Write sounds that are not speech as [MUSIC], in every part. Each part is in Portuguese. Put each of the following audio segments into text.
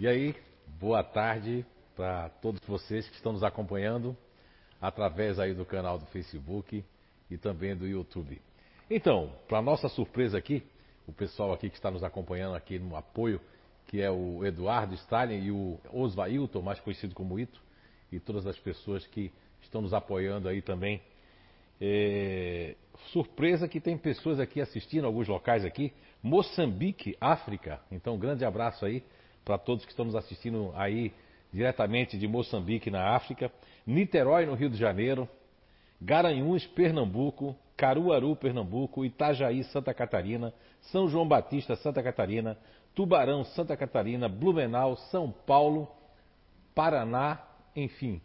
E aí, boa tarde para todos vocês que estão nos acompanhando através aí do canal do Facebook e também do YouTube. Então, para nossa surpresa aqui, o pessoal aqui que está nos acompanhando aqui no apoio, que é o Eduardo Stalin e o Osvailton, mais conhecido como Ito, e todas as pessoas que estão nos apoiando aí também. É... Surpresa que tem pessoas aqui assistindo, alguns locais aqui. Moçambique, África. Então, um grande abraço aí para todos que estão nos assistindo aí diretamente de Moçambique, na África. Niterói, no Rio de Janeiro. Garanhuns, Pernambuco. Caruaru, Pernambuco. Itajaí, Santa Catarina. São João Batista, Santa Catarina. Tubarão, Santa Catarina. Blumenau, São Paulo. Paraná, enfim,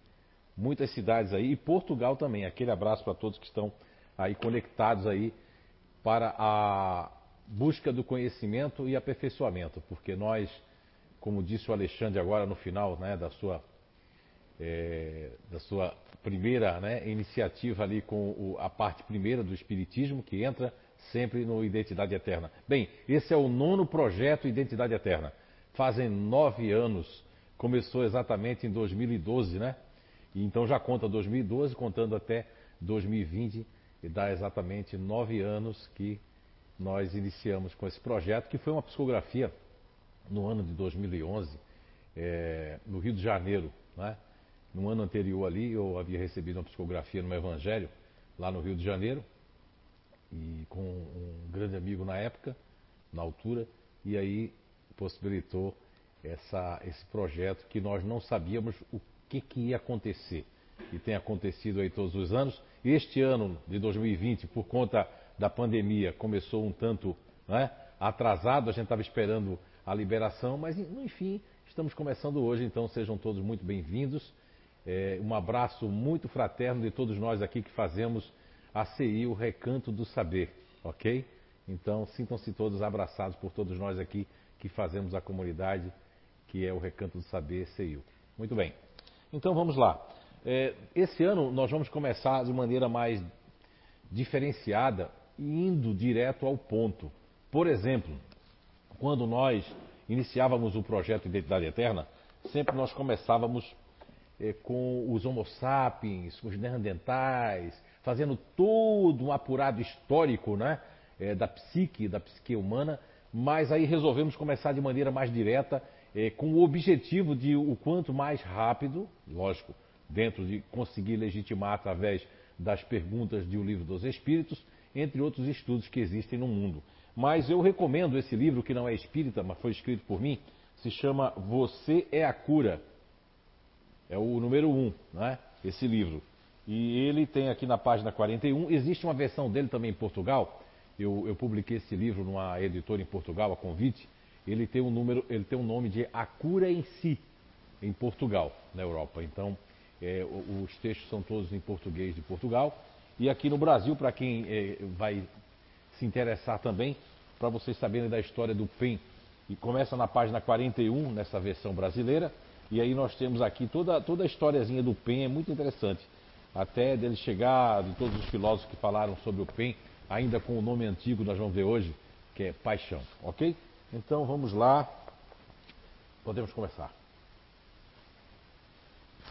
muitas cidades aí. E Portugal também. Aquele abraço para todos que estão aí conectados aí para a busca do conhecimento e aperfeiçoamento, porque nós, como disse o Alexandre agora no final né, da, sua, é, da sua primeira né, iniciativa ali com o, a parte primeira do Espiritismo, que entra sempre no Identidade Eterna. Bem, esse é o nono projeto Identidade Eterna. Fazem nove anos, começou exatamente em 2012, né? Então já conta 2012, contando até 2020, e dá exatamente nove anos que nós iniciamos com esse projeto, que foi uma psicografia no ano de 2011, é, no Rio de Janeiro. Né? No ano anterior ali, eu havia recebido uma psicografia no Evangelho, lá no Rio de Janeiro, e com um grande amigo na época, na altura, e aí possibilitou essa, esse projeto que nós não sabíamos o que, que ia acontecer. E tem acontecido aí todos os anos. Este ano de 2020, por conta da pandemia começou um tanto né, atrasado, a gente estava esperando a liberação, mas enfim, estamos começando hoje, então sejam todos muito bem-vindos. É, um abraço muito fraterno de todos nós aqui que fazemos a CI, o Recanto do Saber, ok? Então sintam-se todos abraçados por todos nós aqui que fazemos a comunidade que é o Recanto do Saber CIU. Muito bem. Então vamos lá. É, esse ano nós vamos começar de maneira mais diferenciada indo direto ao ponto. Por exemplo, quando nós iniciávamos o projeto Identidade Eterna, sempre nós começávamos eh, com os Homo sapiens, com os neandertais, fazendo todo um apurado histórico né, eh, da psique, da psique humana, mas aí resolvemos começar de maneira mais direta, eh, com o objetivo de o quanto mais rápido, lógico, dentro de conseguir legitimar através das perguntas de O Livro dos Espíritos, entre outros estudos que existem no mundo. Mas eu recomendo esse livro, que não é espírita, mas foi escrito por mim, se chama Você é a Cura. É o número 1, um, né? esse livro. E ele tem aqui na página 41, existe uma versão dele também em Portugal. Eu, eu publiquei esse livro numa editora em Portugal, a convite. Ele tem um número, ele tem um nome de A Cura em Si, em Portugal, na Europa. Então, é, os textos são todos em português de Portugal. E aqui no Brasil, para quem é, vai se interessar também, para vocês saberem da história do PEN. E começa na página 41, nessa versão brasileira. E aí nós temos aqui toda, toda a historiazinha do PEN, é muito interessante. Até dele chegar, de todos os filósofos que falaram sobre o PEN, ainda com o nome antigo, nós vamos ver hoje, que é paixão, ok? Então vamos lá, podemos começar.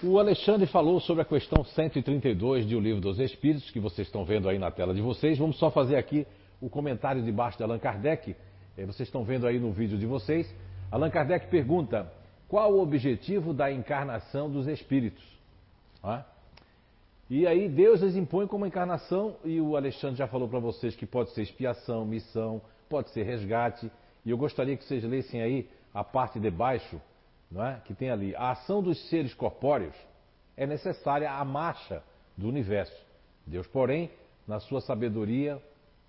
O Alexandre falou sobre a questão 132 de O Livro dos Espíritos, que vocês estão vendo aí na tela de vocês. Vamos só fazer aqui o comentário debaixo de Allan Kardec. É, vocês estão vendo aí no vídeo de vocês. Allan Kardec pergunta: qual o objetivo da encarnação dos espíritos? E aí Deus les impõe como encarnação, e o Alexandre já falou para vocês que pode ser expiação, missão, pode ser resgate. E eu gostaria que vocês lessem aí a parte de baixo não é? que tem ali, a ação dos seres corpóreos é necessária à marcha do universo. Deus, porém, na sua sabedoria,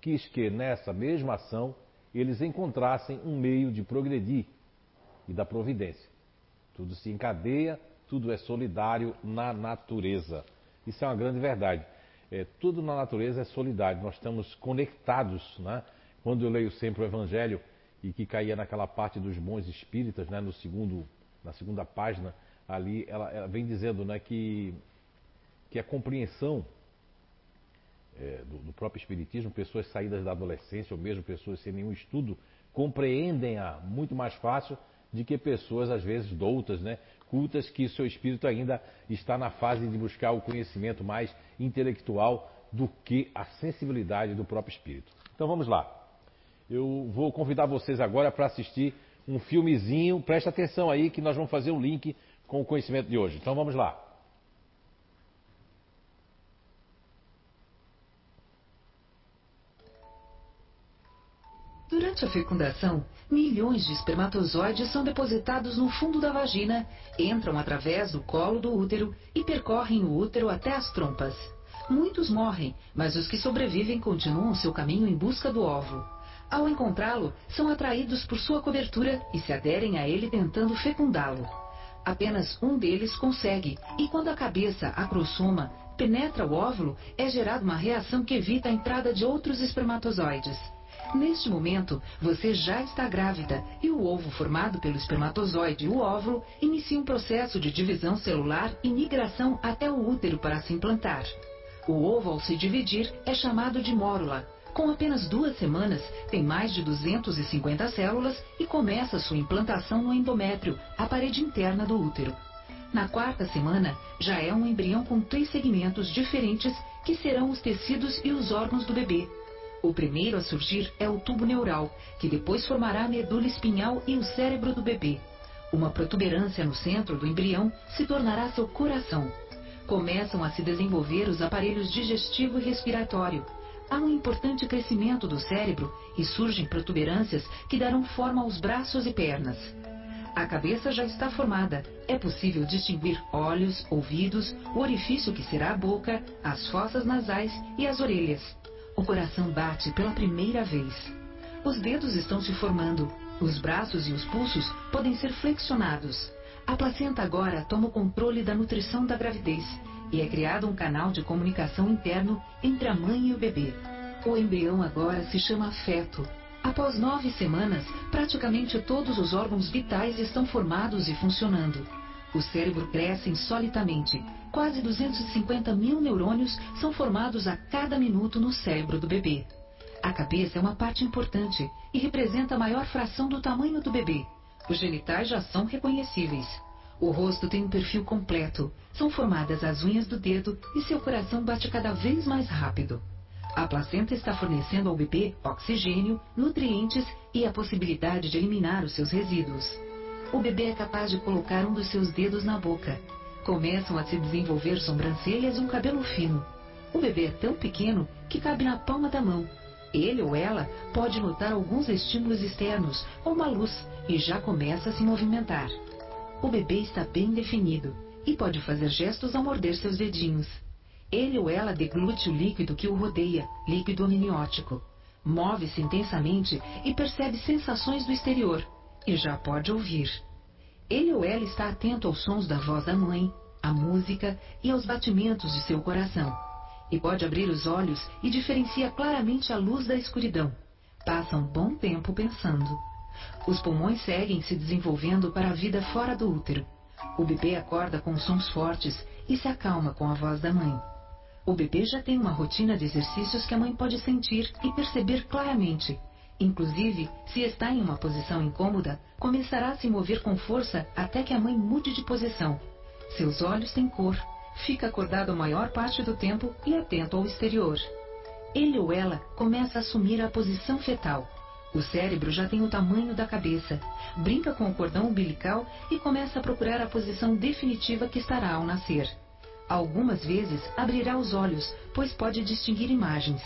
quis que nessa mesma ação eles encontrassem um meio de progredir e da providência. Tudo se encadeia, tudo é solidário na natureza. Isso é uma grande verdade. É, tudo na natureza é solidário, nós estamos conectados. Né? Quando eu leio sempre o Evangelho e que caía naquela parte dos bons espíritas, né, no segundo na segunda página, ali, ela, ela vem dizendo né, que, que a compreensão é, do, do, próprio Espiritismo, pessoas saídas da adolescência ou mesmo pessoas sem nenhum estudo, compreendem-a muito mais fácil de que pessoas, às vezes, doutas, né? cultas, que seu espírito ainda está na fase de buscar o conhecimento mais intelectual do que a sensibilidade do próprio espírito. Então vamos lá. Eu vou convidar vocês agora para assistir um filmezinho. Presta atenção aí que nós vamos fazer um link com o conhecimento de hoje. Então vamos lá. Durante a fecundação, milhões de espermatozoides são depositados no fundo da vagina, entram através do colo do útero e percorrem o útero até as trompas. Muitos morrem, mas os que sobrevivem continuam seu caminho em busca do óvulo. Ao encontrá-lo, são atraídos por sua cobertura e se aderem a ele tentando fecundá-lo. Apenas um deles consegue, e quando a cabeça, a crossoma, penetra o óvulo, é gerada uma reação que evita a entrada de outros espermatozoides. Neste momento, você já está grávida e o ovo formado pelo espermatozoide e o óvulo inicia um processo de divisão celular e migração até o útero para se implantar. O ovo, ao se dividir, é chamado de mórula. Com apenas duas semanas, tem mais de 250 células e começa sua implantação no endométrio, a parede interna do útero. Na quarta semana, já é um embrião com três segmentos diferentes que serão os tecidos e os órgãos do bebê. O primeiro a surgir é o tubo neural, que depois formará a medula espinhal e o cérebro do bebê. Uma protuberância no centro do embrião se tornará seu coração. Começam a se desenvolver os aparelhos digestivo e respiratório. Há um importante crescimento do cérebro e surgem protuberâncias que darão forma aos braços e pernas. A cabeça já está formada. É possível distinguir olhos, ouvidos, o orifício que será a boca, as fossas nasais e as orelhas. O coração bate pela primeira vez. Os dedos estão se formando. Os braços e os pulsos podem ser flexionados. A placenta agora toma o controle da nutrição da gravidez e é criado um canal de comunicação interno entre a mãe e o bebê. O embrião agora se chama feto. Após nove semanas, praticamente todos os órgãos vitais estão formados e funcionando. O cérebro cresce insolitamente. Quase 250 mil neurônios são formados a cada minuto no cérebro do bebê. A cabeça é uma parte importante e representa a maior fração do tamanho do bebê. Os genitais já são reconhecíveis. O rosto tem um perfil completo. São formadas as unhas do dedo e seu coração bate cada vez mais rápido. A placenta está fornecendo ao bebê oxigênio, nutrientes e a possibilidade de eliminar os seus resíduos o bebê é capaz de colocar um dos seus dedos na boca. Começam a se desenvolver sobrancelhas e um cabelo fino. O bebê é tão pequeno que cabe na palma da mão. Ele ou ela pode notar alguns estímulos externos, ou uma luz, e já começa a se movimentar. O bebê está bem definido e pode fazer gestos ao morder seus dedinhos. Ele ou ela deglute o líquido que o rodeia, líquido amniótico. Move-se intensamente e percebe sensações do exterior e já pode ouvir. Ele ou ela está atento aos sons da voz da mãe, à música e aos batimentos de seu coração. E pode abrir os olhos e diferencia claramente a luz da escuridão. Passa um bom tempo pensando. Os pulmões seguem se desenvolvendo para a vida fora do útero. O bebê acorda com sons fortes e se acalma com a voz da mãe. O bebê já tem uma rotina de exercícios que a mãe pode sentir e perceber claramente Inclusive, se está em uma posição incômoda, começará a se mover com força até que a mãe mude de posição. Seus olhos têm cor, fica acordado a maior parte do tempo e atento ao exterior. Ele ou ela começa a assumir a posição fetal. O cérebro já tem o tamanho da cabeça, brinca com o cordão umbilical e começa a procurar a posição definitiva que estará ao nascer. Algumas vezes abrirá os olhos, pois pode distinguir imagens.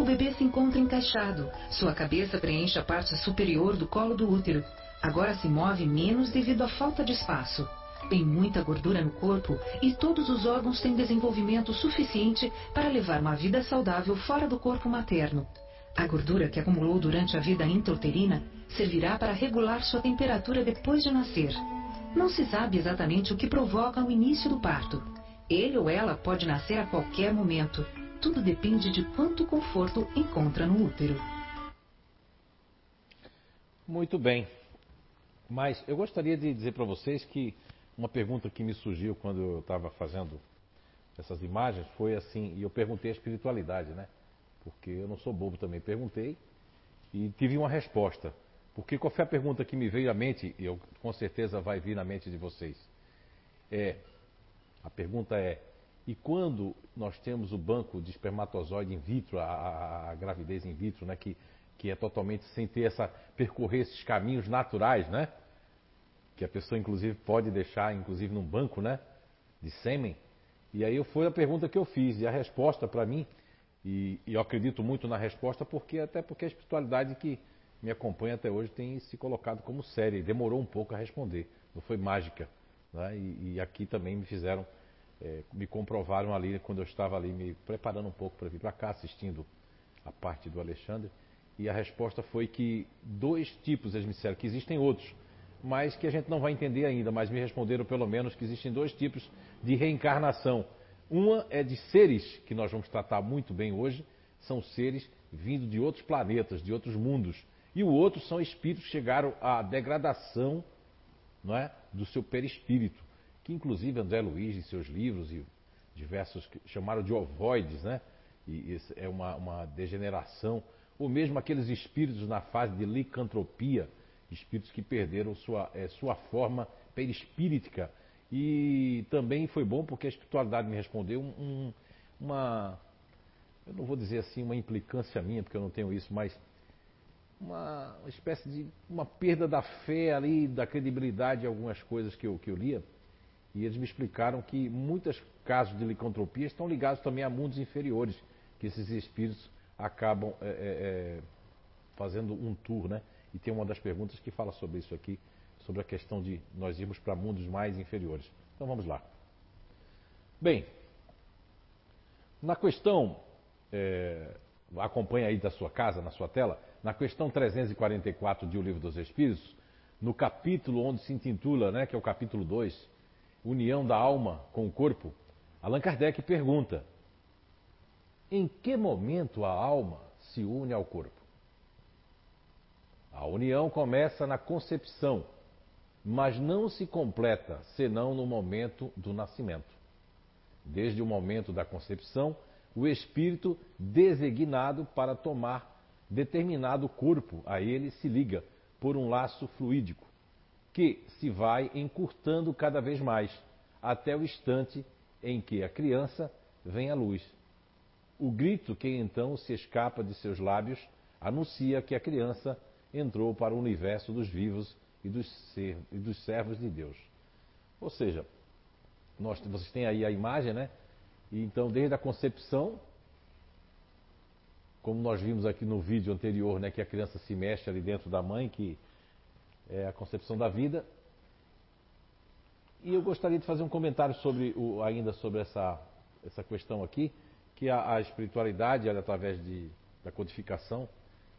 O bebê se encontra encaixado. Sua cabeça preenche a parte superior do colo do útero. Agora se move menos devido à falta de espaço. Tem muita gordura no corpo e todos os órgãos têm desenvolvimento suficiente para levar uma vida saudável fora do corpo materno. A gordura que acumulou durante a vida intrauterina servirá para regular sua temperatura depois de nascer. Não se sabe exatamente o que provoca o início do parto. Ele ou ela pode nascer a qualquer momento, tudo depende de quanto conforto encontra no útero. Muito bem. Mas eu gostaria de dizer para vocês que uma pergunta que me surgiu quando eu estava fazendo essas imagens foi assim, e eu perguntei a espiritualidade, né? Porque eu não sou bobo também. Perguntei e tive uma resposta. Porque qual foi a pergunta que me veio à mente, e eu, com certeza vai vir na mente de vocês? É, a pergunta é, e quando nós temos o banco de espermatozoide in vitro, a, a, gravidez in vitro, né, que, que é totalmente sem ter essa, percorrer esses caminhos naturais, né? Que a pessoa inclusive pode deixar, inclusive num banco, né? De sêmen. E aí foi a pergunta que eu fiz, e a resposta para mim, e, e, eu acredito muito na resposta, porque até porque a espiritualidade que me acompanha até hoje tem se colocado como séria, demorou um pouco a responder, não foi mágica. Né? E, e, aqui também me fizeram, é, me comprovaram ali, quando eu estava ali me preparando um pouco para vir para cá, assistindo a parte do Alexandre, e a resposta foi que dois tipos, eles me disseram que existem outros, mas que a gente não vai entender ainda, mas me responderam pelo menos que existem dois tipos de reencarnação. Uma é de seres, que nós vamos tratar muito bem hoje, são seres vindo de outros planetas, de outros mundos. E o outro são espíritos que chegaram à degradação não é, do seu perispírito, que inclusive André Luiz, em seus livros e diversos chamaram de ovoides, né? E isso é uma, uma degeneração, ou mesmo aqueles espíritos na fase de licantropia, espíritos que perderam sua, é, sua forma perispíritica. E também foi bom porque a espiritualidade me respondeu um, uma, eu não vou dizer assim uma implicância minha, porque eu não tenho isso, mas uma, uma espécie de uma perda da fé ali, da credibilidade em algumas coisas que eu, que eu lia. E eles me explicaram que muitos casos de licantropia estão ligados também a mundos inferiores, que esses espíritos acabam é, é, é fazendo um tour, né? E tem uma das perguntas que fala sobre isso aqui, sobre a questão de nós irmos para mundos mais inferiores. Então vamos lá. Bem, na questão, é, acompanha aí da sua casa, na sua tela, na questão 344 de O Livro dos Espíritos, no capítulo onde se intitula, né, que é o capítulo 2, União da Alma com o Corpo, Allan Kardec pergunta: Em que momento a alma se une ao corpo? A união começa na concepção, mas não se completa senão no momento do nascimento. Desde o momento da concepção, o espírito designado para tomar determinado corpo a ele se liga por um laço fluídico, que se vai encurtando cada vez mais, até o instante em que a criança vem à luz. O grito que então se escapa de seus lábios anuncia que a criança entrou para o universo dos vivos e dos, ser, e dos servos de Deus. Ou seja, nós, vocês têm aí a imagem, né? E então, desde a concepção, como nós vimos aqui no vídeo anterior, né, que a criança se mexe ali dentro da mãe, que é a concepção da vida. E eu gostaria de fazer um comentário sobre o, ainda sobre essa, essa questão aqui, que a, a espiritualidade, através de, da codificação,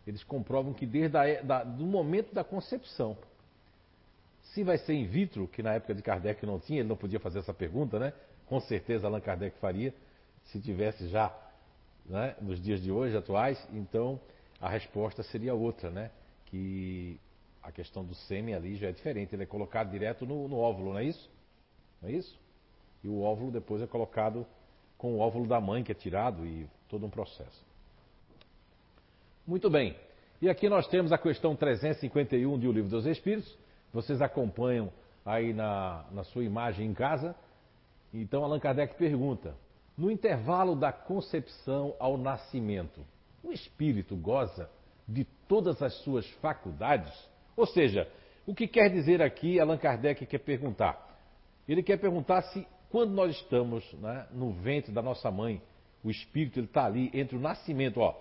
eles comprovam que desde a, da, do momento da concepção, se vai ser in vitro, que na época de Kardec não tinha, ele não podia fazer essa pergunta, né? Com certeza Allan Kardec faria, se tivesse já né, nos dias de hoje, atuais, então a resposta seria outra, né? Que a questão do sêmen ali já é diferente, ele é colocado direto no, no óvulo, não é isso? Não é isso? E o óvulo depois é colocado com o óvulo da mãe que é tirado e todo um processo. Muito bem. E aqui nós temos a questão 351 de O Livro dos Espíritos. Vocês acompanham aí na, na sua imagem em casa. Então Allan Kardec pergunta: no intervalo da concepção ao nascimento, o espírito goza de todas as suas faculdades? Ou seja, o que quer dizer aqui Allan Kardec quer perguntar? Ele quer perguntar se quando nós estamos né, no ventre da nossa mãe, o espírito ele está ali entre o nascimento, ó,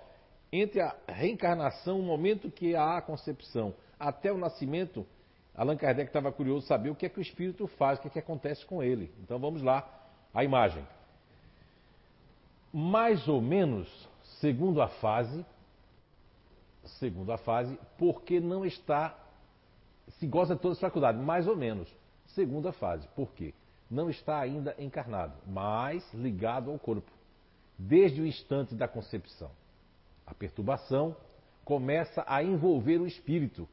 entre a reencarnação, o momento que há a concepção, até o nascimento, Allan Kardec estava curioso saber o que é que o espírito faz, o que é que acontece com ele. Então vamos lá, a imagem. Mais ou menos, segundo a fase, segundo a fase, porque não está, se goza de todas as faculdades, mais ou menos, segunda fase, por quê? Não está ainda encarnado, mas ligado ao corpo, desde o instante da concepção. A perturbação começa a envolver o espírito,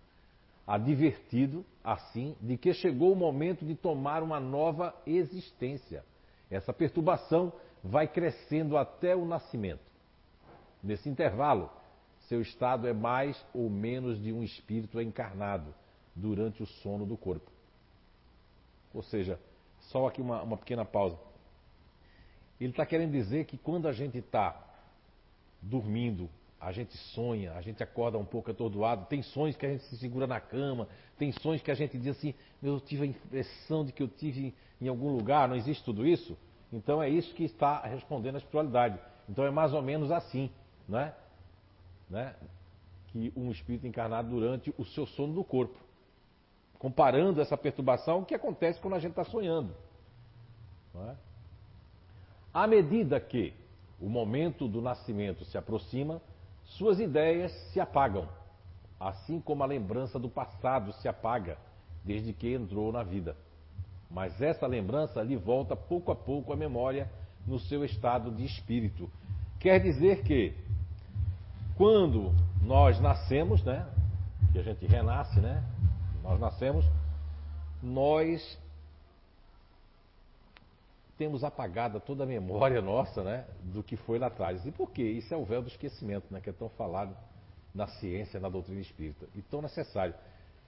advertido, assim, de que chegou o momento de tomar uma nova existência. Essa perturbação vai crescendo até o nascimento. Nesse intervalo, seu estado é mais ou menos de um espírito encarnado durante o sono do corpo. Ou seja, só aqui uma, uma pequena pausa. Ele está querendo dizer que quando a gente está dormindo, a gente sonha, a gente acorda um pouco atordoado, tem sonhos que a gente se segura na cama, tem sonhos que a gente diz assim, eu tive a impressão de que eu tive em algum lugar, não existe tudo isso? Então é isso que está respondendo a espiritualidade. Então é mais ou menos assim, né? né? Que um espírito encarnado durante o seu sono do corpo. Comparando essa perturbação que acontece quando a gente está sonhando. É? À medida que o momento do nascimento se aproxima, suas ideias se apagam, assim como a lembrança do passado se apaga desde que entrou na vida. Mas essa lembrança lhe volta pouco a pouco à memória no seu estado de espírito. Quer dizer que quando nós nascemos, né, que a gente renasce, né, nós nascemos, nós temos apagada toda a memória [LAUGHS] nossa né, do que foi lá atrás. E por quê? Isso é o véu do esquecimento, né, que é tão falado na ciência, na doutrina espírita, e tão necessário.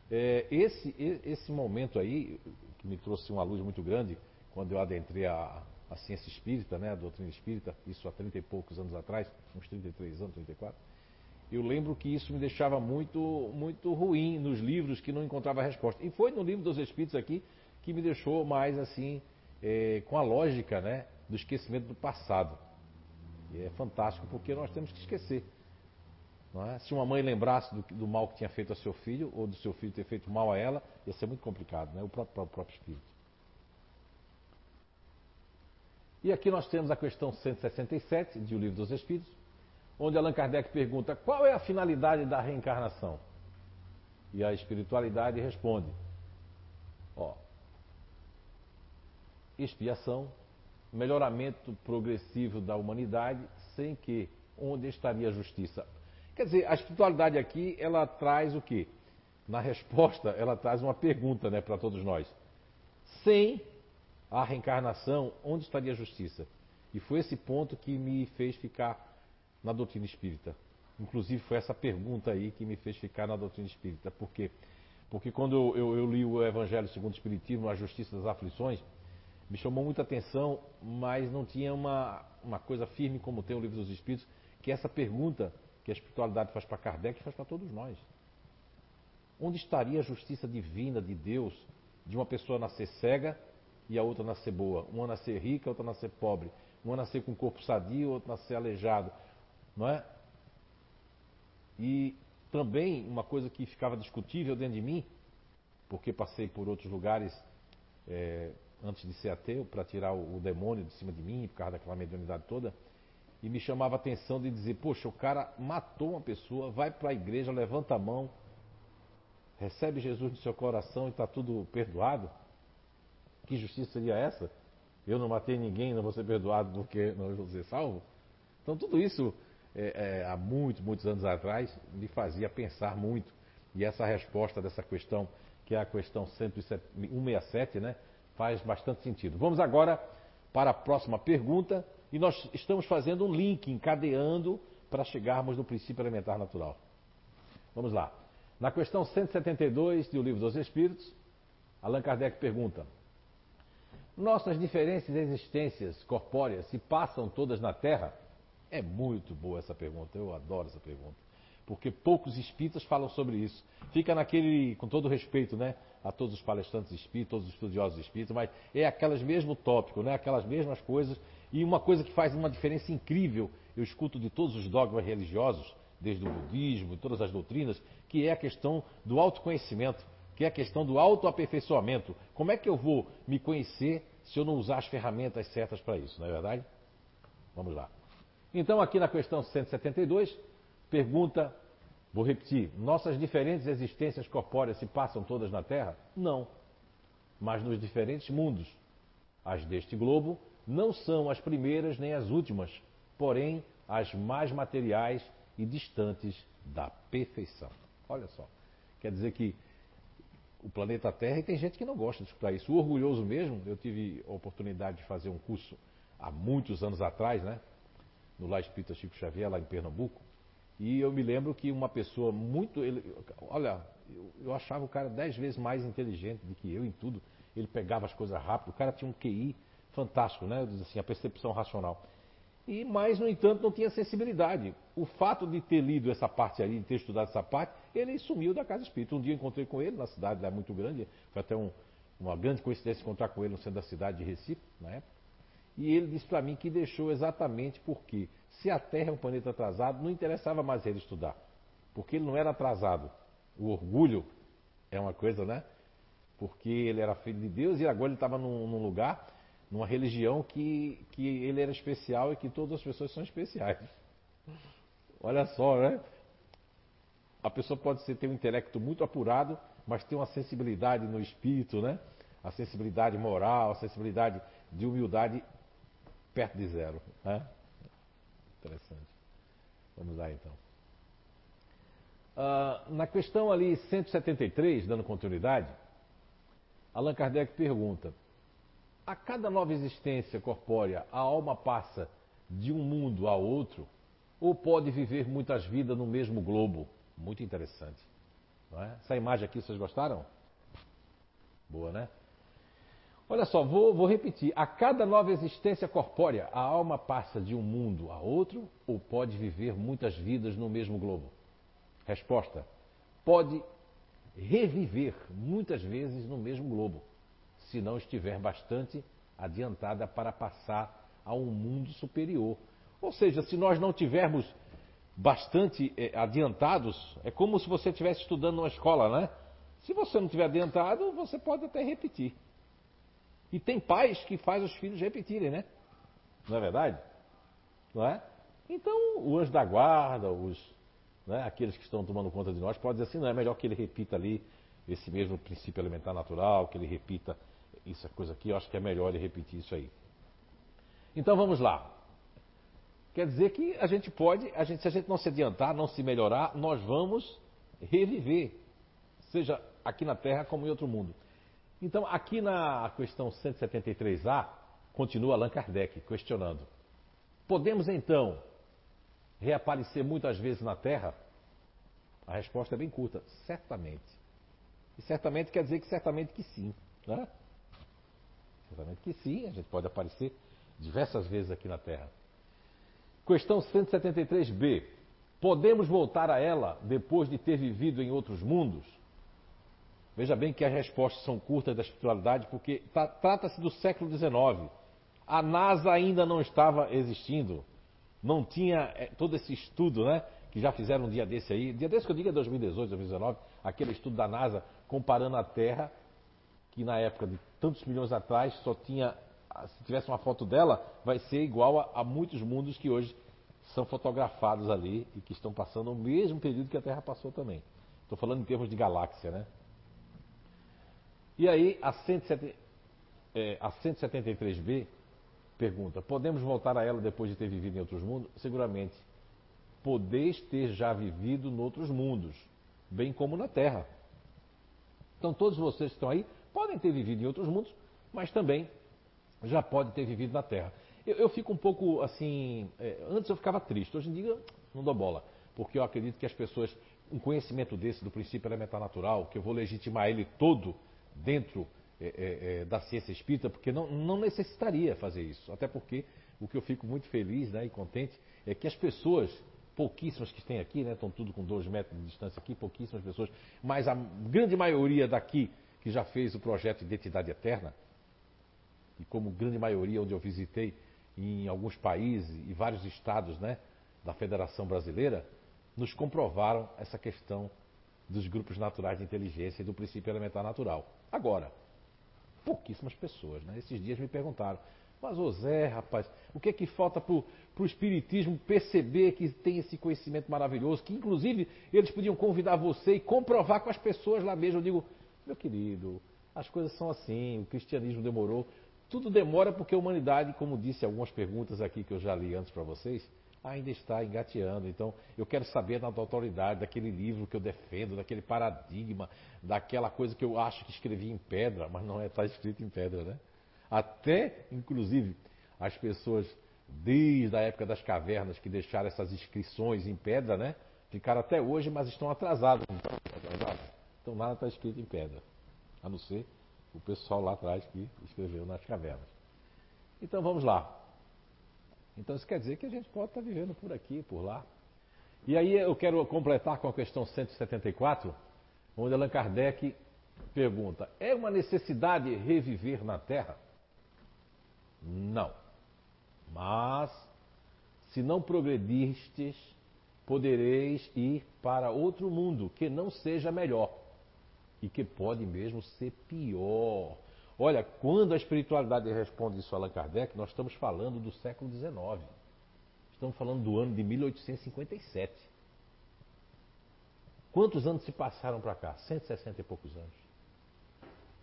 É, esse, esse momento aí, que me trouxe uma luz muito grande, quando eu adentrei a, a ciência espírita, né, a doutrina espírita, isso há 30 e poucos anos atrás, uns 33 anos, 34, eu lembro que isso me deixava muito, muito ruim nos livros que não encontrava resposta. E foi no livro dos Espíritos aqui que me deixou mais assim, é, com a lógica né, do esquecimento do passado. E é fantástico porque nós temos que esquecer. É? Se uma mãe lembrasse do, do, mal que tinha feito a seu filho, ou do seu filho ter feito mal a ela, ia ser muito complicado, né? o, próprio, o próprio espírito. E aqui nós temos a questão 167 de O Livro dos Espíritos, onde Allan Kardec pergunta qual é a finalidade da reencarnação. E a espiritualidade responde: ó, expiação, melhoramento progressivo da humanidade, sem que onde estaria a justiça? Quer dizer, a espiritualidade aqui, ela traz o quê? Na resposta, ela traz uma pergunta né, para todos nós. Sem a reencarnação, onde estaria a justiça? E foi esse ponto que me fez ficar na doutrina espírita. Inclusive foi essa pergunta aí que me fez ficar na doutrina espírita. Por quê? Porque quando eu, eu, eu li o Evangelho segundo o Espiritismo, a Justiça das Aflições, me chamou muita atenção, mas não tinha uma, uma coisa firme como tem o Livro dos Espíritos, que é essa pergunta que a espiritualidade faz para Kardec faz para todos nós. Onde estaria a justiça divina de Deus de uma pessoa nascer cega e a outra nascer boa? Uma nascer rica, outra nascer pobre. Uma nascer com corpo sadio, outra nascer aleijado. Não é? E também uma coisa que ficava discutível dentro de mim, porque passei por outros lugares é, antes de ser ateu, para tirar o, o, demônio de cima de mim, por causa daquela mediunidade toda, e me chamava a atenção de dizer: Poxa, o cara matou uma pessoa, vai para a igreja, levanta a mão, recebe Jesus no seu coração e está tudo perdoado. Que justiça seria essa? Eu não matei ninguém, não vou ser perdoado porque não vou ser salvo? Então, tudo isso, é, é, há muitos, muitos anos atrás, me fazia pensar muito. E essa resposta dessa questão, que é a questão 167, né? Faz bastante sentido. Vamos agora para a próxima pergunta e nós estamos fazendo um link, encadeando para chegarmos no princípio elementar natural. Vamos lá. Na questão 172 do Livro dos Espíritos, Allan Kardec pergunta: Nossas diferentes existências corpóreas se passam todas na Terra? É muito boa essa pergunta, eu adoro essa pergunta porque poucos espíritas falam sobre isso. Fica naquele, com todo respeito, né, a todos os palestrantes espíritas, todos os estudiosos espíritas, mas é aquelas mesmo tópico, né, aquelas mesmas coisas. E uma coisa que faz uma diferença incrível, eu escuto de todos os dogmas religiosos, desde o budismo, todas as doutrinas, que é a questão do autoconhecimento, que é a questão do autoaperfeiçoamento. Como é que eu vou me conhecer se eu não usar as ferramentas certas para isso, não é verdade? Vamos lá. Então, aqui na questão 172, Pergunta, vou repetir: nossas diferentes existências corpóreas se passam todas na Terra? Não. Mas nos diferentes mundos. As deste globo não são as primeiras nem as últimas, porém as mais materiais e distantes da perfeição. Olha só. Quer dizer que o planeta Terra, e tem gente que não gosta de escutar isso. O orgulhoso mesmo, eu tive a oportunidade de fazer um curso há muitos anos atrás, né? No Lá Espírita Chico Xavier, lá em Pernambuco. E eu me lembro que uma pessoa muito. Ele, olha, eu, eu achava o cara dez vezes mais inteligente do que eu em tudo. Ele pegava as coisas rápido. O cara tinha um QI fantástico, né? Eu diz assim, a percepção racional. E, mas, no entanto, não tinha sensibilidade. O fato de ter lido essa parte aí, de ter estudado essa parte, ele sumiu da casa espírita. Um dia eu encontrei com ele na cidade, é muito grande, foi até um, uma grande coincidência encontrar com ele no centro da cidade de Recife, na época. E ele disse para mim que deixou exatamente porque, se a Terra é um planeta atrasado, não interessava mais ele estudar. Porque ele não era atrasado. O orgulho é uma coisa, né? Porque ele era filho de Deus e agora ele estava num, num, lugar, numa religião que, que ele era especial e que todas as pessoas são especiais. Olha só, né? A pessoa pode ser, ter um intelecto muito apurado, mas ter uma sensibilidade no espírito, né? A sensibilidade moral, a sensibilidade de humildade perto de zero. Né? Interessante. Vamos lá então. Uh, na questão ali 173, dando continuidade, Allan Kardec pergunta: a cada nova existência corpórea, a alma passa de um mundo a outro ou pode viver muitas vidas no mesmo globo? Muito interessante. É? Essa imagem aqui vocês gostaram? Boa, né? Olha só, vou, vou, repetir. A cada nova existência corpórea, a alma passa de um mundo a outro ou pode viver muitas vidas no mesmo globo? Resposta: pode reviver muitas vezes no mesmo globo, se não estiver bastante adiantada para passar a um mundo superior. Ou seja, se nós não tivermos bastante eh, adiantados, é como se você estivesse estudando numa escola, né? Se você não tiver adiantado, você pode até repetir. E tem pais que faz os filhos repetirem, né? Não é verdade? Não é? Então, o anjo da guarda, os, né, aqueles que estão tomando conta de nós, pode dizer assim, não é melhor que ele repita ali esse mesmo princípio elementar natural, que ele repita isso coisa aqui, eu acho que é melhor ele repetir isso aí. Então vamos lá. Quer dizer que a gente pode, a gente, se a gente não se adiantar, não se melhorar, nós vamos reviver, seja aqui na Terra como em outro mundo. Então, aqui na questão 173A, continua Allan Kardec questionando: podemos então reaparecer muitas vezes na Terra? A resposta é bem curta: certamente. E certamente quer dizer que certamente que sim. Né? Certamente que sim, a gente pode aparecer diversas vezes aqui na Terra. Questão 173b. Podemos voltar a ela depois de ter vivido em outros mundos? Veja bem que as respostas são curtas da espiritualidade, porque trata-se do século XIX. A NASA ainda não estava existindo. Não tinha é, todo esse estudo, né? Que já fizeram um dia desse aí. Dia desse que eu digo é 2018, 2019. Aquele estudo da NASA comparando a Terra, que na época de tantos milhões atrás só tinha. Se tivesse uma foto dela, vai ser igual a, a muitos mundos que hoje são fotografados ali e que estão passando o mesmo período que a Terra passou também. Estou falando em termos de galáxia, né? E aí, a, 170, é, a 173b pergunta: podemos voltar a ela depois de ter vivido em outros mundos? Seguramente. Podeis ter já vivido em outros mundos, bem como na Terra. Então, todos vocês que estão aí podem ter vivido em outros mundos, mas também já podem ter vivido na Terra. Eu, eu fico um pouco assim. É, antes eu ficava triste, hoje em dia não dou bola, porque eu acredito que as pessoas, um conhecimento desse do princípio elementar natural, que eu vou legitimar ele todo dentro é, é, é, da ciência espírita, porque não, não necessitaria fazer isso. Até porque o que eu fico muito feliz né, e contente é que as pessoas, pouquíssimas que têm aqui, né, estão tudo com dois metros de distância aqui, pouquíssimas pessoas, mas a grande maioria daqui que já fez o projeto Identidade Eterna, e como grande maioria onde eu visitei em alguns países e vários estados né, da Federação Brasileira, nos comprovaram essa questão dos grupos naturais de inteligência e do princípio elementar natural. Agora, pouquíssimas pessoas, né? Esses dias me perguntaram, mas ô Zé, rapaz, o que é que falta para o Espiritismo perceber que tem esse conhecimento maravilhoso, que inclusive eles podiam convidar você e comprovar com as pessoas lá mesmo. Eu digo, meu querido, as coisas são assim, o cristianismo demorou. Tudo demora porque a humanidade, como disse algumas perguntas aqui que eu já li antes para vocês, ainda está engateando. Então, eu quero saber da autoridade, daquele livro que eu defendo, daquele paradigma, daquela coisa que eu acho que escrevi em pedra, mas não é está escrito em pedra, né? Até, inclusive, as pessoas desde a época das cavernas que deixaram essas inscrições em pedra, né? Ficaram até hoje, mas estão atrasados. Então nada está escrito em pedra. A não ser o pessoal lá atrás que escreveu nas cavernas. Então vamos lá. Então isso quer dizer que a gente pode estar vivendo por aqui, por lá. E aí eu quero completar com a questão 174, onde Allan Kardec pergunta: é uma necessidade reviver na Terra? Não. Mas, se não progredistes, podereis ir para outro mundo que não seja melhor e que pode mesmo ser pior. Olha, quando a espiritualidade responde isso a Allan Kardec, nós estamos falando do século XIX. Estamos falando do ano de 1857. Quantos anos se passaram para cá? 160 e poucos anos.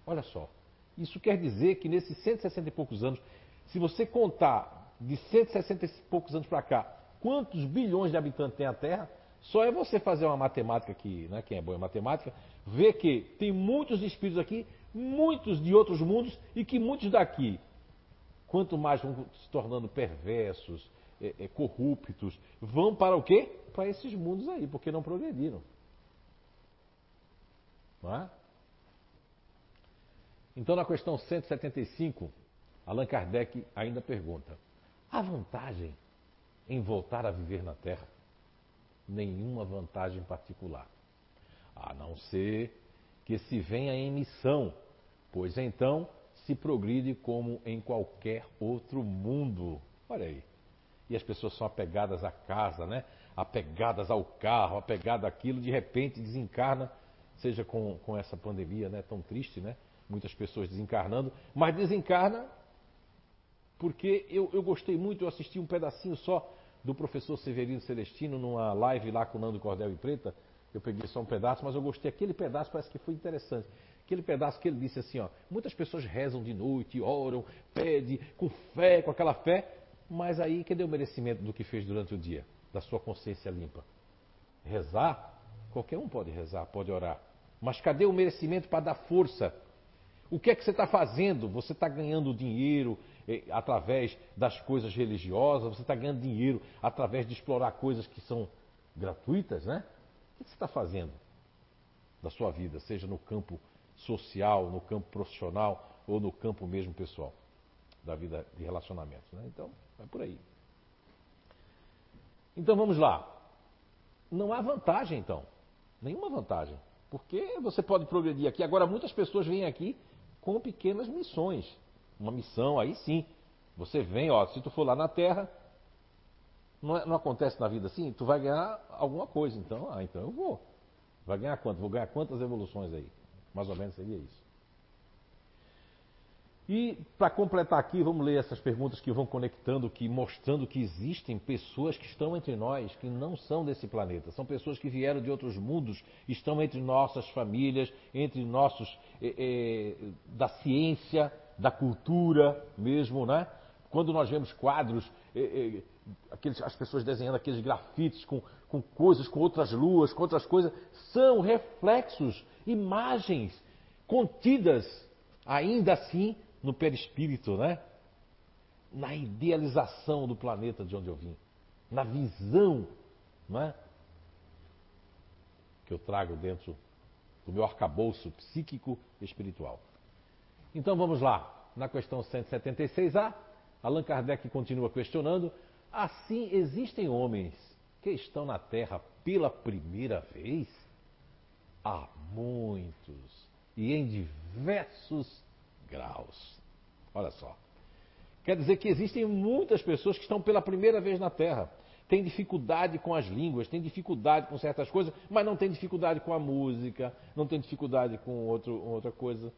Olha só. Isso quer dizer que nesses 160 e poucos anos, se você contar de 160 e poucos anos para cá, quantos bilhões de habitantes tem a Terra, só é você fazer uma matemática que, né, quem é bom em matemática, ver que tem muitos espíritos aqui, muitos de outros mundos e que muitos daqui, quanto mais vão se tornando perversos, é, é, corruptos, vão para o quê? Para esses mundos aí, porque não progrediram. Não é? Então, na questão 175, Allan Kardec ainda pergunta: há vantagem em voltar a viver na Terra? Nenhuma vantagem particular, a não ser que se venha em missão, pois então se progride como em qualquer outro mundo. Olha aí. E as pessoas são apegadas à casa, né? Apegadas ao carro, apegadas àquilo, de repente desencarna, seja com, com essa pandemia né, tão triste, né? Muitas pessoas desencarnando, mas desencarna porque eu, eu gostei muito, eu assisti um pedacinho só do professor Severino Celestino numa live lá com o Nando Cordel e Preta. Eu peguei só um pedaço, mas eu gostei. Aquele pedaço parece que foi interessante. Aquele pedaço que ele disse assim, ó, muitas pessoas rezam de noite, oram, pedem, com fé, com aquela fé, mas aí cadê o merecimento do que fez durante o dia? Da sua consciência limpa? Rezar, qualquer um pode rezar, pode orar. Mas cadê o merecimento para dar força? O que é que você está fazendo? Você está ganhando dinheiro eh, através das coisas religiosas, você está ganhando dinheiro através de explorar coisas que são gratuitas, né? O que você está fazendo da sua vida, seja no campo social, no campo profissional ou no campo mesmo pessoal, da vida de relacionamentos, né? Então, é por aí. Então vamos lá. Não há vantagem, então. Nenhuma vantagem. Porque você pode progredir aqui. Agora, muitas pessoas vêm aqui com pequenas missões. Uma missão, aí sim. Você vem, ó, se tu for lá na Terra, não, é, não, acontece na vida assim, tu vai ganhar alguma coisa. Então, ah, então eu vou. Vai ganhar quanto? Vou ganhar quantas evoluções aí? Mais ou menos seria isso. E para completar aqui, vamos ler essas perguntas que vão conectando, que mostrando que existem pessoas que estão entre nós, que não são desse planeta. São pessoas que vieram de outros mundos, estão entre nossas famílias, entre nossos é, é, da ciência, da cultura mesmo, né? Quando nós vemos quadros, é, aqueles, as pessoas desenhando aqueles grafites com, com coisas, com outras luas, com outras coisas, são reflexos, imagens contidas ainda assim no perispírito, né? Na idealização do planeta de onde eu vim, na visão, não é? Que eu trago dentro do meu arcabouço psíquico espiritual. Então vamos lá, na questão 176A, Allan Kardec continua questionando: assim existem homens que estão na Terra pela primeira vez? Há muitos e em diversos graus. Olha só. Quer dizer que existem muitas pessoas que estão pela primeira vez na Terra. Tem dificuldade com as línguas, tem dificuldade com certas coisas, mas não tem dificuldade com a música, não tem dificuldade com outro, outra coisa.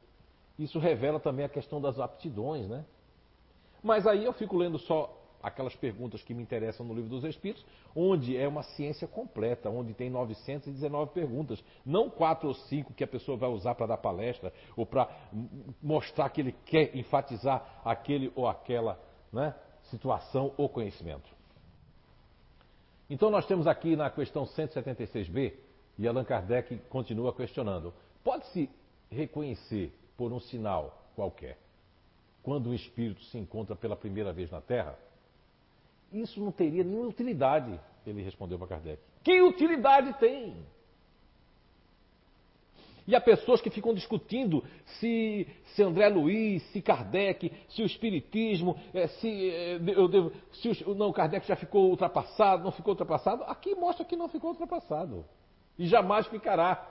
Isso revela também a questão das aptidões, né? Mas aí eu fico lendo só aquelas perguntas que me interessam no livro dos Espíritos, onde é uma ciência completa, onde tem 919 perguntas, não quatro ou cinco que a pessoa vai usar para dar palestra ou para mostrar que ele quer enfatizar aquele ou aquela né, situação ou conhecimento. Então nós temos aqui na questão 176b, e Allan Kardec continua questionando: pode-se reconhecer por um sinal qualquer quando o espírito se encontra pela primeira vez na Terra? Isso não teria nenhuma utilidade. Ele respondeu para Kardec: Que utilidade tem? E há pessoas que ficam discutindo se, se André Luiz, se Kardec, se o Espiritismo, eh, se, eh, eu devo, se o, não, Kardec já ficou ultrapassado, não ficou ultrapassado. Aqui mostra que não ficou ultrapassado. E jamais ficará,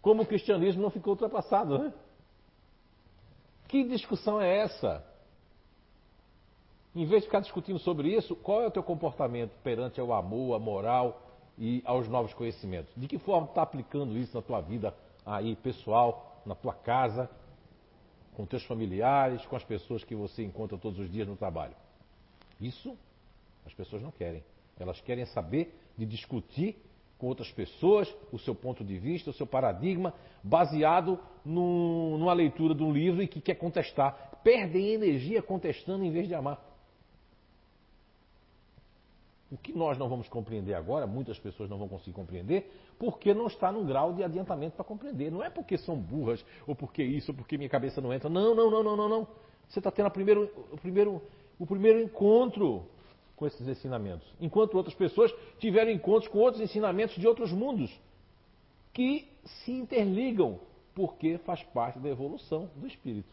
como o cristianismo não ficou ultrapassado. Né? Que discussão é essa? Em vez de ficar discutindo sobre isso, qual é o teu comportamento perante ao amor, a moral e aos novos conhecimentos? De que forma está aplicando isso na tua vida aí pessoal, na tua casa, com teus familiares, com as pessoas que você encontra todos os dias no trabalho. Isso as pessoas não querem. Elas querem saber de discutir com outras pessoas o seu ponto de vista, o seu paradigma, baseado num, numa leitura de um livro e que quer contestar. Perdem energia contestando em vez de amar. O que nós não vamos compreender agora, muitas pessoas não vão conseguir compreender, porque não está no grau de adiantamento para compreender. Não é porque são burras, ou porque isso, ou porque minha cabeça não entra. Não, não, não, não, não, não. Você está tendo primeiro, o, primeiro, o primeiro encontro com esses ensinamentos. Enquanto outras pessoas tiveram encontros com outros ensinamentos de outros mundos, que se interligam, porque faz parte da evolução do espírito.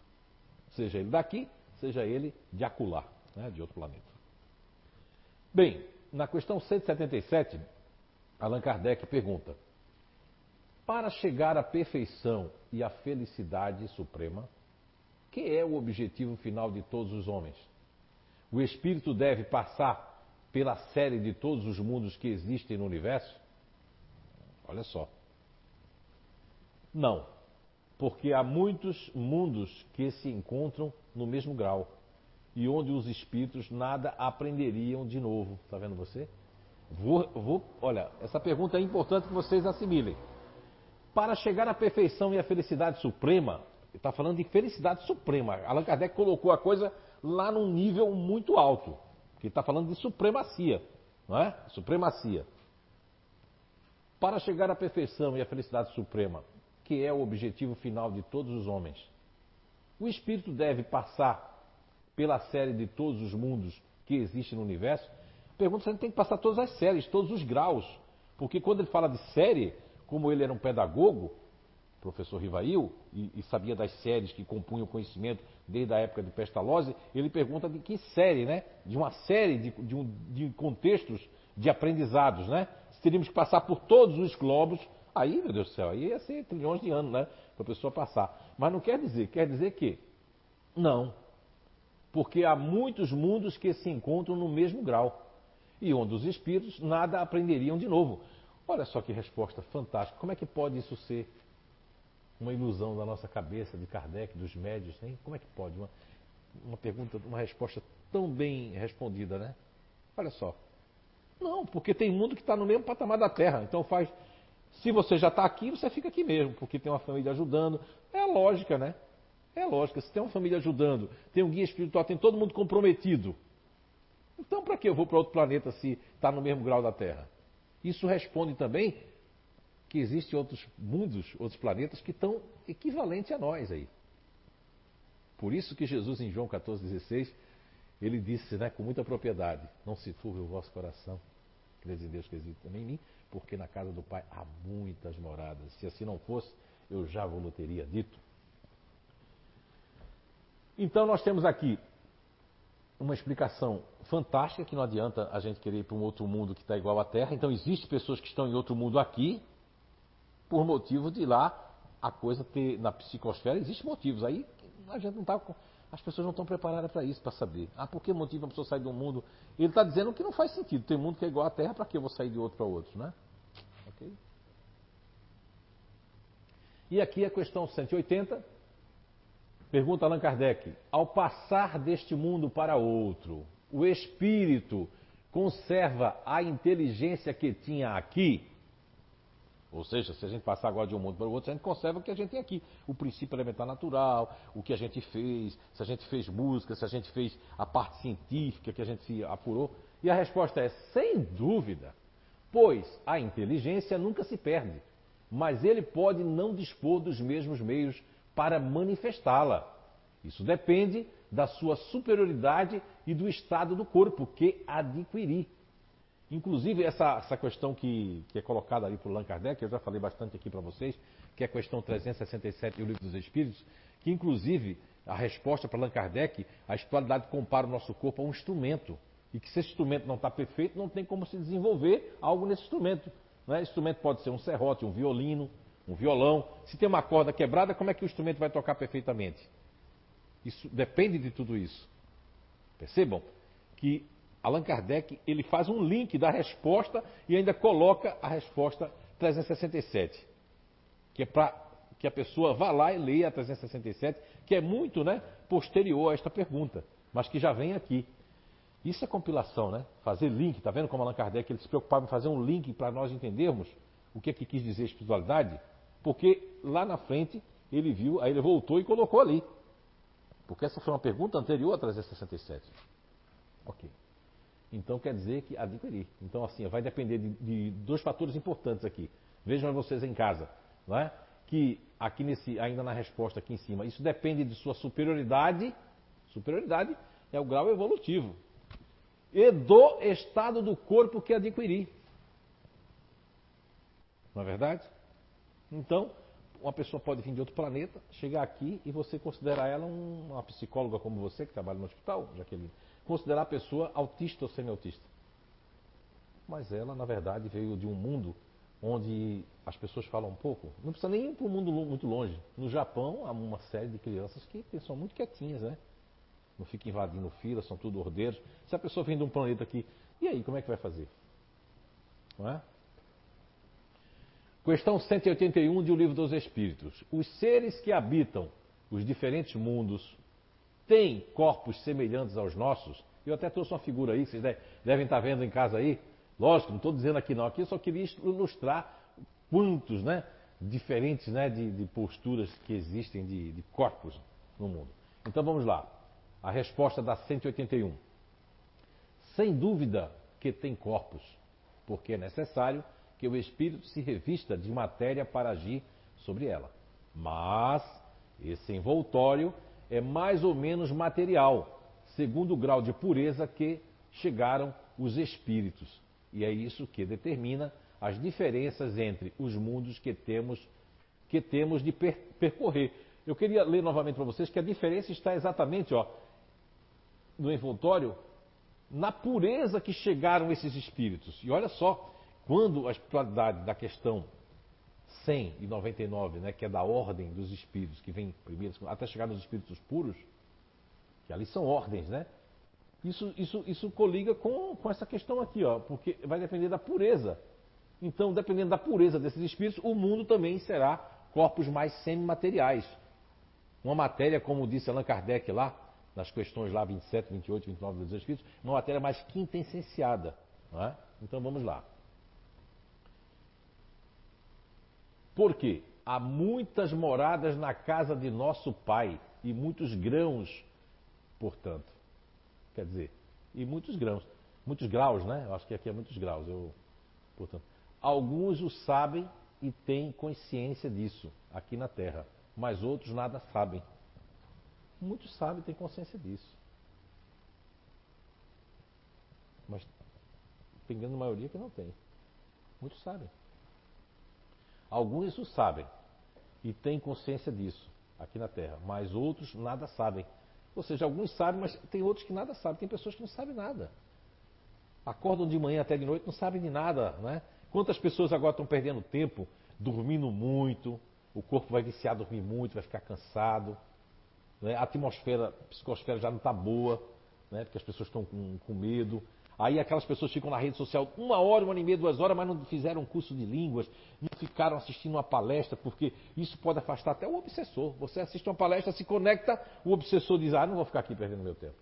Seja ele daqui, seja ele de acular, né, de outro planeta. Bem, na questão 177, Allan Kardec pergunta: Para chegar à perfeição e à felicidade suprema, que é o objetivo final de todos os homens? O espírito deve passar pela série de todos os mundos que existem no universo? Olha só. Não, porque há muitos mundos que se encontram no mesmo grau e onde os espíritos nada aprenderiam de novo. Está vendo você? Vou, vou, olha, essa pergunta é importante que vocês assimilem. Para chegar à perfeição e à felicidade suprema, está falando de felicidade suprema. Allan Kardec colocou a coisa lá num nível muito alto, que está falando de supremacia, não é? Supremacia. Para chegar à perfeição e à felicidade suprema, que é o objetivo final de todos os homens, o espírito deve passar pela série de todos os mundos que existem no universo, pergunta se a gente tem que passar todas as séries, todos os graus. Porque quando ele fala de série, como ele era um pedagogo, professor Rivail, e, e sabia das séries que compunham o conhecimento desde a época de Pestalozzi, ele pergunta de que série, né? De uma série de, de, um, de contextos de aprendizados, né? Se teríamos que passar por todos os globos, aí, meu Deus do céu, aí ia ser trilhões de anos, né? Para a pessoa passar. Mas não quer dizer, quer dizer que não, porque há muitos mundos que se encontram no mesmo grau e onde os espíritos nada aprenderiam de novo. Olha só que resposta fantástica. Como é que pode isso ser uma ilusão da nossa cabeça, de Kardec, dos médios? Hein? Como é que pode? Uma, uma pergunta, uma resposta tão bem respondida, né? Olha só. Não, porque tem mundo que está no mesmo patamar da Terra. Então faz. Se você já está aqui, você fica aqui mesmo, porque tem uma família ajudando. É a lógica, né? É lógico, se tem uma família ajudando, tem um guia espiritual, tem todo mundo comprometido. Então, para que eu vou para outro planeta se está no mesmo grau da Terra? Isso responde também que existem outros mundos, outros planetas que estão equivalentes a nós aí. Por isso que Jesus, em João 14,16, ele disse né, com muita propriedade: Não se turbe o vosso coração, credes em Deus que existe também em mim, porque na casa do Pai há muitas moradas. Se assim não fosse, eu já vos teria dito. Então nós temos aqui uma explicação fantástica que não adianta a gente querer ir para um outro mundo que está igual à Terra. Então existem pessoas que estão em outro mundo aqui por motivo de lá a coisa ter na psicosfera existem motivos. Aí a gente não está as pessoas não estão preparadas para isso para saber. Ah por que motivo uma pessoa sair de um mundo? Ele está dizendo que não faz sentido. Tem mundo que é igual à Terra para que eu vou sair de outro para outro né? E aqui a questão 180 Pergunta Allan Kardec: ao passar deste mundo para outro, o espírito conserva a inteligência que tinha aqui? Ou seja, se a gente passar agora de um mundo para o outro, a gente conserva o que a gente tem aqui. O princípio elementar natural, o que a gente fez, se a gente fez música, se a gente fez a parte científica que a gente se apurou. E a resposta é sem dúvida, pois a inteligência nunca se perde, mas ele pode não dispor dos mesmos meios para manifestá-la. Isso depende da sua superioridade e do estado do corpo que adquirir. Inclusive, essa, essa questão que, que é colocada ali por Allan Kardec, eu já falei bastante aqui para vocês, que é a questão 367 do Livro dos Espíritos, que inclusive a resposta para Allan Kardec, a espiritualidade compara o nosso corpo a um instrumento. E que se esse instrumento não está perfeito, não tem como se desenvolver algo nesse instrumento. Né? Esse instrumento pode ser um serrote, um violino, um violão. Se tem uma corda quebrada, como é que o instrumento vai tocar perfeitamente? Isso depende de tudo isso. Percebam que Allan Kardec ele faz um link da resposta e ainda coloca a resposta 367, que é para que a pessoa vá lá e leia a 367, que é muito né, posterior a esta pergunta, mas que já vem aqui. Isso é compilação, né? Fazer link, tá vendo como Allan Kardec ele se preocupava em fazer um link para nós entendermos o que é que quis dizer espiritualidade? Porque lá na frente ele viu, aí ele voltou e colocou ali. Porque essa foi uma pergunta anterior a 367. Ok. Então quer dizer que adquirir. Então assim, vai depender de, de dois fatores importantes aqui. Vejam vocês em casa, não é? Que aqui nesse, ainda na resposta aqui em cima, isso depende de sua superioridade. Superioridade é o grau evolutivo e do estado do corpo que adquirir. Não é verdade? Então, uma pessoa pode vir de outro planeta, chegar aqui e você considerar ela uma psicóloga como você, que trabalha no hospital, Jaqueline, considerar a pessoa autista ou semi-autista. Mas ela, na verdade, veio de um mundo onde as pessoas falam um pouco. Não precisa nem ir para um mundo muito longe. No Japão, há uma série de crianças que são muito quietinhas, né? não fica invadindo fila, são tudo ordeiros. Se a pessoa vem de um planeta aqui, e aí, como é que vai fazer? Não é? Questão 181 de O Livro dos Espíritos. Os seres que habitam os diferentes mundos têm corpos semelhantes aos nossos? Eu até trouxe uma figura aí, vocês devem estar vendo em casa aí. Lógico, não estou dizendo aqui não, aqui eu só queria ilustrar quantos, né, diferentes né, de, de posturas que existem de, de corpos no mundo. Então vamos lá. A resposta da 181. Sem dúvida que tem corpos, porque é necessário que o espírito se revista de matéria para agir sobre ela. Mas esse envoltório é mais ou menos material, segundo o grau de pureza que chegaram os espíritos. E é isso que determina as diferenças entre os mundos que temos que temos de per percorrer. Eu queria ler novamente para vocês que a diferença está exatamente, ó, no envoltório na pureza que chegaram esses espíritos. E olha só, quando a espiritualidade da questão 100 e 99, né, que é da ordem dos espíritos, que vem primeiro, até chegar nos espíritos puros, que ali são ordens, né? Isso, isso, isso coliga com, com essa questão aqui, ó, porque vai depender da pureza. Então, dependendo da pureza desses espíritos, o mundo também será corpos mais semimateriais. Uma matéria, como disse Allan Kardec lá, nas questões lá 27, 28, 29 dos Espíritos, uma matéria mais quintessenciada. É? Então vamos lá. Por quê? Há muitas moradas na casa de nosso Pai e muitos grãos, portanto. Quer dizer, e muitos grãos. Muitos graus, né? Eu acho que aqui é muitos graus. Eu, portanto, alguns o sabem e têm consciência disso aqui na Terra, mas outros nada sabem. Muitos sabem, têm consciência disso. Mas tem grande maioria que não tem. Muitos sabem. Alguns o sabem e têm consciência disso aqui na Terra, mas outros nada sabem. Ou seja, alguns sabem, mas tem outros que nada sabem. Tem pessoas que não sabem nada. Acordam de manhã até de noite, não sabem de nada, né? Quantas pessoas agora estão perdendo tempo, dormindo muito, o corpo vai viciar a dormir muito, vai ficar cansado. Né? A atmosfera, a psicosfera já não está boa, né? porque as pessoas estão com, com medo. Aí aquelas pessoas ficam na rede social uma hora, uma hora e meia, duas horas, mas não fizeram um curso de línguas, não ficaram assistindo uma palestra, porque isso pode afastar até o obsessor. Você assiste uma palestra, se conecta, o obsessor diz, ah, não vou ficar aqui perdendo meu tempo.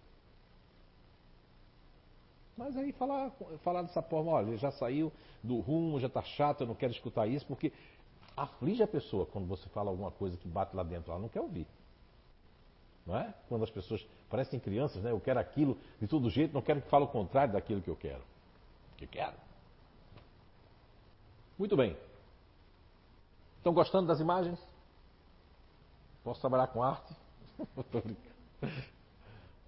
Mas aí falar, falar dessa forma, olha, já saiu do rumo, já está chato, eu não quero escutar isso, porque aflige a pessoa quando você fala alguma coisa que bate lá dentro, ela não quer ouvir. Não é? Quando as pessoas parecem crianças, né? Eu quero aquilo de todo jeito, não quero que fale o contrário daquilo que eu quero. Que eu quero. Muito bem. Estão gostando das imagens? Posso trabalhar com arte? [LAUGHS]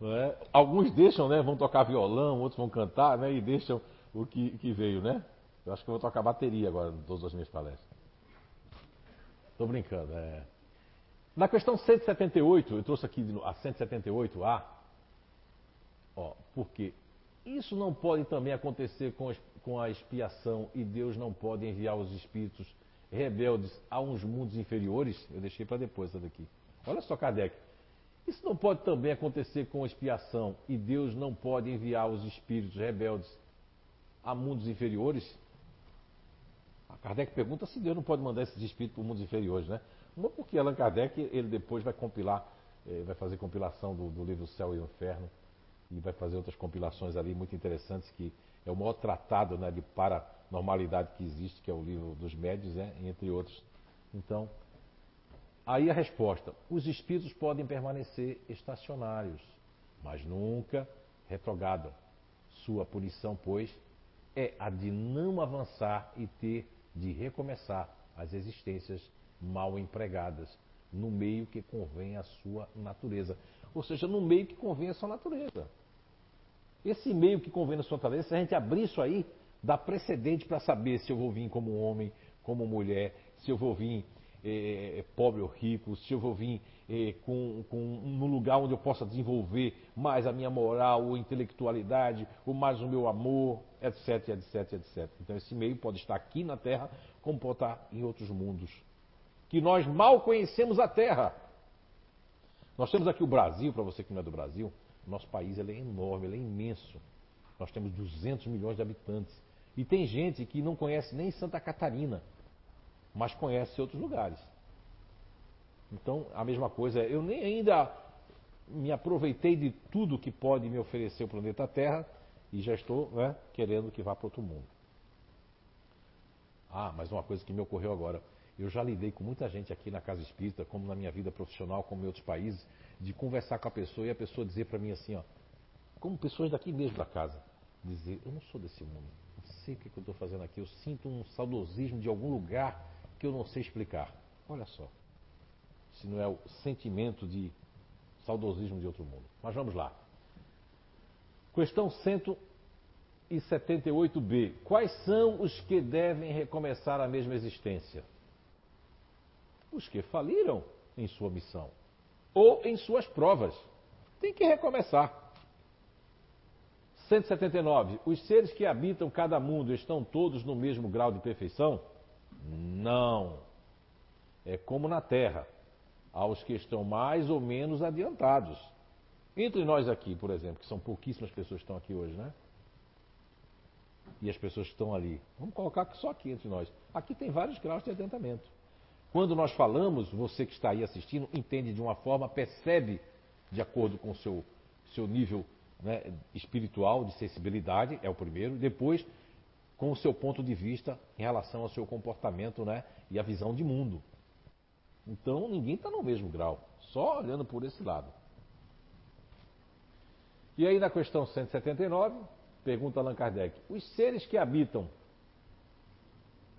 é? Alguns deixam, né? Vão tocar violão, outros vão cantar, né? E deixam o que, que veio, né? Eu acho que eu vou tocar bateria agora em todas as minhas palestras. Estou brincando, é. Na questão 178, eu trouxe aqui a 178A, ó, porque isso não pode também acontecer com, com a expiação e Deus não pode enviar os espíritos rebeldes a uns mundos inferiores? Eu deixei para depois essa daqui. Olha só, Kardec. Isso não pode também acontecer com a expiação e Deus não pode enviar os espíritos rebeldes a mundos inferiores? A Kardec pergunta se Deus não pode mandar esses espíritos para mundos inferiores, né? Porque Allan Kardec, ele depois vai compilar, eh, vai fazer compilação do, do livro Céu e Inferno e vai fazer outras compilações ali muito interessantes que é o maior tratado né, de paranormalidade que existe, que é o livro dos médios, né, entre outros. Então, aí a resposta: os espíritos podem permanecer estacionários, mas nunca retrogradam. Sua punição, pois, é a de não avançar e ter de recomeçar as existências mal empregadas, no meio que convém à sua natureza. Ou seja, no meio que convém à sua natureza. Esse meio que convém à sua natureza, se a gente abrir isso aí, dá precedente para saber se eu vou vir como homem, como mulher, se eu vou vir é, pobre ou rico, se eu vou vir com, com, num lugar onde eu possa desenvolver mais a minha moral ou intelectualidade, ou mais o meu amor, etc, etc, etc. Então esse meio pode estar aqui na Terra, como pode estar em outros mundos. Que nós mal conhecemos a Terra. Nós temos aqui o Brasil, para você que não é do Brasil, nosso país é enorme, é imenso. Nós temos 200 milhões de habitantes. E tem gente que não conhece nem Santa Catarina, mas conhece outros lugares. Então, a mesma coisa, eu nem ainda me aproveitei de tudo que pode me oferecer o planeta Terra e já estou né, querendo que vá para outro mundo. Ah, mas uma coisa que me ocorreu agora. Eu já lidei com muita gente aqui na Casa Espírita, como na minha vida profissional, como em outros países, de conversar com a pessoa e a pessoa dizer para mim assim, ó, como pessoas daqui mesmo da casa, dizer, eu não sou desse mundo, não sei o que, que eu estou fazendo aqui, eu sinto um saudosismo de algum lugar que eu não sei explicar. Olha só, se não é o sentimento de saudosismo de outro mundo. Mas vamos lá. Questão 178b. Quais são os que devem recomeçar a mesma existência? Os que faliram em sua missão ou em suas provas. Tem que recomeçar. 179. Os seres que habitam cada mundo estão todos no mesmo grau de perfeição? Não. É como na Terra. Há os que estão mais ou menos adiantados. Entre nós aqui, por exemplo, que são pouquíssimas pessoas que estão aqui hoje, né? E as pessoas que estão ali. Vamos colocar só aqui entre nós. Aqui tem vários graus de adiantamento. Quando nós falamos, você que está aí assistindo entende de uma forma, percebe de acordo com o seu, seu nível né, espiritual, de sensibilidade, é o primeiro. Depois, com o seu ponto de vista em relação ao seu comportamento né, e a visão de mundo. Então, ninguém está no mesmo grau, só olhando por esse lado. E aí, na questão 179, pergunta Allan Kardec: os seres que habitam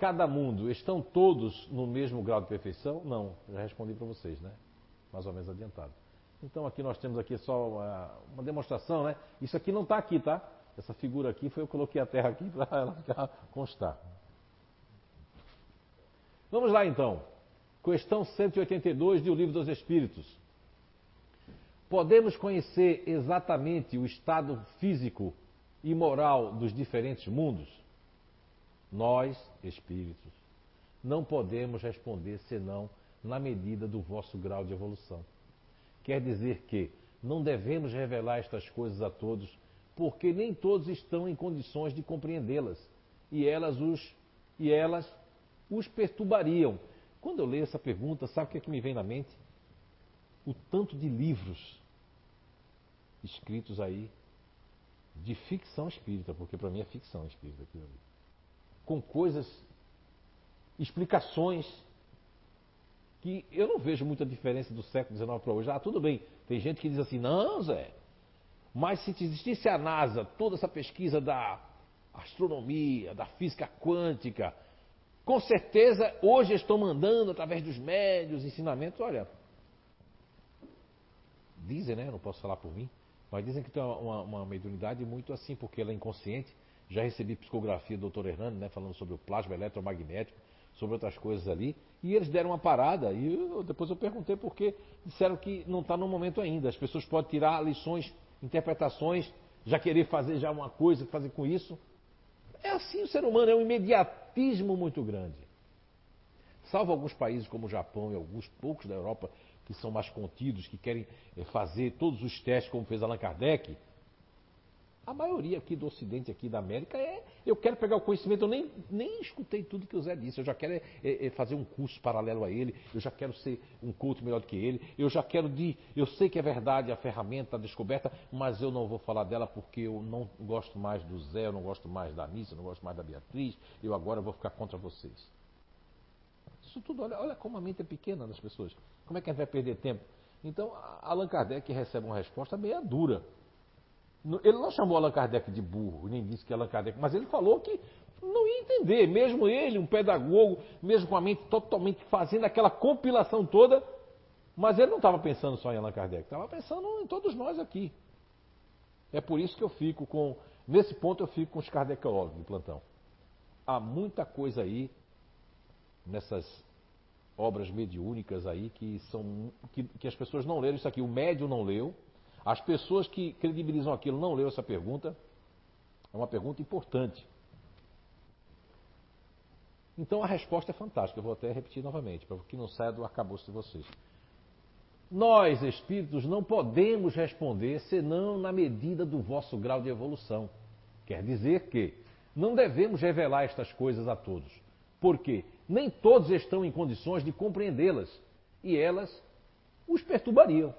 cada mundo, estão todos no mesmo grau de perfeição? Não, já respondi para vocês, né? Mais ou menos adiantado. Então aqui nós temos aqui só uma, uma demonstração, né? Isso aqui não está aqui, tá? Essa figura aqui foi eu coloquei a Terra aqui [LAUGHS] para ela ficar constar. Vamos lá então. Questão 182 do Livro dos Espíritos. Podemos conhecer exatamente o estado físico e moral dos diferentes mundos? Nós, espíritos, não podemos responder senão na medida do vosso grau de evolução. Quer dizer que não devemos revelar estas coisas a todos, porque nem todos estão em condições de compreendê-las, e elas os e elas os perturbariam. Quando eu leio essa pergunta, sabe o que, é que me vem na mente? O tanto de livros escritos aí de ficção espírita, porque para mim é ficção espírita aquilo ali com coisas, explicações que eu não vejo muita diferença do século XIX para hoje. Ah, tudo bem, tem gente que diz assim, não, Zé, mas se existisse a NASA, toda essa pesquisa da astronomia, da física quântica, com certeza hoje estão mandando através dos médios, ensinamentos, olha, dizem, né? Não posso falar por mim, mas dizem que tem uma, uma, uma mediunidade muito assim, porque ela é inconsciente Já recebi psicografia do Dr. Hernando, né, falando sobre o plasma eletromagnético, sobre outras coisas ali. E eles deram uma parada e eu, depois eu perguntei por quê. Disseram que não está no momento ainda. As pessoas podem tirar lições, interpretações, já querer fazer já uma coisa, fazer com isso. É assim o ser humano, é um imediatismo muito grande. Salvo alguns países como o Japão e alguns poucos da Europa que são mais contidos, que querem eh, fazer todos os testes como fez Allan Kardec, a maioria aqui do Ocidente, aqui da América, é. Eu quero pegar o conhecimento, eu nem, nem escutei tudo que o Zé disse. Eu já quero é, é, é, fazer um curso paralelo a ele, eu já quero ser um coach melhor do que ele, eu já quero de. Eu sei que é verdade a ferramenta, a descoberta, mas eu não vou falar dela porque eu não gosto mais do Zé, eu não gosto mais da Anissa, eu não gosto mais da Beatriz, eu agora vou ficar contra vocês. Isso tudo, olha, olha como a mente é pequena das pessoas. Como é que a gente vai perder tempo? Então, Allan Kardec recebe uma resposta meia dura. Ele não chamou Allan Kardec de burro, nem disse que Allan Kardec, mas ele falou que não ia entender, mesmo ele, um pedagogo, mesmo com a mente totalmente fazendo aquela compilação toda, mas ele não estava pensando só em Allan Kardec, estava pensando em todos nós aqui. É por isso que eu fico com, nesse ponto eu fico com os kardecólogos de plantão. Há muita coisa aí nessas obras mediúnicas aí que são que, que as pessoas não leram isso aqui. O médium não leu, as pessoas que credibilizam aquilo não leram essa pergunta. É uma pergunta importante. Então a resposta é fantástica. Eu vou até repetir novamente, para que não saia do arcabouço de vocês. Nós, espíritos, não podemos responder senão na medida do vosso grau de evolução. Quer dizer que não devemos revelar estas coisas a todos. Porque nem todos estão em condições de compreendê-las e elas os perturbariam.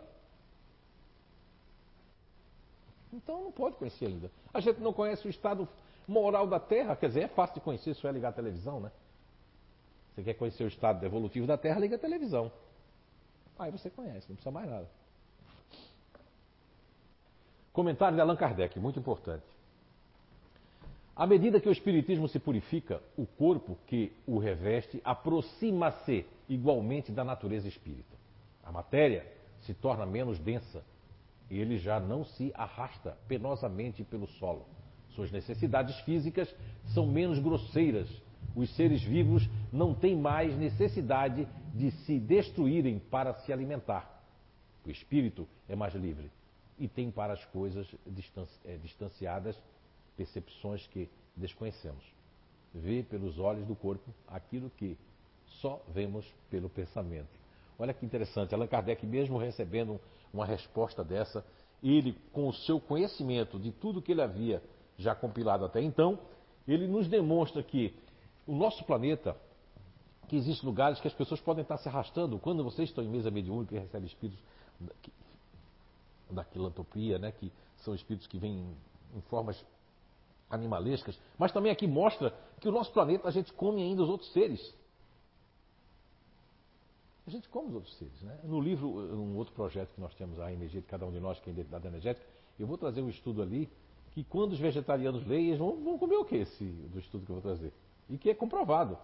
Então não pode conhecer ainda. A gente não conhece o estado moral da Terra, quer dizer, é fácil de conhecer, só é ligar a televisão, né? Você quer conhecer o estado evolutivo da Terra, liga a televisão. Aí você conhece, não precisa mais nada. Comentário de Allan Kardec, muito importante. À medida que o espiritismo se purifica, o corpo que o reveste aproxima-se igualmente da natureza espírita. A matéria se torna menos densa, ele já não se arrasta penosamente pelo solo. Suas necessidades físicas são menos grosseiras. Os seres vivos não têm mais necessidade de se destruírem para se alimentar. O espírito é mais livre e tem para as coisas é, distanciadas percepções que desconhecemos. Vê pelos olhos do corpo aquilo que só vemos pelo pensamento. Olha que interessante, Allan Kardec, mesmo recebendo uma resposta dessa, ele, com o seu conhecimento de tudo que ele havia já compilado até então, ele nos demonstra que o nosso planeta, que existem lugares que as pessoas podem estar se arrastando. Quando vocês estão em mesa mediúnica e recebem espíritos da quilantropia, né, que são espíritos que vêm em formas animalescas, mas também aqui mostra que o nosso planeta a gente come ainda os outros seres. A gente come os outros seres. Né? No livro, um outro projeto que nós temos, a energia de cada um de nós, que é a identidade energética, eu vou trazer um estudo ali que quando os vegetarianos leem, eles vão, vão comer o que esse, do estudo que eu vou trazer? E que é comprovado.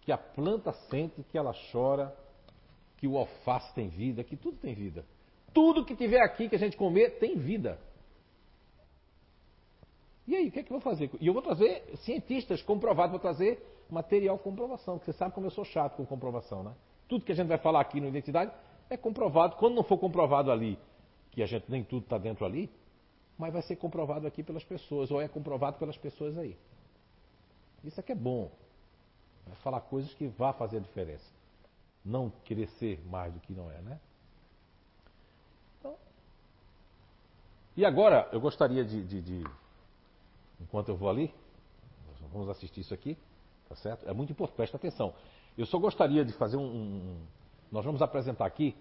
Que a planta sente, que ela chora, que o alface tem vida, que tudo tem vida. Tudo que tiver aqui que a gente comer tem vida. E aí, o que é que eu vou fazer? E eu vou trazer cientistas comprovados, vou trazer material comprovação, porque você sabe como eu sou chato com comprovação, né? Tudo que a gente vai falar aqui no Identidade é comprovado. Quando não for comprovado ali, que a gente nem tudo está dentro ali, mas vai ser comprovado aqui pelas pessoas, ou é comprovado pelas pessoas aí. Isso aqui é bom. Vai falar coisas que vá fazer a diferença. Não querer ser mais do que não é, né? Então, e agora eu gostaria de, de, de enquanto eu vou ali, vamos assistir isso aqui, tá certo? É muito importante, presta atenção. Eu só gostaria de fazer um, um, Nós vamos apresentar aqui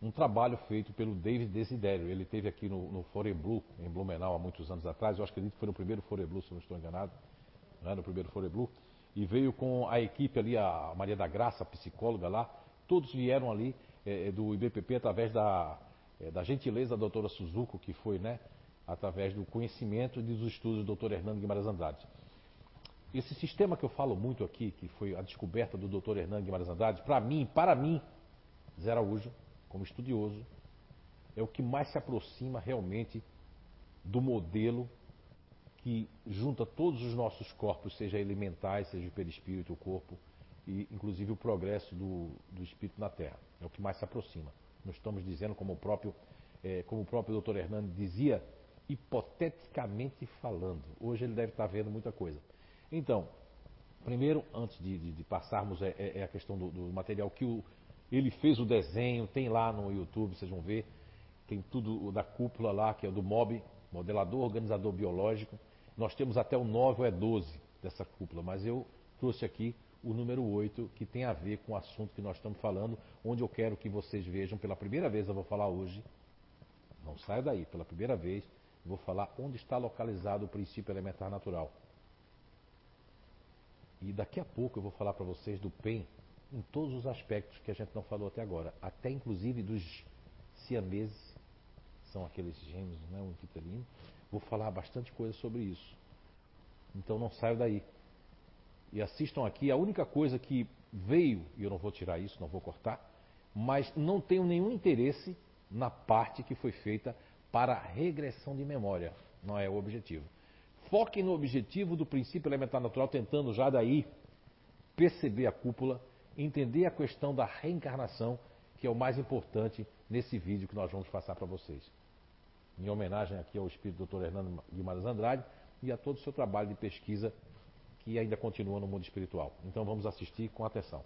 um trabalho feito pelo David Desiderio. Ele teve aqui no, no Blue, em Blumenau, há muitos anos atrás. Eu acredito que foi no primeiro Blue, se não estou enganado. Né? No primeiro Blue. E veio com a equipe ali, a Maria da Graça, a psicóloga lá. Todos vieram ali é, do IBPP através da, é, da gentileza da doutora Suzuko, que foi, né? Através do conhecimento e dos estudos do Dr. Hernando Guimarães Andrade. Esse sistema que eu falo muito aqui, que foi a descoberta do Dr. Hernando Guimarães Andrade, para mim, para mim, Zé Araújo, como estudioso, é o que mais se aproxima realmente do modelo que junta todos os nossos corpos, seja elementais, seja o perispírito, o corpo, e inclusive o progresso do, do espírito na Terra. É o que mais se aproxima. Nós estamos dizendo, como o próprio, é, como o próprio Dr. Hernando dizia, hipoteticamente falando. Hoje ele deve estar vendo muita coisa. Então, primeiro, antes de, de, de passarmos, é, é, é, a questão do, do material que o, ele fez o desenho, tem lá no YouTube, vocês vão ver. Tem tudo da cúpula lá, que é do MOB, modelador organizador biológico. Nós temos até o 9 ou é 12 dessa cúpula, mas eu trouxe aqui o número 8, que tem a ver com o assunto que nós estamos falando, onde eu quero que vocês vejam pela primeira vez, eu vou falar hoje. Não saia daí, pela primeira vez, vou falar onde está localizado o princípio elementar natural. E daqui a pouco eu vou falar para vocês do PEN em todos os aspectos que a gente não falou até agora, até inclusive dos siameses, são aqueles gêmeos, né, um inquitelino. Vou falar bastante coisa sobre isso. Então não saio daí. E assistam aqui, a única coisa que veio, e eu não vou tirar isso, não vou cortar, mas não tenho nenhum interesse na parte que foi feita para regressão de memória. Não é o objetivo. Foquem no objetivo do princípio elementar natural, tentando já daí perceber a cúpula, entender a questão da reencarnação, que é o mais importante nesse vídeo que nós vamos passar para vocês. Em homenagem aqui ao espírito do Dr. Hernando Guimarães Andrade e a todo o seu trabalho de pesquisa que ainda continua no mundo espiritual. Então vamos assistir com atenção.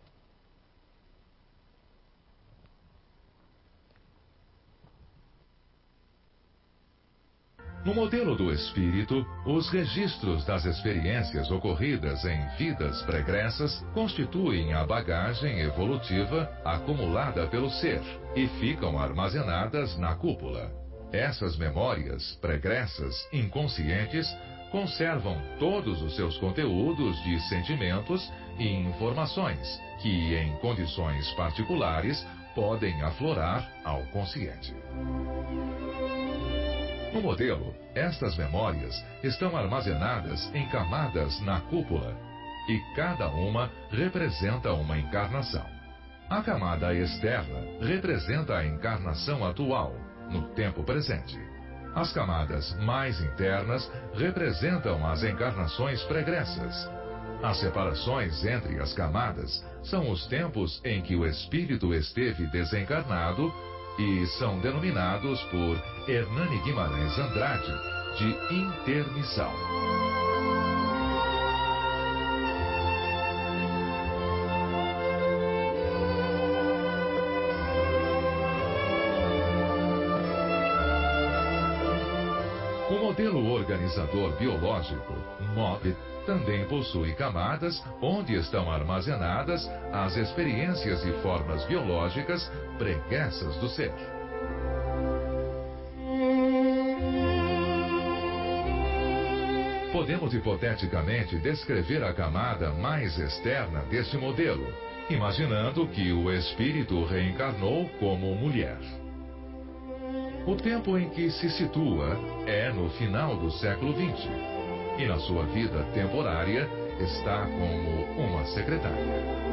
No modelo do espírito, os registros das experiências ocorridas em vidas pregressas constituem a bagagem evolutiva acumulada pelo ser e ficam armazenadas na cúpula. Essas memórias pregressas inconscientes conservam todos os seus conteúdos de sentimentos e informações que, em condições particulares, podem aflorar ao consciente. No modelo, estas memórias estão armazenadas em camadas na cúpula e cada uma representa uma encarnação. A camada externa representa a encarnação atual, no tempo presente. As camadas mais internas representam as encarnações pregressas. As separações entre as camadas são os tempos em que o espírito esteve desencarnado e são denominados por Hernani Guimarães Andrade de intermissão. O modelo organizador biológico, MOB, também possui camadas onde estão armazenadas as experiências e formas biológicas preguiças do ser. Podemos hipoteticamente descrever a camada mais externa deste modelo, imaginando que o espírito reencarnou como mulher. O tempo em que se situa é no final do século XX e na sua vida temporária está como uma secretária.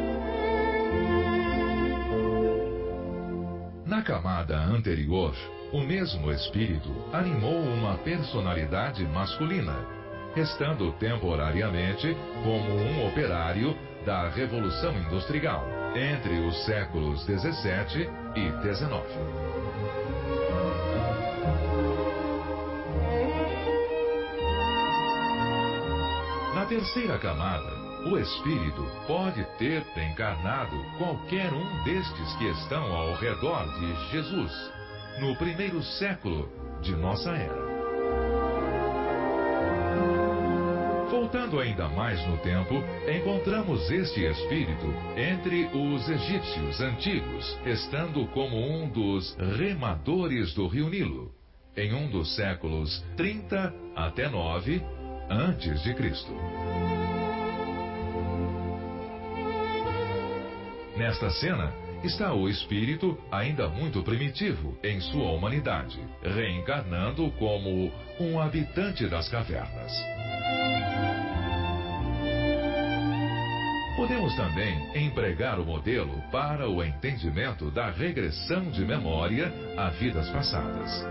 Na camada anterior, o mesmo espírito animou uma personalidade masculina, estando temporariamente como um operário da Revolução Industrial entre os séculos 17 e 19. Terceira camada, o espírito pode ter encarnado qualquer um destes que estão ao redor de Jesus, no primeiro século de nossa era. Voltando ainda mais no tempo, encontramos este espírito entre os egípcios antigos, estando como um dos remadores do rio Nilo, em um dos séculos 30 até 9 antes de Cristo. Nesta cena está o espírito ainda muito primitivo em sua humanidade, reencarnando como um habitante das cavernas. Podemos também empregar o modelo para o entendimento da regressão de memória a vidas passadas.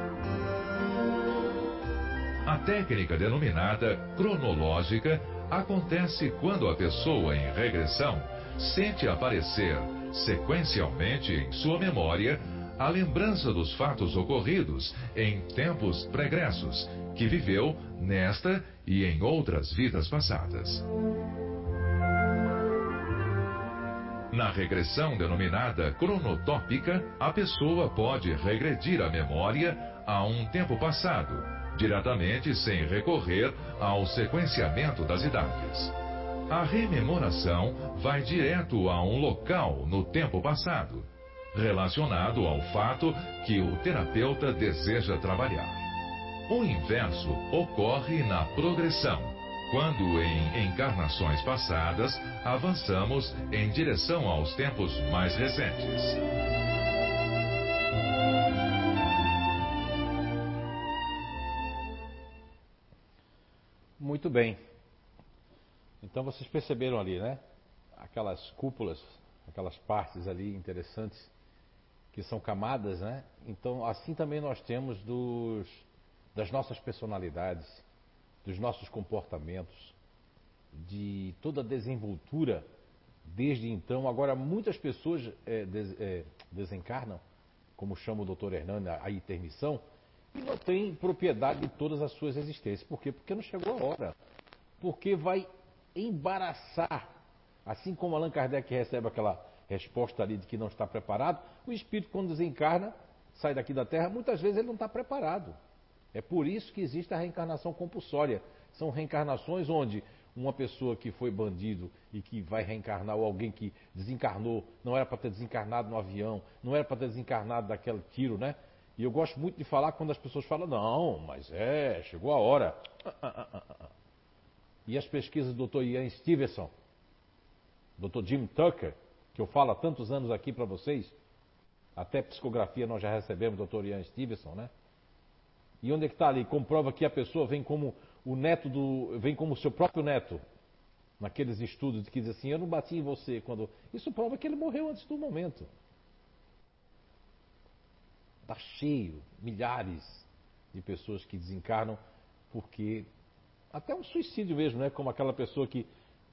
A técnica denominada cronológica acontece quando a pessoa em regressão sente aparecer, sequencialmente em sua memória, a lembrança dos fatos ocorridos em tempos pregressos, que viveu nesta e em outras vidas passadas. Na regressão denominada cronotópica, a pessoa pode regredir a memória a um tempo passado, diretamente sem recorrer ao sequenciamento das idades. A rememoração vai direto a um local no tempo passado, relacionado ao fato que o terapeuta deseja trabalhar. O inverso ocorre na progressão, quando em encarnações passadas avançamos em direção aos tempos mais recentes. Muito bem. Então vocês perceberam ali, né? Aquelas cúpulas, aquelas partes ali interessantes que são camadas, né? Então assim também nós temos dos, das nossas personalidades, dos nossos comportamentos, de toda a desenvoltura desde então. Agora muitas pessoas é, des, é, desencarnam, como chama o Dr. Hernani, a intermissão, e não tem propriedade de todas as suas existências. Por quê? Porque não chegou a hora. Porque vai embaraçar. Assim como Allan Kardec recebe aquela resposta ali de que não está preparado, o espírito, quando desencarna, sai daqui da Terra, muitas vezes ele não está preparado. É por isso que existe a reencarnação compulsória. São reencarnações onde uma pessoa que foi bandido e que vai reencarnar, ou alguém que desencarnou, não era para ter desencarnado no avião, não era para ter desencarnado daquele tiro, né? E eu gosto muito de falar quando as pessoas falam, não, mas é, chegou a hora. Ah, ah, ah, e as pesquisas do Dr. Ian Stevenson, Dr. Jim Tucker, que eu falo há tantos anos aqui para vocês, até psicografia nós já recebemos, Dr. Ian Stevenson, né? E onde é que está ali? Comprova que a pessoa vem como o neto do. vem como seu próprio neto. Naqueles estudos que diz assim, eu não bati em você quando. Isso prova que ele morreu antes do momento. Está cheio, milhares de pessoas que desencarnam porque. Até um suicídio mesmo, né? Como aquela pessoa que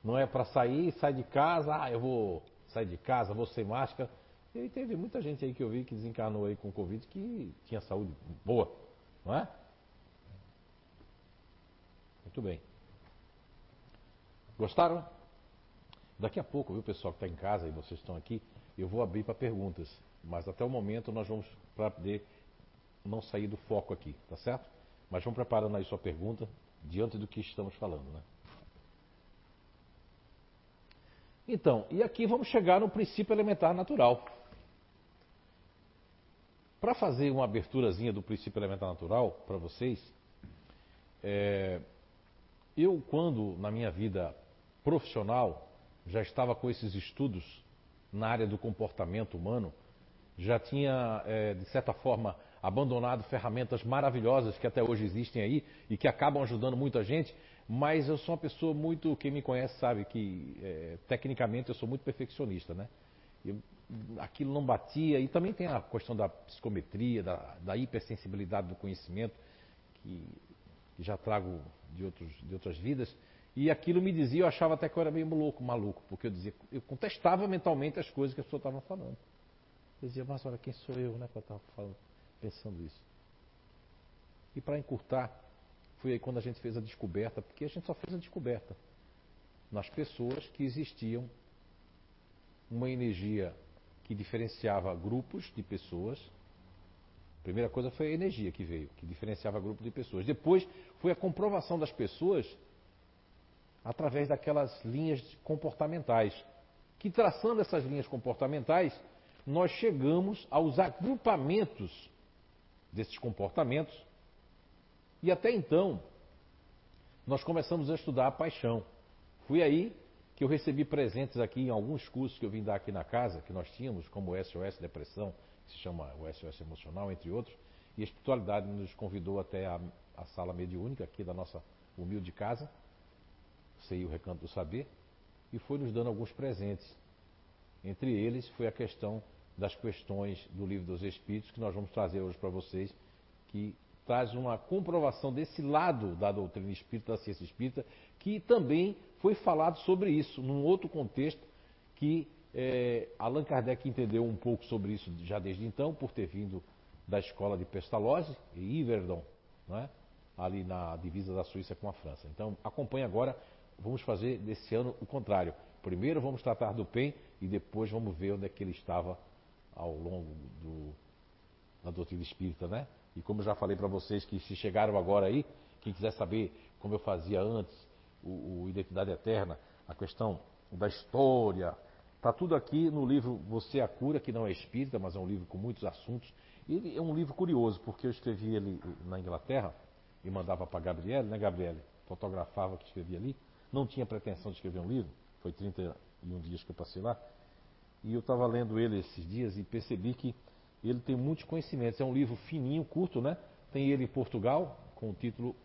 não é para sair, sai de casa, ah, eu vou sair de casa, vou sem máscara. E teve muita gente aí que eu vi que desencarnou aí com Covid que tinha saúde boa, não é? Muito bem. Gostaram? Daqui a pouco, viu, pessoal que está em casa e vocês estão aqui, eu vou abrir para perguntas. Mas até o momento nós vamos para poder não sair do foco aqui, tá certo? Mas vamos preparando aí sua pergunta diante do que estamos falando, né? Então, e aqui vamos chegar no princípio elementar natural. Para fazer uma aberturazinha do princípio elementar natural para vocês, é, eu quando na minha vida profissional já estava com esses estudos na área do comportamento humano, já tinha, é, de certa forma, abandonado ferramentas maravilhosas que até hoje existem aí e que acabam ajudando muita gente, mas eu sou uma pessoa muito, quem me conhece sabe que é, tecnicamente eu sou muito perfeccionista, né? Eu, aquilo não batia, e também tem a questão da psicometria, da, da hipersensibilidade do conhecimento, que, que já trago de, outros, de outras vidas, e aquilo me dizia, eu achava até que eu era meio louco, maluco, porque eu dizia, eu contestava mentalmente as coisas que as pessoas estavam falando. Eu dizia, mas olha, quem sou eu, né, para estar falando, pensando isso. E para encurtar, foi aí quando a gente fez a descoberta, porque a gente só fez a descoberta nas pessoas que existiam uma energia que diferenciava grupos de pessoas. A primeira coisa foi a energia que veio, que diferenciava grupos de pessoas. Depois foi a comprovação das pessoas através daquelas linhas comportamentais, que traçando essas linhas comportamentais, nós chegamos aos agrupamentos desses comportamentos e até então nós começamos a estudar a paixão. Fui aí que eu recebi presentes aqui em alguns cursos que eu vim dar aqui na casa, que nós tínhamos, como o SOS Depressão, que se chama o SOS Emocional, entre outros, e a espiritualidade nos convidou até a, a sala mediúnica aqui da nossa humilde casa, sei o recanto do saber, e foi nos dando alguns presentes. Entre eles foi a questão das questões do livro dos Espíritos que nós vamos trazer hoje para vocês, que traz uma comprovação desse lado da doutrina espírita, da ciência espírita, que também foi falado sobre isso, num outro contexto que é, Allan Kardec entendeu um pouco sobre isso já desde então, por ter vindo da escola de Pestalozzi e Yverdon, é? ali na divisa da Suíça com a França. Então, acompanhe agora, vamos fazer desse ano o contrário. Primeiro vamos tratar do PEN e depois vamos ver onde é que ele estava ao longo do, da doutrina espírita, né? E como eu já falei para vocês que se chegaram agora aí, quem quiser saber como eu fazia antes, o, o Identidade Eterna, a questão da história, está tudo aqui no livro Você é a Cura, que não é espírita, mas é um livro com muitos assuntos. Ele é um livro curioso, porque eu escrevi ele na Inglaterra e mandava para Gabriele, né, Gabriele? Fotografava que escrevia ali. Não tinha pretensão de escrever um livro, foi 31 dias que eu passei lá. E eu estava lendo ele esses dias e percebi que ele tem muitos conhecimentos. É um livro fininho, curto, né? Tem ele em Portugal, com o título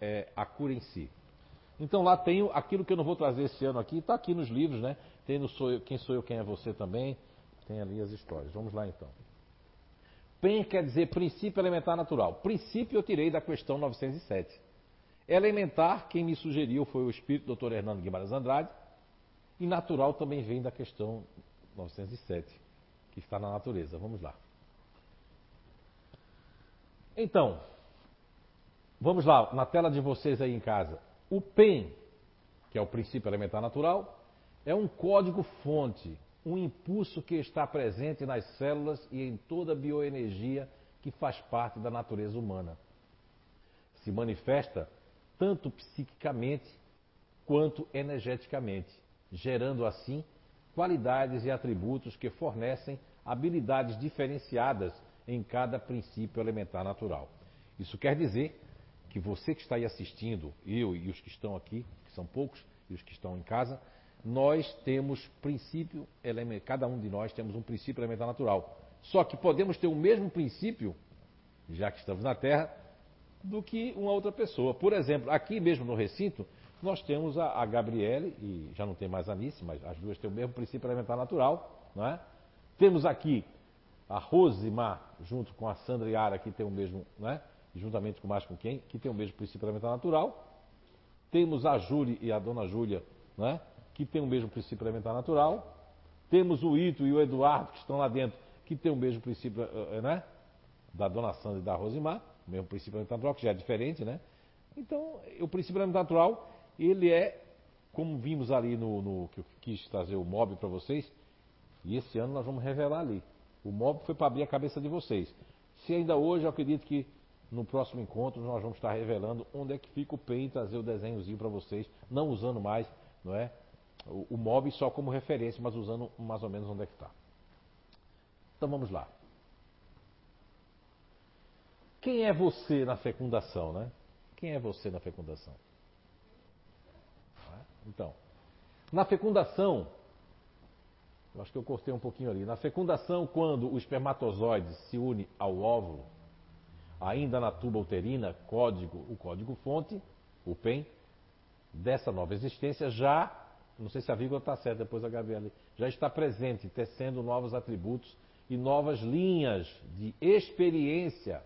é, A Cura em Si. Então lá tenho aquilo que eu não vou trazer esse ano aqui, está aqui nos livros, né? Tem no sou eu, Quem Sou Eu, Quem é Você também. Tem ali as histórias. Vamos lá então. PEN quer dizer princípio elementar natural. Princípio eu tirei da questão 907. Elementar, quem me sugeriu foi o espírito Dr. Hernando Guimarães Andrade. E natural também vem da questão 907, que está na natureza. Vamos lá. Então, vamos lá, na tela de vocês aí em casa. O PEN, que é o princípio elementar natural, é um código-fonte, um impulso que está presente nas células e em toda a bioenergia que faz parte da natureza humana. Se manifesta tanto psiquicamente quanto energeticamente, gerando assim qualidades e atributos que fornecem habilidades diferenciadas em cada princípio elementar natural. Isso quer dizer que você que está aí assistindo, eu e os que estão aqui, que são poucos, e os que estão em casa, nós temos princípio, cada um de nós temos um princípio elementar natural. Só que podemos ter o mesmo princípio, já que estamos na Terra, do que uma outra pessoa. Por exemplo, aqui mesmo no recinto, nós temos a, a Gabriele, e já não tem mais a Anice, mas as duas têm o mesmo princípio elementar natural. Não é? Temos aqui a Rosimar, junto com a Sandra Yara, que tem o mesmo, né? juntamente com mais com quem, que tem o mesmo princípio elementar natural. Temos a Júlia e a Dona Júlia, né? que tem o mesmo princípio elementar natural. Temos o Ito e o Eduardo, que estão lá dentro, que tem o mesmo princípio, eh, eh, né? Da Dona Sandra e da Rosimar, o mesmo princípio elementar natural, que já é diferente, né? Então, o princípio elementar natural, ele é, como vimos ali no, no que eu quis trazer o MOB para vocês, e esse ano nós vamos revelar ali. O MOB foi para abrir a cabeça de vocês. Se ainda hoje, eu acredito que no próximo encontro nós vamos estar revelando onde é que fica o PEN e trazer o desenhozinho para vocês, não usando mais, não é? O, o MOB só como referência, mas usando mais ou menos onde é que está. Então vamos lá. Quem é você na fecundação, né? Quem é você na fecundação? Então, na fecundação, eu acho que eu cortei um pouquinho ali. Na fecundação, quando o espermatozoide se une ao óvulo, ainda na tuba uterina, código, o código-fonte, o PEN, dessa nova existência já, não sei se a vírgula está certa depois a Gabriela, já está presente, tecendo novos atributos e novas linhas de experiência,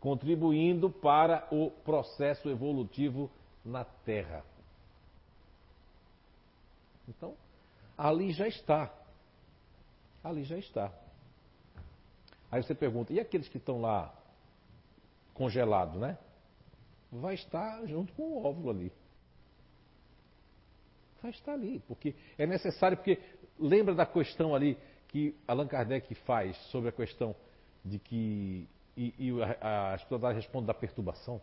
contribuindo para o processo evolutivo na Terra. Então, ali já está ali já está. Aí você pergunta, e aqueles que estão lá congelados, né? Vai estar junto com o óvulo ali. Vai estar ali, porque é necessário, porque lembra da questão ali que Allan Kardec faz sobre a questão de que. E, e a, a espiritualidade responde da perturbação,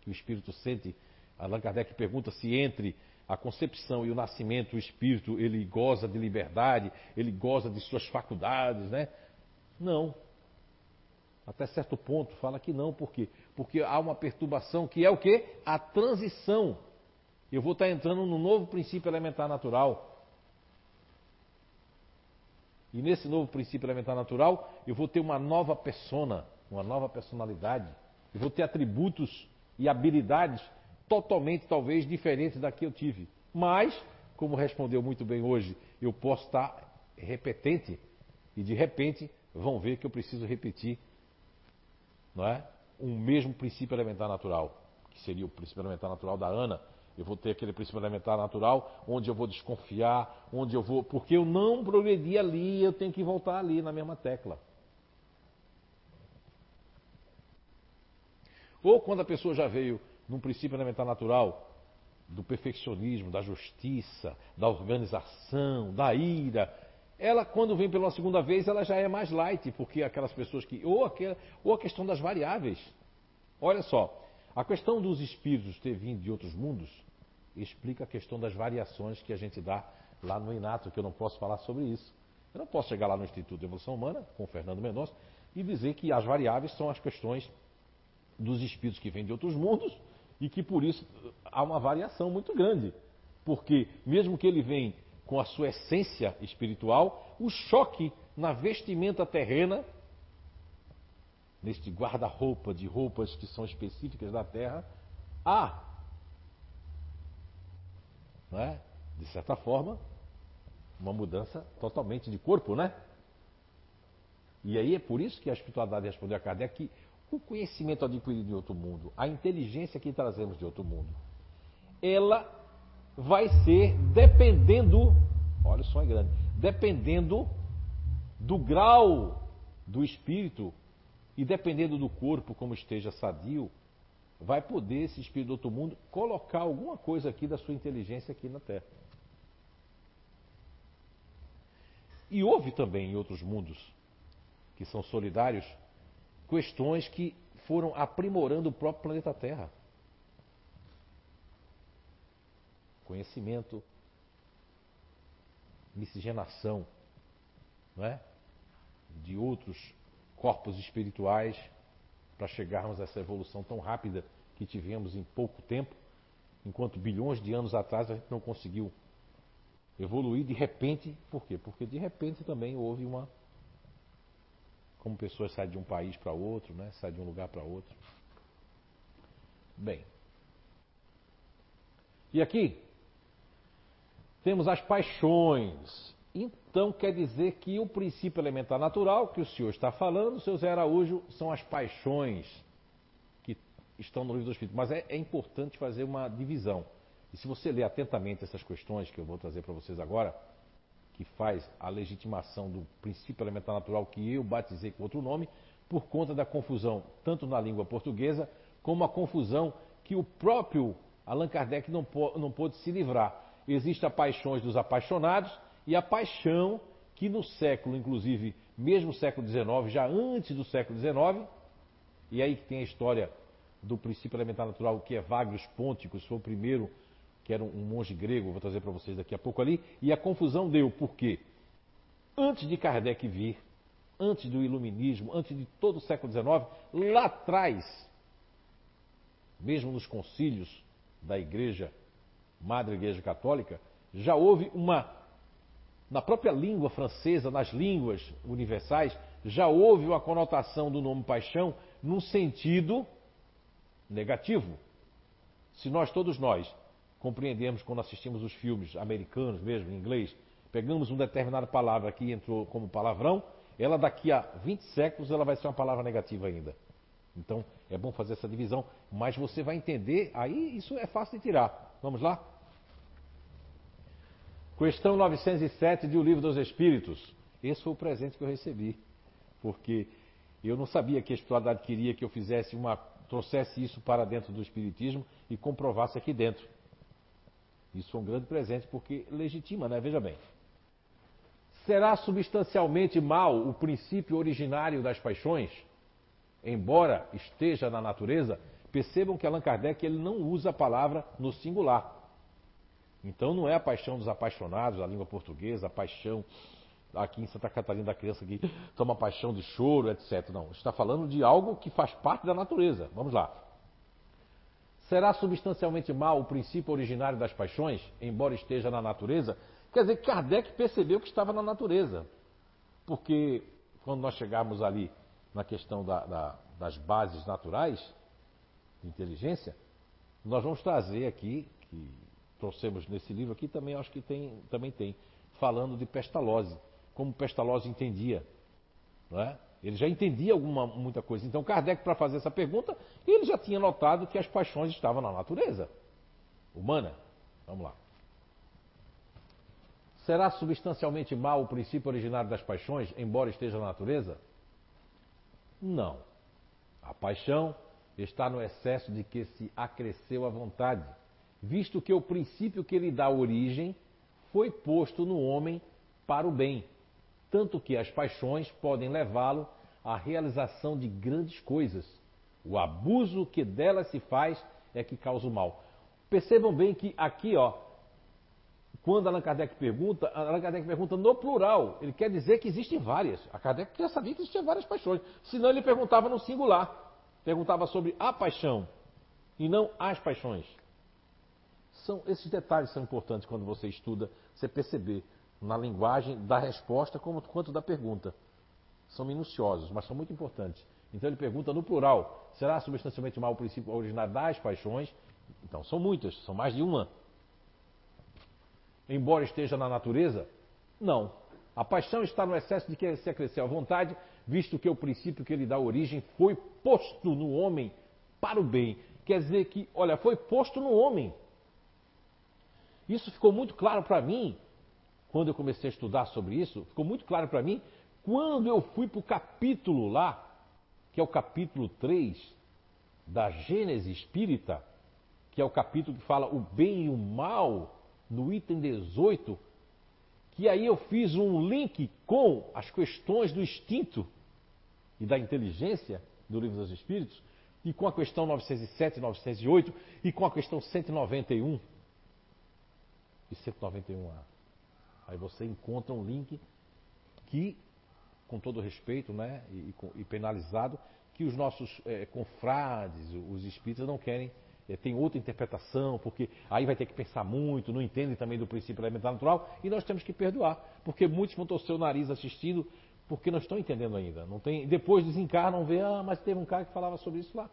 que o espírito sente. Allan Kardec pergunta se entre a concepção e o nascimento, o espírito, ele goza de liberdade, ele goza de suas faculdades, né? Não. Até certo ponto fala que não, por quê? Porque há uma perturbação que é o quê? A transição. Eu vou estar entrando no novo princípio elementar natural. E nesse novo princípio elementar natural, eu vou ter uma nova persona, uma nova personalidade. Eu vou ter atributos e habilidades totalmente, talvez, diferente da que eu tive. Mas, como respondeu muito bem hoje, eu posso estar repetente e de repente vão ver que eu preciso repetir, não é? um mesmo princípio elementar natural, que seria o princípio elementar natural da Ana. Eu vou ter aquele princípio elementar natural onde eu vou desconfiar, onde eu vou. Porque eu não progredi ali, eu tenho que voltar ali na mesma tecla. Ou quando a pessoa já veio num princípio elementar natural do perfeccionismo, da justiça, da organização, da ira, ela quando vem pela segunda vez, ela já é mais light, porque aquelas pessoas que ou aquela, ou a questão das variáveis. Olha só, a questão dos espíritos ter vindo de outros mundos explica a questão das variações que a gente dá lá no Inato, que eu não posso falar sobre isso. Eu não posso chegar lá no Instituto de Evolução Humana, com o Fernando Mendonça, e dizer que as variáveis são as questões dos espíritos que vêm de outros mundos e que por isso há uma variação muito grande. Porque, mesmo que ele venha com a sua essência espiritual, o choque na vestimenta terrena, neste guarda-roupa de roupas que são específicas da terra, há, é? de certa forma, uma mudança totalmente de corpo, né? E aí é por isso que a espiritualidade respondeu a Kardec que o conhecimento adquirido de outro mundo, a inteligência que trazemos de outro mundo, ela vai ser dependendo, olha o som é grande, dependendo do grau do espírito e dependendo do corpo como esteja sadio, vai poder esse espírito do outro mundo colocar alguma coisa aqui da sua inteligência aqui na Terra. E houve também em outros mundos que são solidários questões que foram aprimorando o próprio planeta Terra. Conhecimento, miscigenação, não é? De outros corpos espirituais para chegarmos a essa evolução tão rápida que tivemos em pouco tempo, enquanto bilhões de anos atrás a gente não conseguiu evoluir de repente, por quê? Porque de repente também houve uma como pessoas saem de um país para outro, né? saem de um lugar para outro. Bem. E aqui temos as paixões. Então quer dizer que o princípio elementar natural que o senhor está falando, seu Zé Araújo, são as paixões que estão no livro do Espírito. Mas é, é importante fazer uma divisão. E se você ler atentamente essas questões que eu vou trazer para vocês agora, que faz a legitimação do princípio elementar natural que eu batizei com outro nome, por conta da confusão tanto na língua portuguesa como a confusão que o próprio Allan Kardec não, não pôde se livrar. Existem as paixões dos apaixonados e a paixão que no século, inclusive, mesmo século XIX, já antes do século XIX, e aí que tem a história do princípio elementar natural, que é Vagros Ponticus, foi o primeiro que era um monge grego, vou trazer para vocês daqui a pouco ali, e a confusão deu, porque antes de Kardec vir, antes do iluminismo, antes de todo o século XIX, lá atrás, mesmo nos concílios da Igreja, Madre Igreja Católica, já houve uma, na própria língua francesa, nas línguas universais, já houve uma conotação do nome paixão num sentido negativo. Se nós, todos nós, compreendemos quando assistimos os filmes americanos mesmo, em inglês, pegamos uma determinada palavra que entrou como palavrão, ela daqui a 20 séculos ela vai ser uma palavra negativa ainda. Então é bom fazer essa divisão, mas você vai entender, aí isso é fácil de tirar. Vamos lá? Questão 907 de O Livro dos Espíritos. Esse foi o presente que eu recebi, porque eu não sabia que a espiritualidade queria que eu fizesse uma trouxesse isso para dentro do espiritismo e comprovasse aqui dentro. Isso é um grande presente porque legitima, né? Veja bem. Será substancialmente mal o princípio originário das paixões? Embora esteja na natureza, percebam que Allan Kardec ele não usa a palavra no singular. Então não é a paixão dos apaixonados, a língua portuguesa, a paixão aqui em Santa Catarina da criança que toma paixão de choro, etc. Não, está falando de algo que faz parte da natureza. Vamos lá. Será substancialmente mal o princípio originário das paixões, embora esteja na natureza? Quer dizer, Kardec percebeu que estava na natureza. Porque quando nós chegarmos ali na questão da, da, das bases naturais de inteligência, nós vamos trazer aqui, que trouxemos nesse livro aqui, também acho que tem, também tem, falando de Pestalozzi, como Pestalozzi entendia. Não é? Ele já entendia alguma, muita coisa. Então, Kardec, para fazer essa pergunta, ele já tinha notado que as paixões estavam na natureza humana. Vamos lá. Será substancialmente mal o princípio originário das paixões, embora esteja na natureza? Não. A paixão está no excesso de que se acresceu a vontade, visto que o princípio que lhe dá origem foi posto no homem para o bem, tanto que as paixões podem levá-lo à realização de grandes coisas. O abuso que delas se faz é que causa o mal. Percebam bem que aqui, ó, quando Allan Kardec pergunta, Allan Kardec pergunta no plural. Ele quer dizer que existem várias. A Kardec já sabia que existiam várias paixões. Senão ele perguntava no singular. Perguntava sobre a paixão e não as paixões. São, esses detalhes são importantes quando você estuda, você perceber na linguagem da resposta como, quanto da pergunta. São minuciosos, mas são muito importantes. Então ele pergunta no plural: será substancialmente mal o princípio originário das paixões? Então são muitas, são mais de uma. Embora esteja na natureza? Não. A paixão está no excesso de que se acrescer à vontade, visto que o princípio que lhe dá origem foi posto no homem para o bem. Quer dizer que, olha, foi posto no homem. Isso ficou muito claro para mim quando eu comecei a estudar sobre isso, ficou muito claro para mim quando eu fui para o capítulo lá, que é o capítulo 3 da Gênese Espírita, que é o capítulo que fala o bem e o mal, no item 18, que aí eu fiz um link com as questões do instinto e da inteligência do Livro dos Espíritos, e com a questão 907 e 908, e com a questão 191 e 191A. Aí você encontra um link que, com todo respeito né, e, e penalizado, que os nossos é, confrades, os espíritas, não querem, é, tem outra interpretação, porque aí vai ter que pensar muito, não entendem também do princípio elementar natural, e nós temos que perdoar, porque muitos vão torcer o nariz assistindo, porque não estão entendendo ainda. Não tem, depois desencarnam, vê, ah, mas teve um cara que falava sobre isso lá.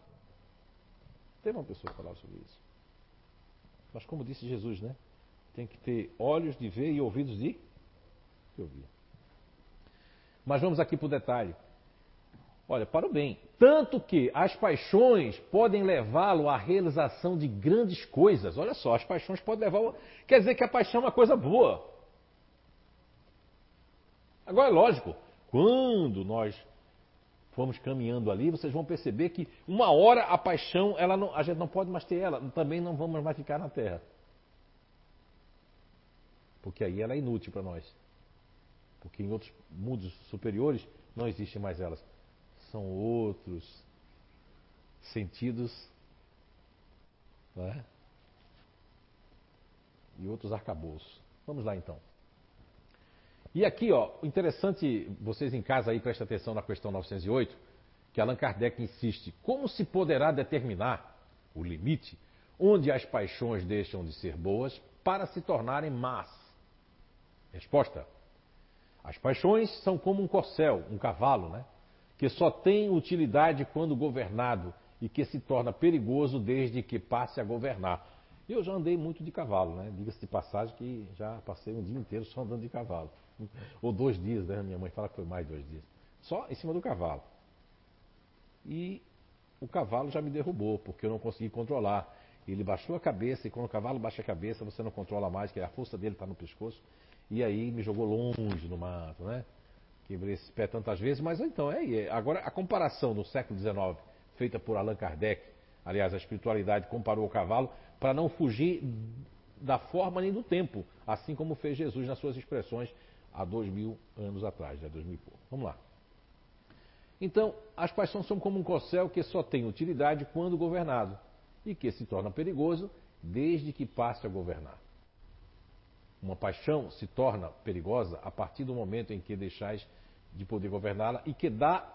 Teve uma pessoa que falava sobre isso. Mas como disse Jesus, né? Tem que ter olhos de ver e ouvidos de, de ouvir. Mas vamos aqui para o detalhe. Olha, para o bem. Tanto que as paixões podem levá-lo à realização de grandes coisas. Olha só, as paixões podem levá-lo. Quer dizer que a paixão é uma coisa boa. Agora é lógico, quando nós formos caminhando ali, vocês vão perceber que uma hora a paixão, ela não, a gente não pode mais ter ela, também não vamos mais ficar na terra porque aí ela é inútil para nós. Porque em outros mundos superiores não existem mais elas. São outros sentidos né? e outros arcabouços. Vamos lá então. E aqui, ó, interessante, vocês em casa aí prestem atenção na questão 908, que Allan Kardec insiste: como se poderá determinar o limite onde as paixões deixam de ser boas para se tornarem más? Resposta: As paixões são como um corcel, um cavalo, né? Que só tem utilidade quando governado e que se torna perigoso desde que passe a governar. Eu já andei muito de cavalo, né? Diga-se de passagem que já passei um dia inteiro só andando de cavalo. Ou dois dias, né? Minha mãe fala que foi mais dois dias. Só em cima do cavalo. E o cavalo já me derrubou, porque eu não consegui controlar. Ele baixou a cabeça, e quando o cavalo baixa a cabeça, você não controla mais, que a força dele está no pescoço e aí me jogou longe no mato, né? Quebrei esse pé tantas vezes, mas então, é, é agora a comparação no século XIX, feita por Allan Kardec, aliás, a espiritualidade comparou o cavalo para não fugir da forma nem do tempo, assim como fez Jesus nas suas expressões há dois mil anos atrás, já dois mil e pouco. Vamos lá. Então, as paixões são como um corcel que só tem utilidade quando governado e que se torna perigoso desde que passe a governar. Uma paixão se torna perigosa a partir do momento em que deixais de poder governá-la e que dá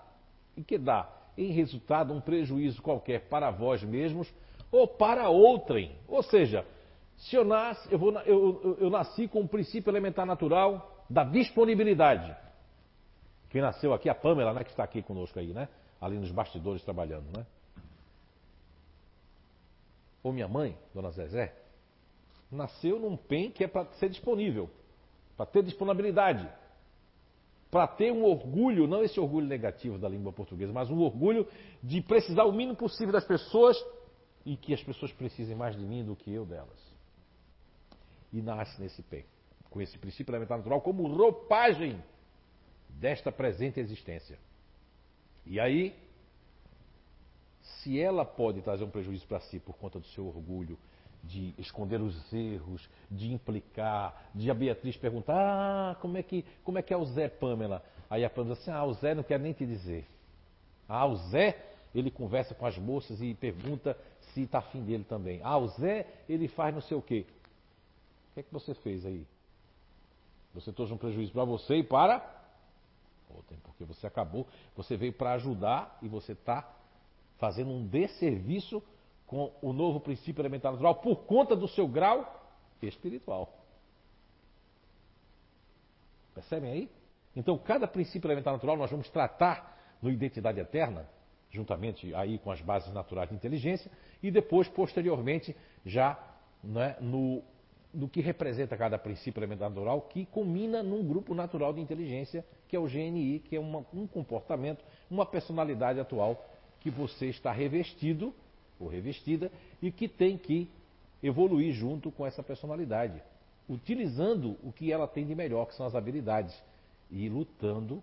e que dá em resultado um prejuízo qualquer para vós mesmos ou para outrem. Ou seja, se eu, eu, vou, eu, eu nasci com o um princípio elementar natural da disponibilidade. Quem nasceu aqui, a Pamela, né, que está aqui conosco aí, né? Ali nos bastidores trabalhando, né? Ou minha mãe, Dona Zezé, nasceu num PEN que é para ser disponível, para ter disponibilidade. para ter um orgulho, não esse orgulho negativo da língua portuguesa, mas um orgulho de precisar o mínimo possível das pessoas e que as pessoas precisem mais de mim do que eu delas. E nasce nesse pé, com esse princípio elementar natural como roupagem desta presente existência. E aí, se ela pode trazer um prejuízo para si por conta do seu orgulho, de esconder os erros, de implicar, de a Beatriz perguntar, ah, como é que, como é, que é o Zé Pamela? Aí a Pamela diz assim, ah, o Zé não quer nem te dizer. Ah, o Zé, ele conversa com as moças e pergunta se está afim dele também. Ah, o Zé, ele faz não sei o quê. O que é que você fez aí? Você trouxe um prejuízo para você e para porque você acabou, você veio para ajudar e você está fazendo um desserviço com o novo princípio elementar natural por conta do seu grau espiritual. Percebem aí? Então, cada princípio elementar natural nós vamos tratar no Identidade Eterna, juntamente aí com as bases naturais de inteligência, e depois, posteriormente, já né, no, no que representa cada princípio elementar natural, que culmina num grupo natural de inteligência, que é o GNI, que é uma, um comportamento, uma personalidade atual que você está revestido ou revestida e que tem que evoluir junto com essa personalidade, utilizando o que ela tem de melhor, que são as habilidades, e lutando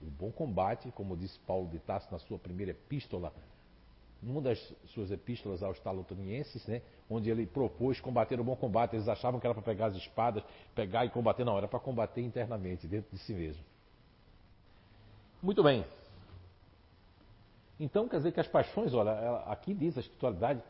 o bom combate, como disse Paulo de Tarso na sua primeira epístola, numa das suas epístolas aos talotonienses, né, onde ele propôs combater o bom combate. Eles achavam que era para pegar as espadas, pegar e combater, não, era para combater internamente, dentro de si mesmo. Muito bem. Então quer dizer que as paixões, olha, aqui diz a espiritualidade,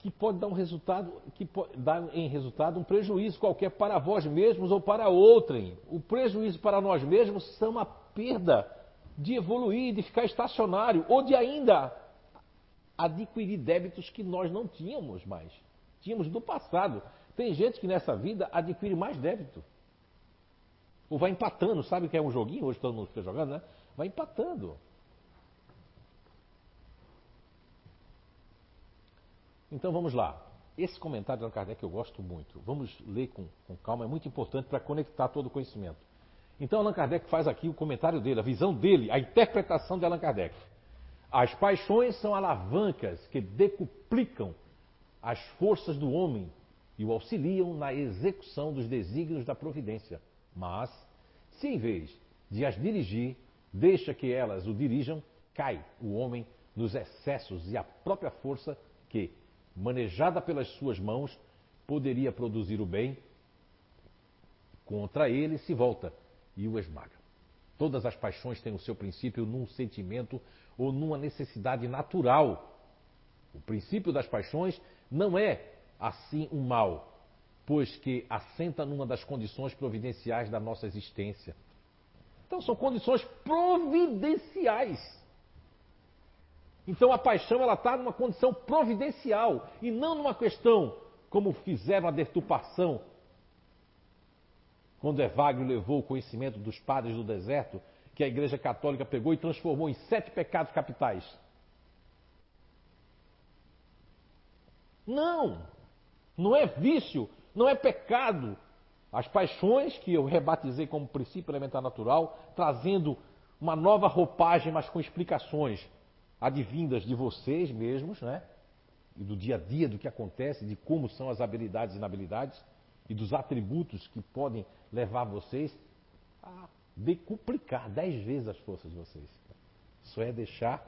que pode dar um resultado, que pode dar em resultado um prejuízo qualquer para vós mesmos ou para outrem. O prejuízo para nós mesmos são a perda de evoluir, de ficar estacionário, ou de ainda adquirir débitos que nós não tínhamos mais. Tínhamos do passado. Tem gente que nessa vida adquire mais débito. Ou vai empatando, sabe que é um joguinho, hoje todo mundo fica jogando, né? Vai empatando. Então vamos lá. Esse comentário de Allan Kardec eu gosto muito. Vamos ler com, com calma, é muito importante para conectar todo o conhecimento. Então Allan Kardec faz aqui o comentário dele, a visão dele, a interpretação de Allan Kardec. As paixões são alavancas que decuplicam as forças do homem e o auxiliam na execução dos desígnios da providência. Mas, se em vez de as dirigir, deixa que elas o dirijam, cai o homem nos excessos e a própria força que, manejada pelas suas mãos, poderia produzir o bem, contra ele se volta e o esmaga. Todas as paixões têm o seu princípio num sentimento ou numa necessidade natural. O princípio das paixões não é assim um mal, pois que assenta numa das condições providenciais da nossa existência. Então são condições providenciais. Então a paixão ela está numa condição providencial e não numa questão como fizeram a deturpação quando Evagrio levou o conhecimento dos padres do deserto, que a Igreja Católica pegou e transformou em sete pecados capitais. Não, não é vício, não é pecado. As paixões que eu rebatizei como princípio elementar natural, trazendo uma nova roupagem, mas com explicações advindas de vocês mesmos, né? E do dia a dia, do que acontece, de como são as habilidades e inabilidades, e dos atributos que podem levar vocês a decuplicar dez vezes as forças de vocês. Isso é deixar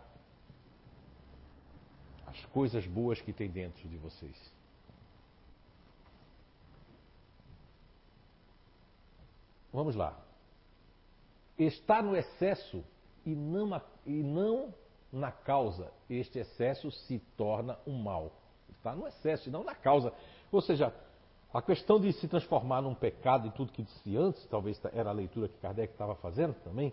as coisas boas que tem dentro de vocês. Vamos lá. Está no excesso e não, e não na causa, este excesso se torna um mal. Está no excesso e não na causa. Ou seja, a questão de se transformar num pecado e tudo que disse antes, talvez era a leitura que Kardec estava fazendo também.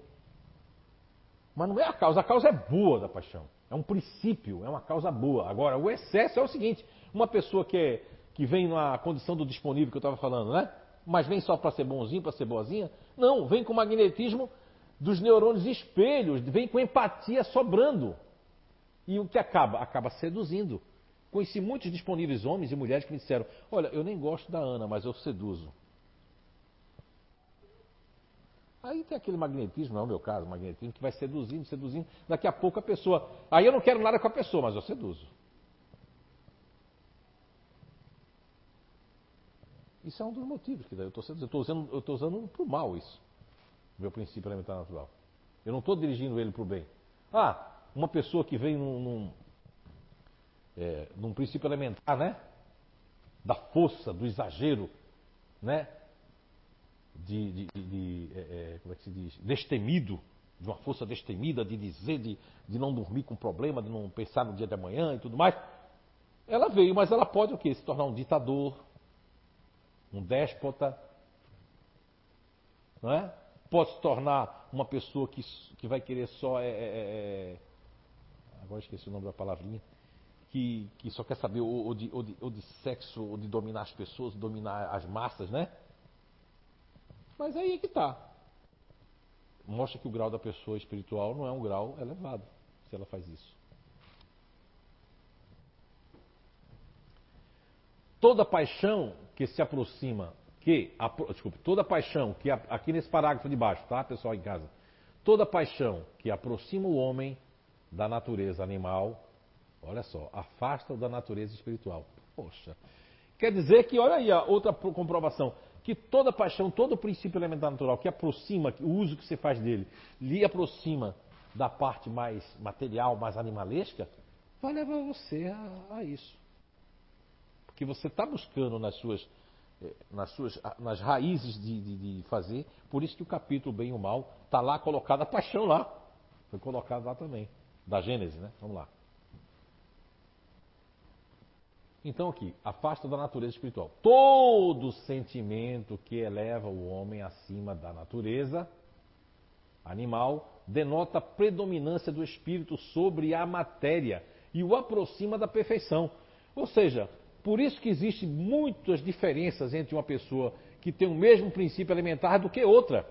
Mas não é a causa, a causa é boa da paixão. É um princípio, é uma causa boa. Agora, o excesso é o seguinte: uma pessoa que, é, que vem na condição do disponível que eu estava falando, né? Mas vem só para ser bonzinho, para ser boazinha? Não, vem com magnetismo dos neurônios espelhos, vem com empatia sobrando. E o que acaba? Acaba seduzindo. Conheci muitos disponíveis homens e mulheres que me disseram: Olha, eu nem gosto da Ana, mas eu seduzo. Aí tem aquele magnetismo, não é o meu caso, magnetismo que vai seduzindo, seduzindo. Daqui a pouco a pessoa. Aí eu não quero nada com a pessoa, mas eu seduzo. Isso é um dos motivos que daí eu estou seduzindo. Eu estou usando, para o mal isso. Meu princípio elementar natural. Eu não estou dirigindo ele para o bem. Ah, uma pessoa que vem num, num, é, num princípio elementar, né? Da força, do exagero, né? de, de, de, de é, é, como é que se diz, destemido, de uma força destemida, de dizer, de, de não dormir com problema, de não pensar no dia de amanhã e tudo mais. Ela veio, mas ela pode o quê? Se tornar um ditador, um déspota, não é? Pode se tornar uma pessoa que, que vai querer só. É, é, é, é agora esqueci o nome da palavrinha. Que, que só quer saber ou, ou, de, ou, de, ou de sexo, ou de dominar as pessoas, dominar as massas, né? Mas aí é que está. Mostra que o grau da pessoa espiritual não é um grau elevado, se ela faz isso. Toda paixão que se aproxima, que, a, toda paixão que, aqui nesse parágrafo de baixo, tá, pessoal em casa? Toda paixão que aproxima o homem da natureza animal, olha só, afasta-o da natureza espiritual. Poxa, quer dizer que, olha aí a outra comprovação, que toda paixão, todo princípio elementar natural que aproxima, o uso que você faz dele, lhe aproxima da parte mais material, mais animalesca, vai levar você a, a isso. Porque você está buscando nas suas, nas suas nas raízes de, de, de, fazer, por isso que o capítulo Bem e o Mal está lá colocado, a paixão lá, foi colocado lá também, da Gênesis, né? Vamos lá. Então, aqui, afasta da natureza espiritual. Todo sentimento que eleva o homem acima da natureza animal denota predominância do espírito sobre a matéria e o aproxima da perfeição. Ou seja, por isso que existem muitas diferenças entre uma pessoa que tem o mesmo princípio alimentar do que outra.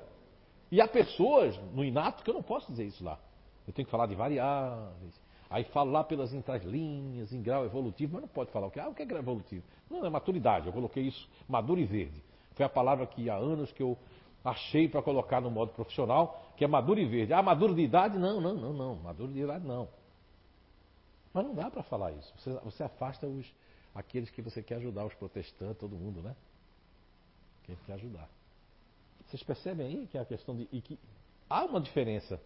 E há pessoas no inato que eu não posso dizer isso lá. Eu tenho que falar de variáveis, Aí falo lá pelas entrelinhas, em grau evolutivo, mas não pode falar o que? Ah, o que é grau evolutivo? Não, é maturidade. Eu coloquei isso, maduro e verde. Foi a palavra que há anos que eu achei para colocar no modo profissional, que é maduro e verde. Ah, maduro de idade? Não, não, não, não. Maduro de idade não. Mas não dá para falar isso. Você, você afasta os, aqueles que você quer ajudar, os protestantes, todo mundo, né? Quem quer ajudar. Vocês percebem aí que é a questão de. E que há uma diferença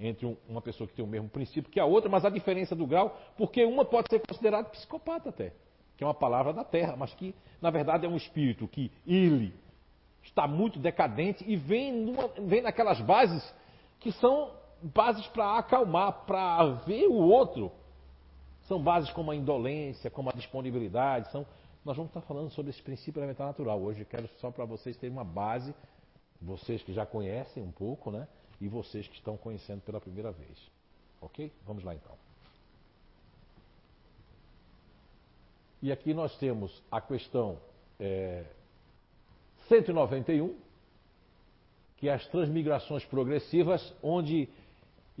entre um, uma pessoa que tem o mesmo princípio que a outra, mas a diferença do grau, porque uma pode ser considerada psicopata até, que é uma palavra da terra, mas que na verdade é um espírito que ele está muito decadente e vem, numa, vem naquelas bases que são bases para acalmar, para ver o outro. São bases como a indolência, como a disponibilidade. São... Nós vamos estar falando sobre esse princípio elementar natural. Hoje quero só para vocês terem uma base, vocês que já conhecem um pouco, né? e vocês que estão conhecendo pela primeira vez. Ok? Vamos lá então. E aqui nós temos a questão é, 191, que é as transmigrações progressivas, onde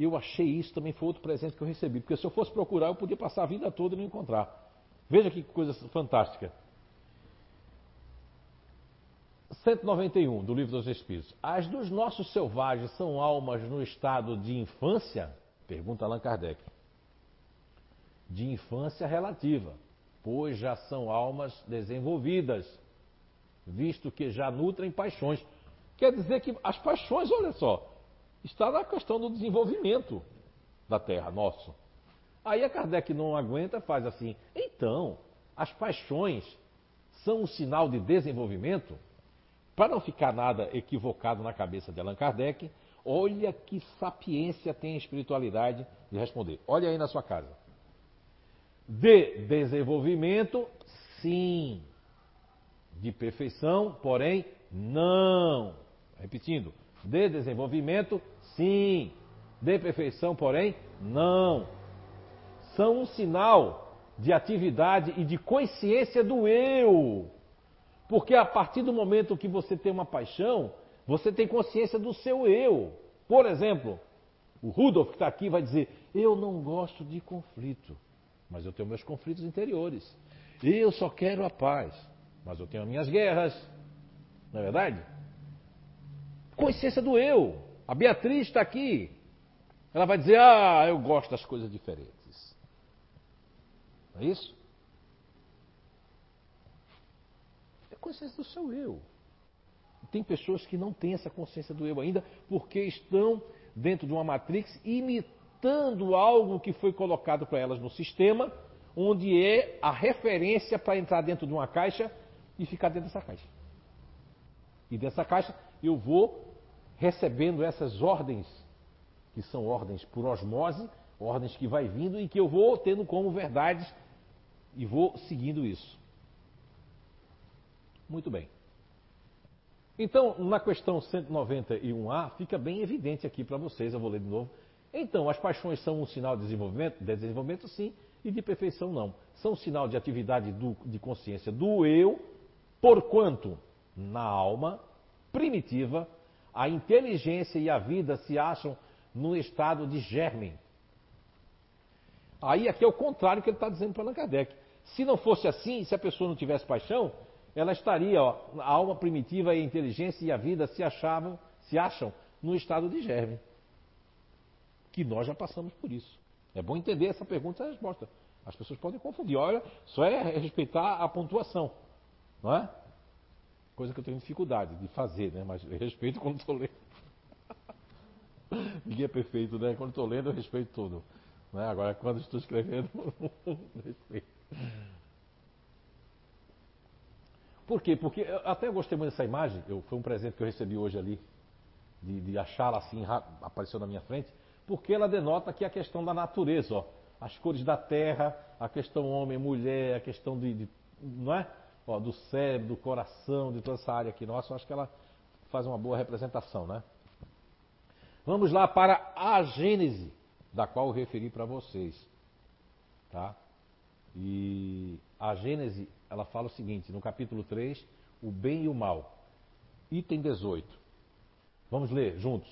eu achei isso também foi outro presente que eu recebi. Porque se eu fosse procurar, eu podia passar a vida toda e não encontrar. Veja que coisa fantástica. 191 do Livro dos Espíritos. As dos nossos selvagens são almas no estado de infância? Pergunta Allan Kardec. De infância relativa, pois já são almas desenvolvidas, visto que já nutrem paixões. Quer dizer que as paixões, olha só, está na questão do desenvolvimento da Terra, nosso. Aí a Kardec não aguenta, faz assim. Então, as paixões são um sinal de desenvolvimento? Para não ficar nada equivocado na cabeça de Allan Kardec, olha que sapiência tem a espiritualidade de responder. Olha aí na sua casa. De desenvolvimento, sim. De perfeição, porém, não. Repetindo. De desenvolvimento, sim. De perfeição, porém, não. São um sinal de atividade e de consciência do eu. Porque a partir do momento que você tem uma paixão, você tem consciência do seu eu. Por exemplo, o Rudolf que está aqui vai dizer: Eu não gosto de conflito, mas eu tenho meus conflitos interiores. Eu só quero a paz, mas eu tenho as minhas guerras. Não é verdade? Consciência do eu. A Beatriz está aqui. Ela vai dizer: Ah, eu gosto das coisas diferentes. Não é isso? É consciência do seu eu. Tem pessoas que não têm essa consciência do eu ainda, porque estão dentro de uma matrix imitando algo que foi colocado para elas no sistema, onde é a referência para entrar dentro de uma caixa e ficar dentro dessa caixa. E dessa caixa eu vou recebendo essas ordens, que são ordens por osmose, ordens que vai vindo e que eu vou tendo como verdades e vou seguindo isso. Muito bem. Então, na questão 191A, fica bem evidente aqui para vocês, eu vou ler de novo. Então, as paixões são um sinal de desenvolvimento? De desenvolvimento, sim, e de perfeição, não. São um sinal de atividade do, de consciência do eu, porquanto na alma primitiva a inteligência e a vida se acham no estado de germe. Aí aqui é o contrário que ele está dizendo para Allan Kardec. Se não fosse assim, se a pessoa não tivesse paixão, ela estaria, ó, a alma primitiva e a inteligência e a vida se achavam, se acham no estado de germe. Que nós já passamos por isso. É bom entender essa pergunta e essa resposta. As pessoas podem confundir. Olha, só é respeitar a pontuação. Não é? Coisa que eu tenho dificuldade de fazer, né? Mas respeito quando estou lendo. Ninguém é perfeito, né? Quando estou lendo, eu respeito tudo. Né? Agora, quando estou escrevendo, [LAUGHS] respeito. Por quê? Porque eu até gostei muito dessa imagem, eu, foi um presente que eu recebi hoje ali, de, de achá-la assim, apareceu na minha frente, porque ela denota aqui a questão da natureza, ó, as cores da terra, a questão homem-mulher, a questão de, de, não é? Ó, do cérebro, do coração, de toda essa área aqui nossa, eu acho que ela faz uma boa representação, né? Vamos lá para a Gênese, da qual eu referi para vocês, tá? E a Gênese, ela fala o seguinte, no capítulo 3, o bem e o mal. Item 18. Vamos ler juntos.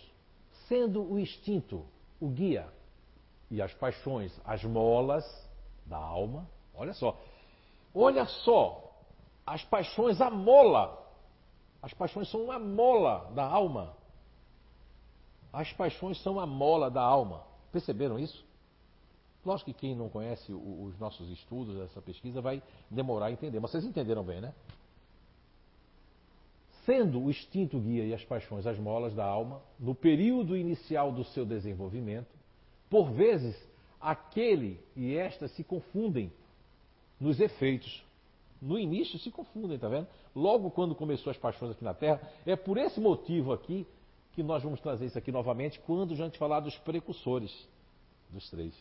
Sendo o instinto o guia e as paixões as molas da alma, olha só. Olha só, as paixões a mola. As paixões são uma mola da alma. As paixões são a mola da alma. Perceberam isso? Lógico que quem não conhece os nossos estudos, essa pesquisa, vai demorar a entender. Mas vocês entenderam bem, né? Sendo o instinto guia e as paixões as molas da alma, no período inicial do seu desenvolvimento, por vezes aquele e esta se confundem nos efeitos. No início se confundem, tá vendo? Logo quando começou as paixões aqui na Terra, é por esse motivo aqui que nós vamos trazer isso aqui novamente quando a gente falar dos precursores dos três.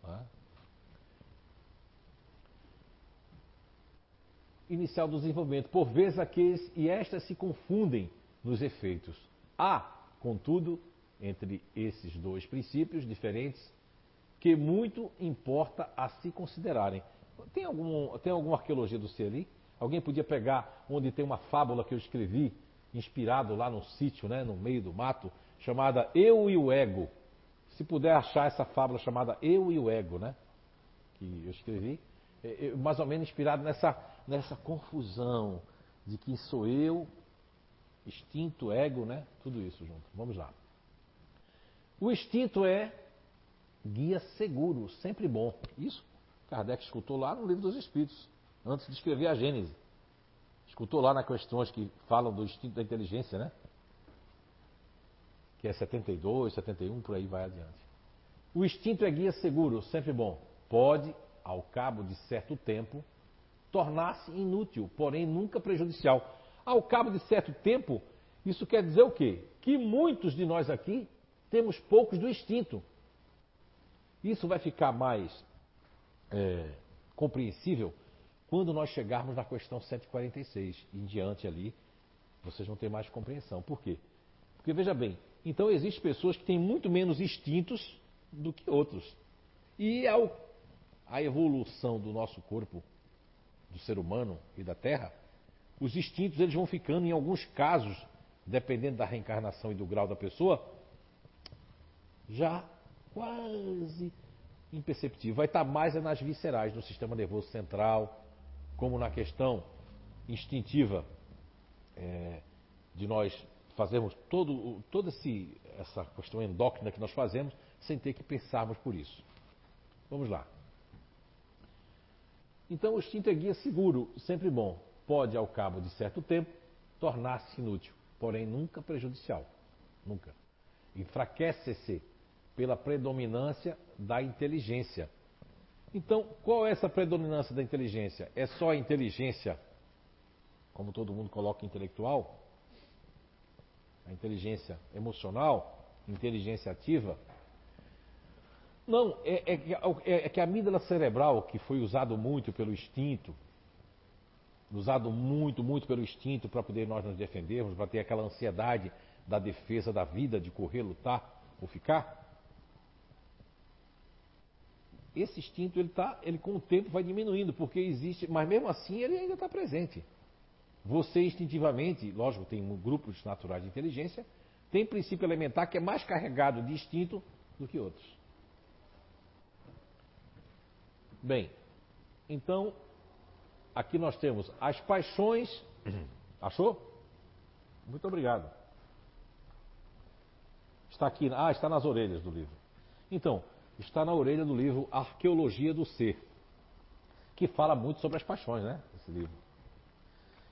Tá? Inicial do desenvolvimento. Por vezes aqueles e estas se confundem nos efeitos. Há, contudo, entre esses dois princípios diferentes, que muito importa a se considerarem. Tem, algum, tem alguma arqueologia do ser ali? Alguém podia pegar onde tem uma fábula que eu escrevi, inspirado lá no sítio, né, no meio do mato, chamada Eu e o Ego se puder achar essa fábula chamada Eu e o Ego, né? Que eu escrevi, é, é, mais ou menos inspirado nessa, nessa confusão de quem sou eu, instinto, ego, né? Tudo isso junto. Vamos lá. O instinto é guia seguro, sempre bom. Isso Kardec escutou lá no livro dos Espíritos, antes de escrever a Gênese. Escutou lá nas questões que falam do instinto da inteligência, né? que é 72, 71, por aí vai adiante. O instinto é guia seguro, sempre bom. Pode, ao cabo de certo tempo, tornar-se inútil, porém nunca prejudicial. Ao cabo de certo tempo, isso quer dizer o quê? Que muitos de nós aqui temos poucos do instinto. Isso vai ficar mais é, compreensível quando nós chegarmos na questão 146 em diante ali, vocês vão ter mais compreensão. Por quê? Porque veja bem, então existem pessoas que têm muito menos instintos do que outros. E ao, a evolução do nosso corpo, do ser humano e da Terra, os instintos eles vão ficando, em alguns casos, dependendo da reencarnação e do grau da pessoa, já quase imperceptível. Vai estar mais é nas viscerais, no sistema nervoso central, como na questão instintiva é, de nós fazermos todo, toda esse, essa questão endócrina que nós fazemos sem ter que pensarmos por isso. Vamos lá. Então, o instinto é guia seguro, sempre bom. Pode, ao cabo de certo tempo, tornar-se inútil, porém nunca prejudicial. Nunca. Enfraquece-se pela predominância da inteligência. Então, qual é essa predominância da inteligência? É só a inteligência, como todo mundo coloca intelectual? A inteligência emocional? Inteligência ativa? Não, é, é, é, é que a amígdala cerebral, que foi usado muito pelo instinto, usado muito, muito pelo instinto para poder nós nos defendermos, para ter aquela ansiedade da defesa da vida, de correr, lutar ou ficar. Esse instinto, ele, tá, ele com o tempo vai diminuindo, porque existe, mas mesmo assim ele ainda está presente. Você instintivamente, lógico, tem grupos naturais de inteligência, tem princípio elementar que é mais carregado de instinto do que outros. Bem, então, aqui nós temos as paixões. [CLEARS THROAT] Achou? Muito obrigado. Está aqui, ah, está nas orelhas do livro. Então, está na orelha do livro Arqueologia do Ser, que fala muito sobre as paixões, né? Esse livro.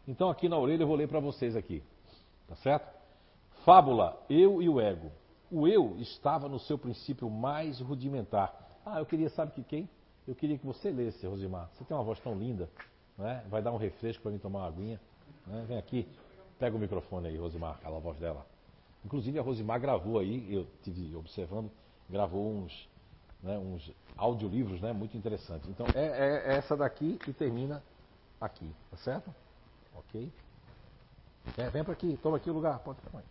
Então, aqui na orelha eu vou ler para vocês aqui, tá certo? Fábula, eu e o ego. O eu estava no seu princípio mais rudimentar. Ah, eu queria, sabe que quem? Eu queria que você lesse, Rosimar. Você tem uma voz tão linda, né? vai dar um refresco para mim tomar uma aguinha. Né? Vem aqui, pega o microfone aí, Rosimar, aquela voz dela. Inclusive a Rosimar gravou aí, eu tive observando, gravou uns, né, uns audiolivros né, muito interessantes. Então é, é, essa daqui que termina aqui, tá certo? Ok? É, vem para aqui, toma aqui o lugar, pode tomar.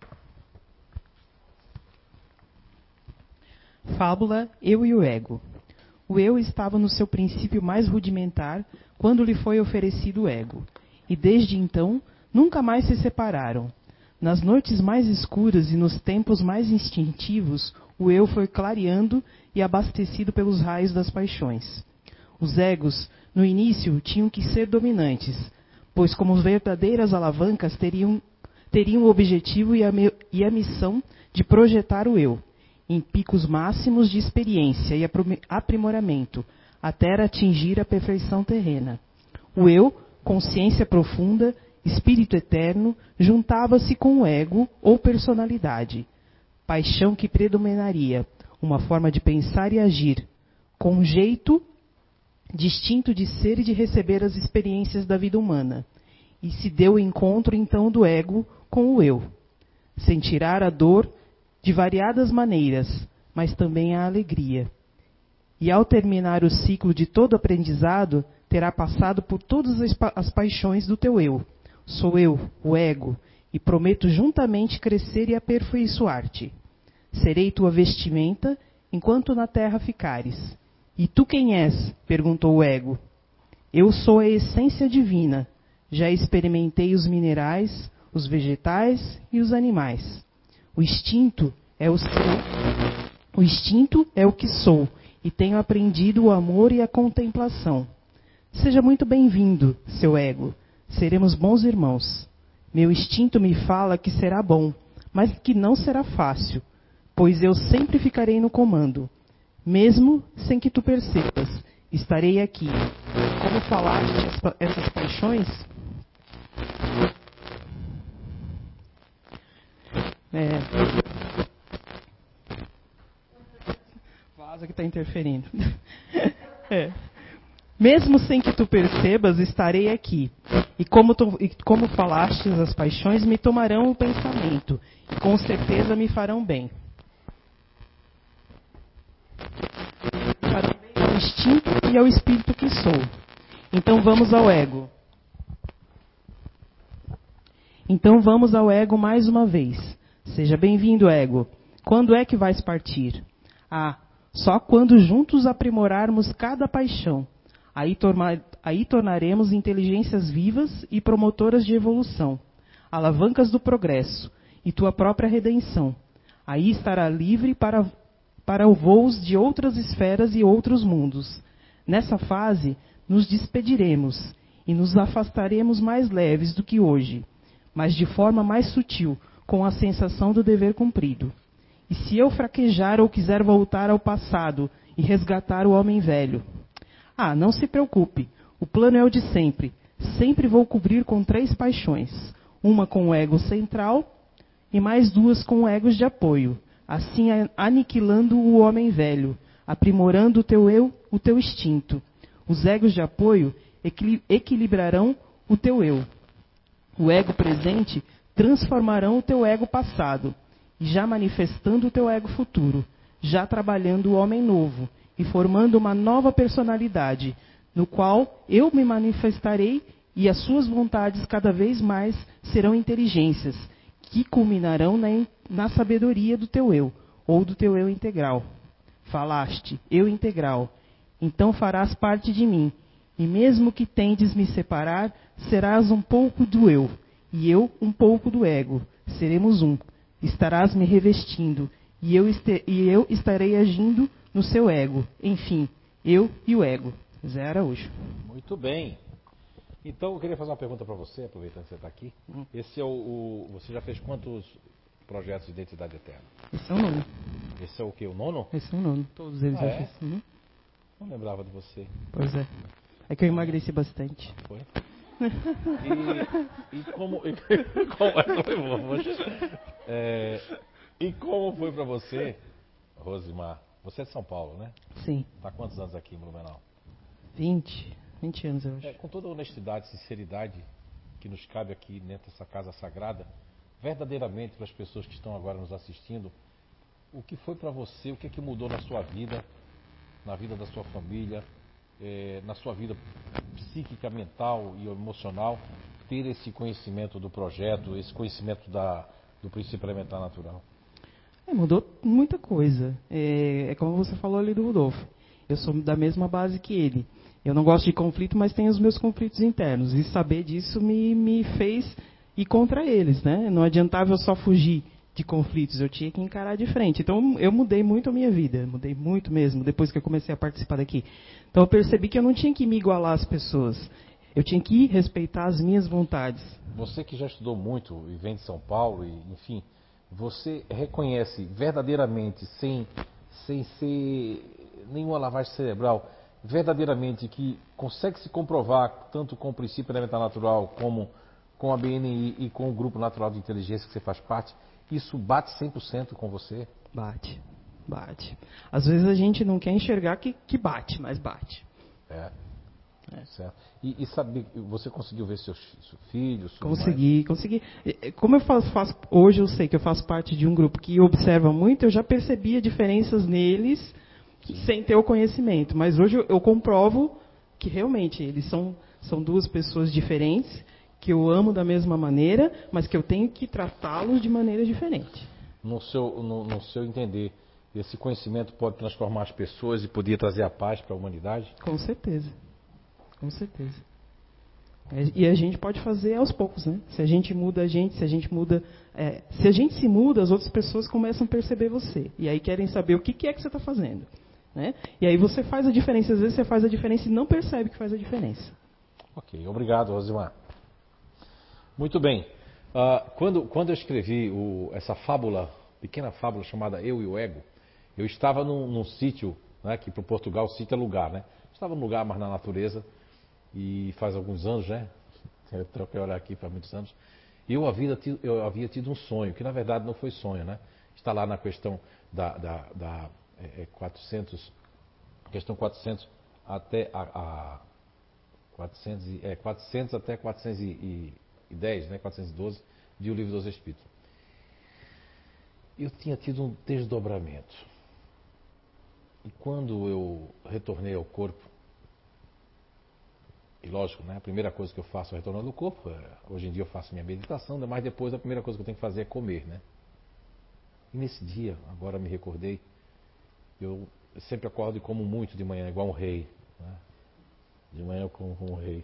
Fábula Eu e o Ego. O eu estava no seu princípio mais rudimentar quando lhe foi oferecido o ego, e desde então nunca mais se separaram. Nas noites mais escuras e nos tempos mais instintivos, o eu foi clareando e abastecido pelos raios das paixões. Os egos, no início, tinham que ser dominantes, pois, como verdadeiras alavancas, teriam, teriam o objetivo e a, e a missão de projetar o eu, em picos máximos de experiência e aprimoramento, até atingir a perfeição terrena. O eu, consciência profunda, espírito eterno, juntava-se com o ego ou personalidade, paixão que predominaria, uma forma de pensar e agir, com um jeito distinto de ser e de receber as experiências da vida humana. E se deu o encontro então do ego com o eu. Sentirá a dor de variadas maneiras, mas também a alegria. E ao terminar o ciclo de todo aprendizado, terá passado por todas as, pa as paixões do teu eu. Sou eu, o ego, e prometo juntamente crescer e aperfeiçoar-te. Serei tua vestimenta enquanto na terra ficares. E tu quem és? perguntou o ego. Eu sou a essência divina. Já experimentei os minerais, os vegetais e os animais. O instinto é o seu, o instinto é o que sou e tenho aprendido o amor e a contemplação. Seja muito bem-vindo, seu ego. Seremos bons irmãos. Meu instinto me fala que será bom, mas que não será fácil, pois eu sempre ficarei no comando, mesmo sem que tu percebas. Estarei aqui. Como falaste essas paixões? É. Vaza que está interferindo. [LAUGHS] É. Mesmo sem que tu percebas, estarei aqui. E como, tu, e como falastes as paixões, me tomarão o pensamento. E com certeza me farão bem. Me farão bem ao instinto e ao espírito que sou. Então vamos ao ego. Então vamos ao ego mais uma vez. Seja bem-vindo, ego. Quando é que vais partir? Ah, só quando juntos aprimorarmos cada paixão. Aí, aí tornaremos inteligências vivas e promotoras de evolução, alavancas do progresso e tua própria redenção. Aí estará livre para, para voos de outras esferas e outros mundos. Nessa fase, nos despediremos e nos afastaremos mais leves do que hoje, mas de forma mais sutil, com a sensação do dever cumprido. E se eu fraquejar ou quiser voltar ao passado e resgatar o homem velho? Ah, não se preocupe, o plano é o de sempre. Sempre vou cobrir com três paixões: uma com o ego central e mais duas com egos de apoio, assim aniquilando o homem velho, aprimorando o teu eu, o teu instinto. Os egos de apoio equilibrarão o teu eu. O ego presente transformarão o teu ego passado, já manifestando o teu ego futuro, já trabalhando o homem novo e formando uma nova personalidade, no qual eu me manifestarei e as suas vontades cada vez mais serão inteligências, que culminarão na, na sabedoria do teu eu, ou do teu eu integral. Falaste, eu integral, então farás parte de mim, e mesmo que tendes me separar, serás um pouco do eu, e eu um pouco do ego. Seremos um. Estarás me revestindo, e eu, este, e eu estarei agindo no seu ego. Enfim, eu e o ego. Zé Araújo. Muito bem. Então eu queria fazer uma pergunta para você, aproveitando que você está aqui. Hum. Esse é o, o, Você já fez quantos projetos de identidade eterna? Esse é o nono. Esse é o que? O nono? Esse é o nono. Todos eles ah, já é? fiz. Uhum. Não lembrava de você. Pois é. É que eu emagreci bastante. Foi? [LAUGHS] E, e como. E, [LAUGHS] como é, e como foi para você, Rosimar? Você é de São Paulo, né? Sim. Está quantos anos aqui em Blumenau? 20. 20 anos, eu acho. É, com toda a honestidade e sinceridade que nos cabe aqui dentro dessa casa sagrada, verdadeiramente para as pessoas que estão agora nos assistindo, o que foi para você, o que é que mudou na sua vida, na vida da sua família, é, na sua vida psíquica, mental e emocional, ter esse conhecimento do projeto, esse conhecimento da, do princípio elementar natural? É, mudou muita coisa. É, é, como você falou ali do Rodolfo. Eu sou da mesma base que ele. Eu não gosto de conflito, mas tenho os meus conflitos internos. E saber disso me, me fez ir contra eles. Né? Não adiantava eu só fugir de conflitos, eu tinha que encarar de frente. Então eu mudei muito a minha vida, mudei muito mesmo, depois que eu comecei a participar daqui. Então eu percebi que eu não tinha que me igualar às pessoas, eu tinha que respeitar as minhas vontades. Você que já estudou muito e vem de São Paulo, e, enfim, você reconhece verdadeiramente, sem, sem ser nenhuma lavagem cerebral, verdadeiramente que consegue se comprovar, tanto com o princípio elementar natural, como com a BNI e com o grupo natural de inteligência que você faz parte, isso bate 100% com você? Bate, bate. Às vezes a gente não quer enxergar que, que bate, mas bate. É. É. Certo. E, e sabe, você conseguiu ver seus, seus filhos? Consegui, mais? consegui. Como eu faço, faço, hoje eu sei que eu faço parte de um grupo que observa muito, eu já percebia diferenças neles Sim. sem ter o conhecimento. Mas hoje eu, eu comprovo que realmente eles são, são duas pessoas diferentes que eu amo da mesma maneira, mas que eu tenho que tratá-los de maneira diferente. No seu, no, no seu entender, esse conhecimento pode transformar as pessoas e poder trazer a paz para a humanidade? Com certeza. Com certeza. É, e a gente pode fazer aos poucos, né? Se a gente muda a gente, se a gente muda. É, se a gente se muda, as outras pessoas começam a perceber você. E aí querem saber o que, que é que você está fazendo. Né? E aí você faz a diferença. Às vezes você faz a diferença e não percebe que faz a diferença. Ok, obrigado, Rosimar. Muito bem. Uh, quando, quando eu escrevi o, essa fábula, pequena fábula chamada Eu e o Ego, eu estava num, num sítio, né, que para Portugal sítio é lugar, né? Estava num lugar mais na natureza, e faz alguns anos, né? Eu troquei olhar aqui para muitos anos. Eu havia, tido, eu havia tido um sonho, que na verdade não foi sonho, né? Está lá na questão da, da, da é, 400, é, questão 400 até a, a 400, é, 400 até 400 e, 410, né, 412, de O Livro dos Espíritos. Eu tinha tido um desdobramento. E quando eu retornei ao corpo, e lógico, né, a primeira coisa que eu faço retornando ao corpo, é, hoje em dia eu faço minha meditação, mas depois a primeira coisa que eu tenho que fazer é comer, né? E nesse dia, agora me recordei, eu sempre acordo e como muito de manhã, igual um rei. Né? De manhã eu como um rei.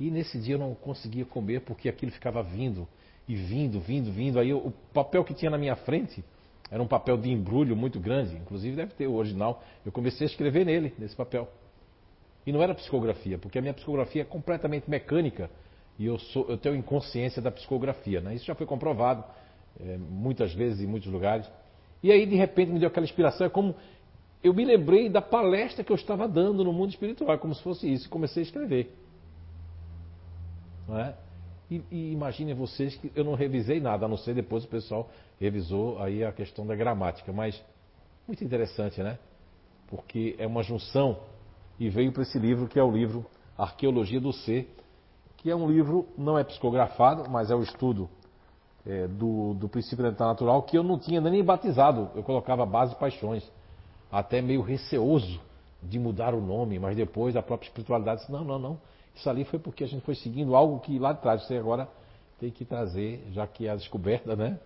E nesse dia eu não conseguia comer porque aquilo ficava vindo e vindo, vindo, vindo. Aí o papel que tinha na minha frente era um papel de embrulho muito grande, inclusive deve ter o original. Eu comecei a escrever nele, nesse papel. E não era psicografia, porque a minha psicografia é completamente mecânica. e eu, sou, eu tenho inconsciência da psicografia. Né? Isso já foi comprovado é, muitas vezes em muitos lugares. E aí, de repente, me deu aquela inspiração. É como eu me lembrei da palestra que eu estava dando no mundo espiritual, como se fosse isso, e comecei a escrever. Não é? E, e imaginem vocês que eu não revisei nada, a não ser depois o pessoal revisou aí a questão da gramática. Mas muito interessante, né? Porque é uma junção e veio para esse livro que é o livro Arqueologia do Ser, que é um livro, não é psicografado, mas é o estudo é, do, do princípio da natural que eu não tinha nem batizado. Eu colocava base paixões, até meio receoso de mudar o nome, mas depois a própria espiritualidade disse: não, não, não. Isso ali foi porque a gente foi seguindo algo que lá de trás você agora tem que trazer, já que é a descoberta, né?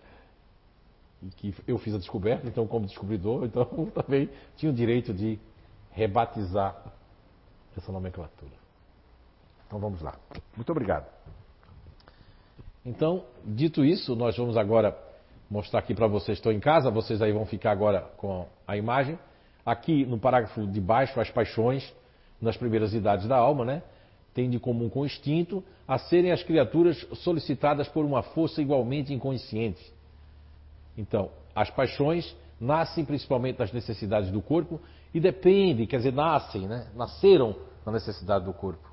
E que eu fiz a descoberta, então como descobridor, [LAUGHS] então também tinha o direito de rebatizar essa nomenclatura. Então vamos lá. Muito obrigado. Então, dito isso, nós vamos agora mostrar aqui para vocês. Estou em casa, vocês aí vão ficar agora com a imagem. Aqui no parágrafo de baixo, as paixões nas primeiras idades da alma, né? Tem de comum com o instinto a serem as criaturas solicitadas por uma força igualmente inconsciente. Então, as paixões nascem principalmente das necessidades do corpo e dependem, quer dizer, nascem, né? Nasceram na necessidade do corpo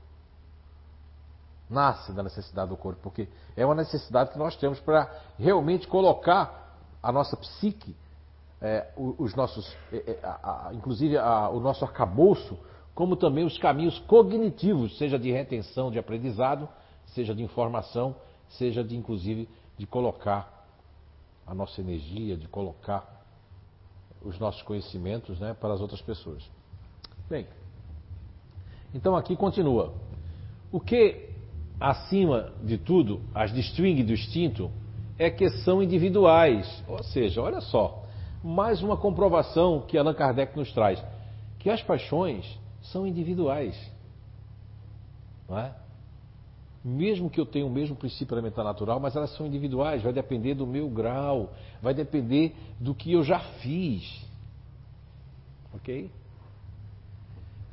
nasce da necessidade do corpo, porque é uma necessidade que nós temos para realmente colocar a nossa psique, é, os nossos, é, é, a, a, inclusive a, o nosso arcabouço, como também os caminhos cognitivos, seja de retenção de aprendizado, seja de informação, seja de inclusive de colocar a nossa energia, de colocar os nossos conhecimentos né, para as outras pessoas. Bem, então aqui continua. O que acima de tudo, as distingue do instinto é que são individuais. Ou seja, olha só, mais uma comprovação que Allan Kardec nos traz, que as paixões são individuais. Não é? Mesmo que eu tenha o mesmo princípio elementar natural, mas elas são individuais, vai depender do meu grau, vai depender do que eu já fiz. Ok?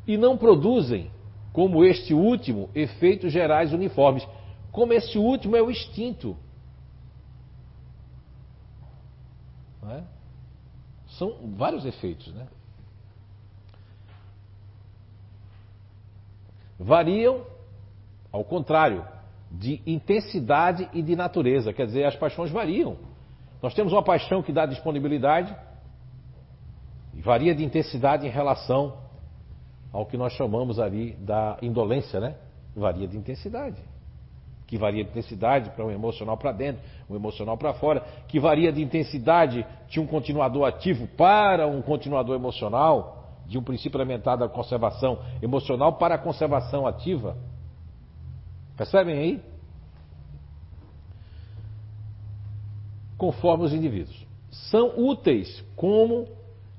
E não produzem como este último, efeitos gerais uniformes. Como este último é o instinto. É? São vários efeitos, né? Variam, ao contrário, de intensidade e de natureza. Quer dizer, as paixões variam. Nós temos uma paixão que dá disponibilidade e varia de intensidade em relação ao que nós chamamos ali da indolência, né? Varia de intensidade. Que varia de intensidade para um emocional para dentro, um emocional para fora, que varia de intensidade de um continuador ativo para um continuador emocional, de um princípio elementar da conservação emocional para a conservação ativa. Percebem aí? Conforme os indivíduos. São úteis como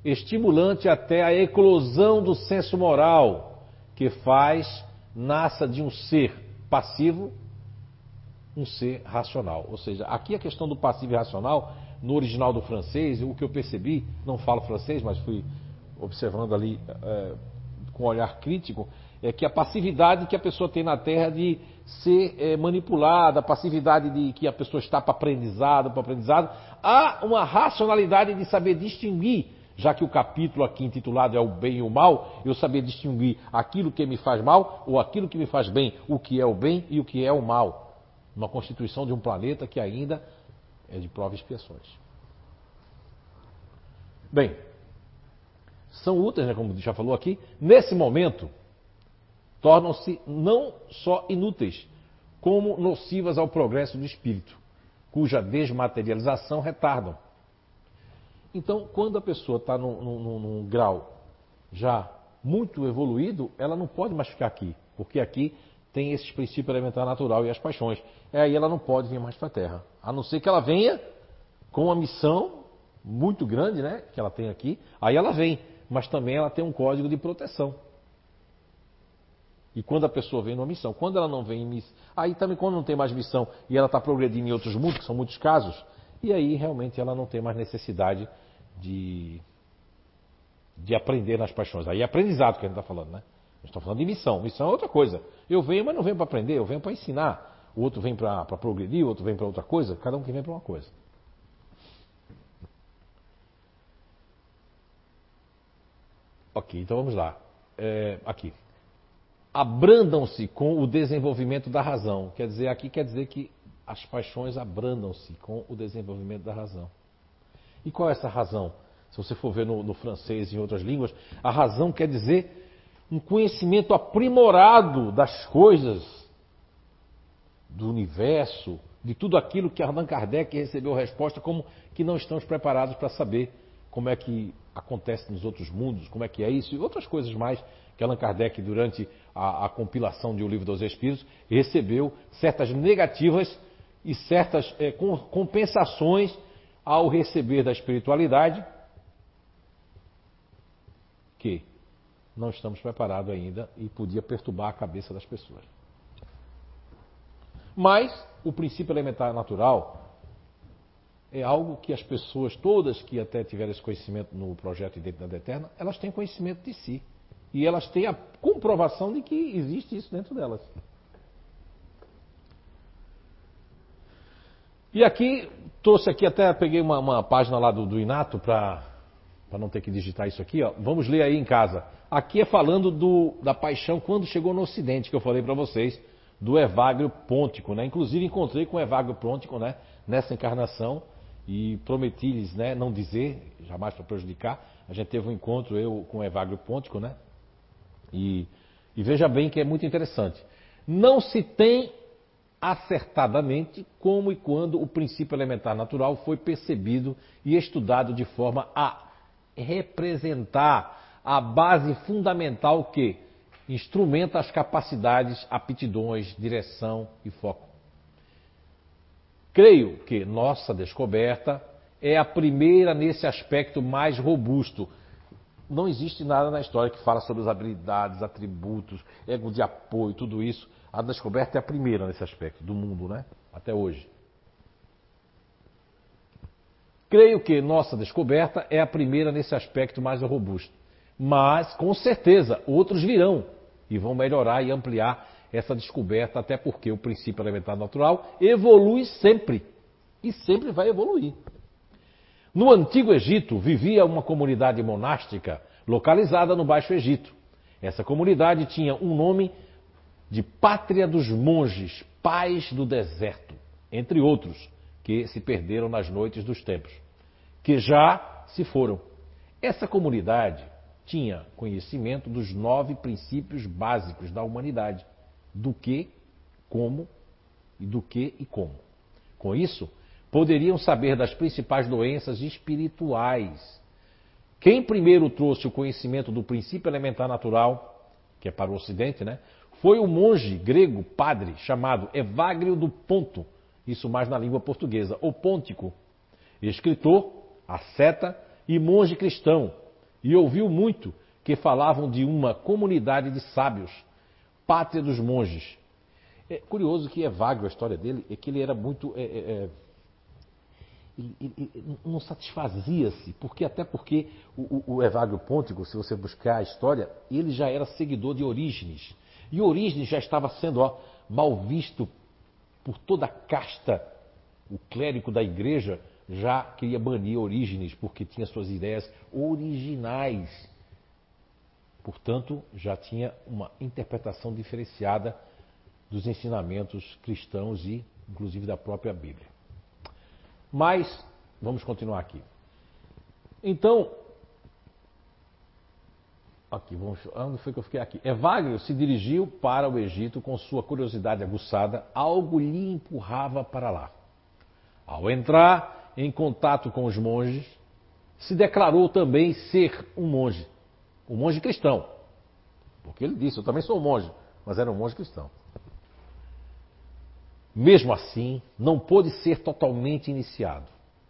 estimulante até a eclosão do senso moral, que faz nasça de um ser passivo um ser racional. Ou seja, aqui a questão do passivo e racional, no original do francês, o que eu percebi, não falo francês, mas fui observando ali é, com um olhar crítico, é que a passividade que a pessoa tem na Terra de ser é, manipulada, a passividade de que a pessoa está para aprendizado, para aprendizado, há uma racionalidade de saber distinguir já que o capítulo aqui intitulado é o bem e o mal, eu saber distinguir aquilo que me faz mal ou aquilo que me faz bem, o que é o bem e o que é o mal. Uma constituição de um planeta que ainda é de provas e expiações. Bem, são úteis, né, como já falou aqui, nesse momento, tornam-se não só inúteis, como nocivas ao progresso do espírito, cuja desmaterialização retardam então, quando a pessoa está num, num, num, grau já muito evoluído, ela não pode mais ficar aqui, porque aqui tem esses princípios elementares natural e as paixões. É aí ela não pode vir mais para a Terra, a não ser que ela venha com uma missão muito grande, né, que ela tem aqui. Aí ela vem, mas também ela tem um código de proteção. E quando a pessoa vem numa missão, quando ela não vem em missão, aí também quando não tem mais missão e ela está progredindo em outros mundos, que são muitos casos, e aí realmente ela não tem mais necessidade de, de aprender nas paixões. Aí é aprendizado que a gente está falando, né? A gente está falando de missão. Missão é outra coisa. Eu venho, mas não venho para aprender, eu venho para ensinar. o outro vem para progredir, o outro vem para outra coisa, cada um que vem para uma coisa. Ok, então vamos lá. É, aqui. Abrandam-se com o desenvolvimento da razão. Quer dizer, aqui quer dizer que as paixões abrandam-se com o desenvolvimento da razão. E qual é essa razão? Se você for ver no, no francês e em outras línguas, a razão quer dizer um conhecimento aprimorado das coisas, do universo, de tudo aquilo que Allan Kardec recebeu resposta como que não estamos preparados para saber como é que acontece nos outros mundos, como é que é isso e outras coisas mais que Allan Kardec, durante a, a compilação de O Livro dos Espíritos, recebeu certas negativas e certas é, compensações ao receber da espiritualidade que não estamos preparados ainda e podia perturbar a cabeça das pessoas. Mas o princípio elementar natural é algo que as pessoas, todas que até tiveram esse conhecimento no projeto Identidade Eterna, elas têm conhecimento de si. E elas têm a comprovação de que existe isso dentro delas. E aqui, trouxe aqui, até peguei uma, uma página lá do, do Inato para não ter que digitar isso aqui. Ó. Vamos ler aí em casa. Aqui é falando do, da paixão quando chegou no Ocidente, que eu falei para vocês, do Evagrio Pontico. Né? Inclusive encontrei com o Evagrio Pontico né, nessa encarnação e prometi-lhes né, não dizer, jamais para prejudicar. A gente teve um encontro, eu com o Evagrio Pontico, né? E, e veja bem que é muito interessante. Não se tem acertadamente como e quando o princípio elementar natural foi percebido e estudado de forma a representar a base fundamental que instrumenta as capacidades, aptidões, direção e foco. Creio que nossa descoberta é a primeira nesse aspecto mais robusto. Não existe nada na história que fala sobre as habilidades, atributos, ego de apoio, tudo isso. A descoberta é a primeira nesse aspecto do mundo, né? Até hoje. Creio que nossa descoberta é a primeira nesse aspecto mais robusto. Mas, com certeza, outros virão e vão melhorar e ampliar essa descoberta, até porque o princípio elementar natural evolui sempre e sempre vai evoluir. No Antigo Egito vivia uma comunidade monástica localizada no Baixo Egito. Essa comunidade tinha um nome de Pátria dos Monges, Pais do Deserto, entre outros, que se perderam nas noites dos tempos, que já se foram. Essa comunidade tinha conhecimento dos nove princípios básicos da humanidade do que, como e do que e como. Com isso, poderiam saber das principais doenças espirituais. Quem primeiro trouxe o conhecimento do princípio elementar natural, que é para o Ocidente, né, foi o monge grego padre chamado Evagrio do Ponto, isso mais na língua portuguesa, o Pontico, escritor, asceta e monge cristão, e ouviu muito que falavam de uma comunidade de sábios pátria dos monges. É curioso que é vago a história dele, é que ele era muito. É, é, ele, não satisfazia-se, porque até porque o, o, o Evagrio Pontico, se você buscar a história, ele já era seguidor de Orígenes. E Orígenes já estava sendo ó, mal visto por toda a casta. O clérigo da igreja já queria banir Orígenes, porque tinha suas ideias originais Portanto, já tinha uma interpretação diferenciada dos ensinamentos cristãos e, inclusive, da própria Bíblia. Mas, vamos continuar aqui. Então, aqui, vamos, onde foi que eu fiquei aqui? Evagrio se dirigiu para o Egito com sua curiosidade aguçada, algo lhe empurrava para lá. Ao entrar em contato com os monges, se declarou também ser um monge um monge cristão. Porque ele disse: Eu também sou um monge, mas era um monge cristão. Mesmo assim, não pôde ser totalmente iniciado,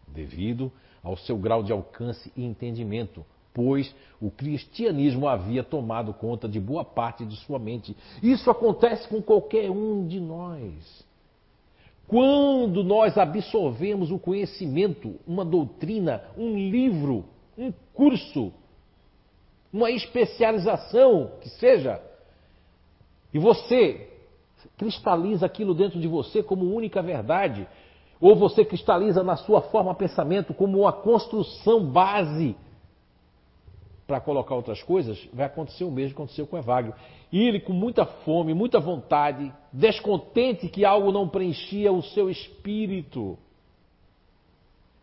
devido ao seu grau de alcance e entendimento, pois o cristianismo havia tomado conta de boa parte de sua mente. Isso acontece com qualquer um de nós. Quando nós absorvemos o conhecimento, uma doutrina, um livro, um curso, uma especialização que seja, e você cristaliza aquilo dentro de você como única verdade, ou você cristaliza na sua forma pensamento como uma construção base para colocar outras coisas, vai acontecer o mesmo que aconteceu com Evagrio. E ele, com muita fome, muita vontade, descontente que algo não preenchia o seu espírito.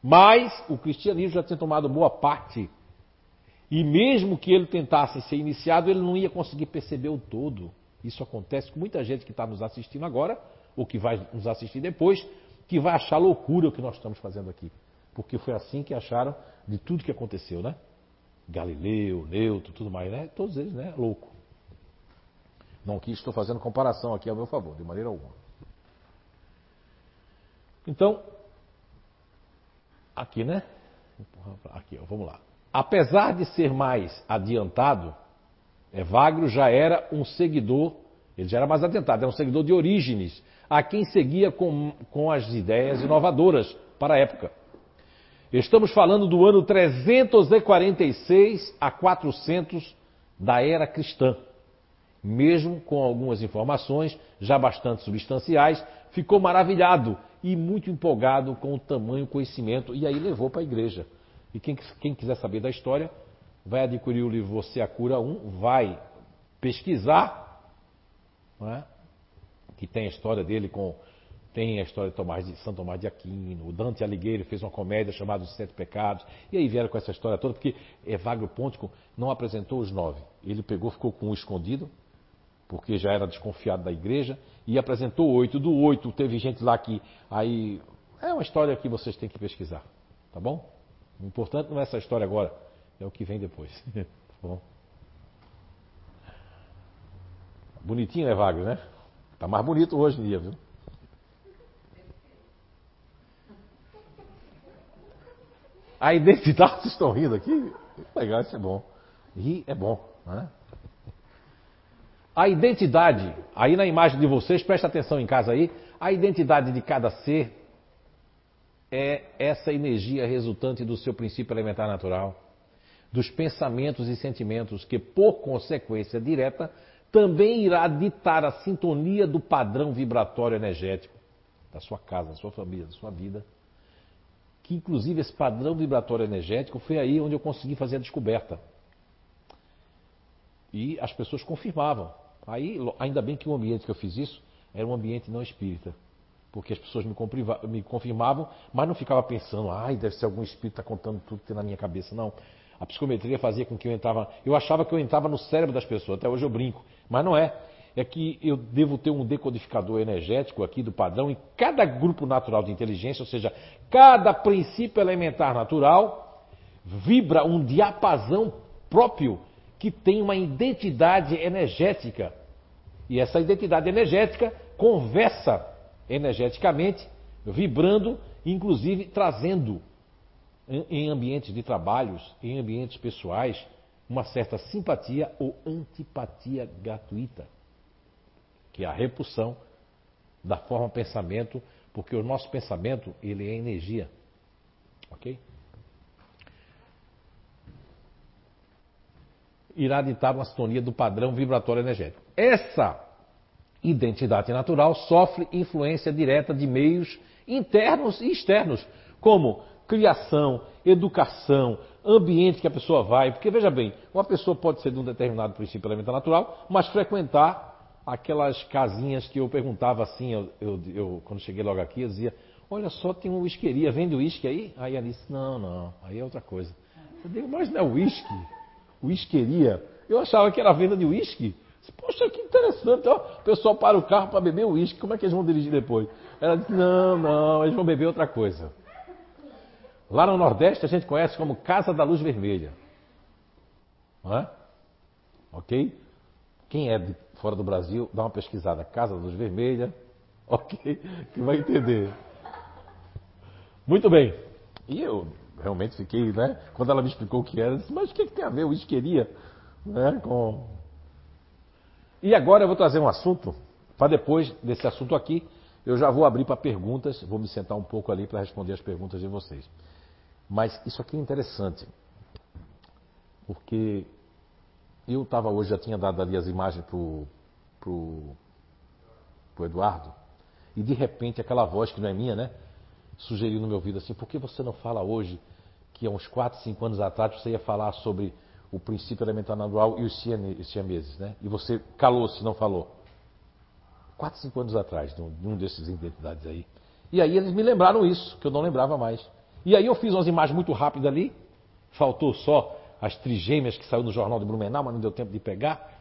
Mas o cristianismo já tinha tomado boa parte. E mesmo que ele tentasse ser iniciado, ele não ia conseguir perceber o todo. Isso acontece com muita gente que está nos assistindo agora, ou que vai nos assistir depois, que vai achar loucura o que nós estamos fazendo aqui. Porque foi assim que acharam de tudo que aconteceu, né? Galileu, Newton, tudo mais, né? Todos eles, né? Louco. Não que estou fazendo comparação aqui ao meu favor, de maneira alguma. Então, aqui, né? Aqui, ó, vamos lá. Apesar de ser mais adiantado, Evagrio já era um seguidor, ele já era mais adiantado, era um seguidor de Orígenes, a quem seguia com, com as ideias inovadoras para a época. Estamos falando do ano 346 a 400 da era cristã. Mesmo com algumas informações já bastante substanciais, ficou maravilhado e muito empolgado com o tamanho conhecimento e aí levou para a igreja. E quem, quem quiser saber da história, vai adquirir o livro Você a Cura 1, vai pesquisar, é? que tem a história dele com tem a história de, Tomás de São Tomás de Aquino, o Dante Alighieri fez uma comédia chamada Os Sete Pecados, e aí vieram com essa história toda, porque Evagrio Pontico não apresentou os nove. Ele pegou, ficou com um escondido, porque já era desconfiado da igreja, e apresentou oito. Do oito teve gente lá que aí. É uma história que vocês têm que pesquisar, tá bom? O importante não é essa história agora, é o que vem depois. [LAUGHS] tá bom? Bonitinho, né, Wagner, né? Tá mais bonito hoje em dia, viu? A identidade, [LAUGHS] vocês estão rindo aqui? Legal, isso é bom. Rir é bom, né? A identidade, aí na imagem de vocês, presta atenção em casa aí, a identidade de cada ser é essa energia resultante do seu princípio elementar natural, dos pensamentos e sentimentos que, por consequência direta, também irá ditar a sintonia do padrão vibratório energético da sua casa, da sua família, da sua vida que inclusive esse padrão vibratório energético foi aí onde eu consegui fazer a descoberta. E as pessoas confirmavam. Aí, ainda bem que o ambiente que eu fiz isso era um ambiente não espírita. Porque as pessoas me, confirmavam, mas não ficava pensando, ai, deve ser algum espírito que está contando tudo que tem na minha cabeça. Não. A psicometria fazia com que eu entrava. Eu achava que eu entrava no cérebro das pessoas, até hoje eu brinco. Mas não é é que eu devo ter um decodificador energético aqui do padrão em cada grupo natural de inteligência, ou seja, cada princípio elementar natural vibra um diapasão próprio que tem uma identidade energética. E essa identidade energética conversa energeticamente, vibrando, inclusive trazendo em ambientes de trabalhos, em ambientes pessoais, uma certa simpatia ou antipatia gratuita que é a repulsão da forma pensamento, porque o nosso pensamento ele é energia, ok? Irá ditar uma sintonia do padrão vibratório energético. Essa identidade natural sofre influência direta de meios internos e externos, como criação, educação, ambiente que a pessoa vai. Porque veja bem, uma pessoa pode ser de um determinado princípio elementar natural, mas frequentar aquelas casinhas que eu perguntava assim, eu, eu, eu, quando cheguei logo aqui, eu dizia, olha só, tem uma whiskeria, vende uísque aí? Aí ela disse, não, não, aí é outra coisa. Eu digo, mas não é uísque? Whiskeria? Eu achava que era venda de uísque. Poxa, que interessante, ó. o pessoal para o carro para beber uísque, como é que eles vão dirigir depois? Ela disse, não, não, eles vão beber outra coisa. Lá no Nordeste a gente conhece como Casa da Luz Vermelha. Não é? Ok? Quem é de fora do Brasil, dá uma pesquisada, Casa da Luz Vermelha, [LAUGHS] ok? Que vai entender. Muito bem. E eu realmente fiquei, né? Quando ela me explicou o que era, eu disse, mas o que, que tem a ver o isqueria né, com. E agora eu vou trazer um assunto, para depois desse assunto aqui, eu já vou abrir para perguntas, vou me sentar um pouco ali para responder as perguntas de vocês. Mas isso aqui é interessante, porque eu estava hoje, já tinha dado ali as imagens para o Eduardo, e de repente aquela voz que não é minha, né? Sugeriu no meu ouvido assim, por que você não fala hoje que há uns 4, 5 anos atrás você ia falar sobre o princípio elementar natural e os siameses, né? E você calou-se, não falou. 4, 5 anos atrás, de um desses identidades aí. E aí eles me lembraram isso, que eu não lembrava mais. E aí eu fiz umas imagens muito rápidas ali, faltou só as trigêmeas que saiu no jornal de Blumenau, mas não deu tempo de pegar,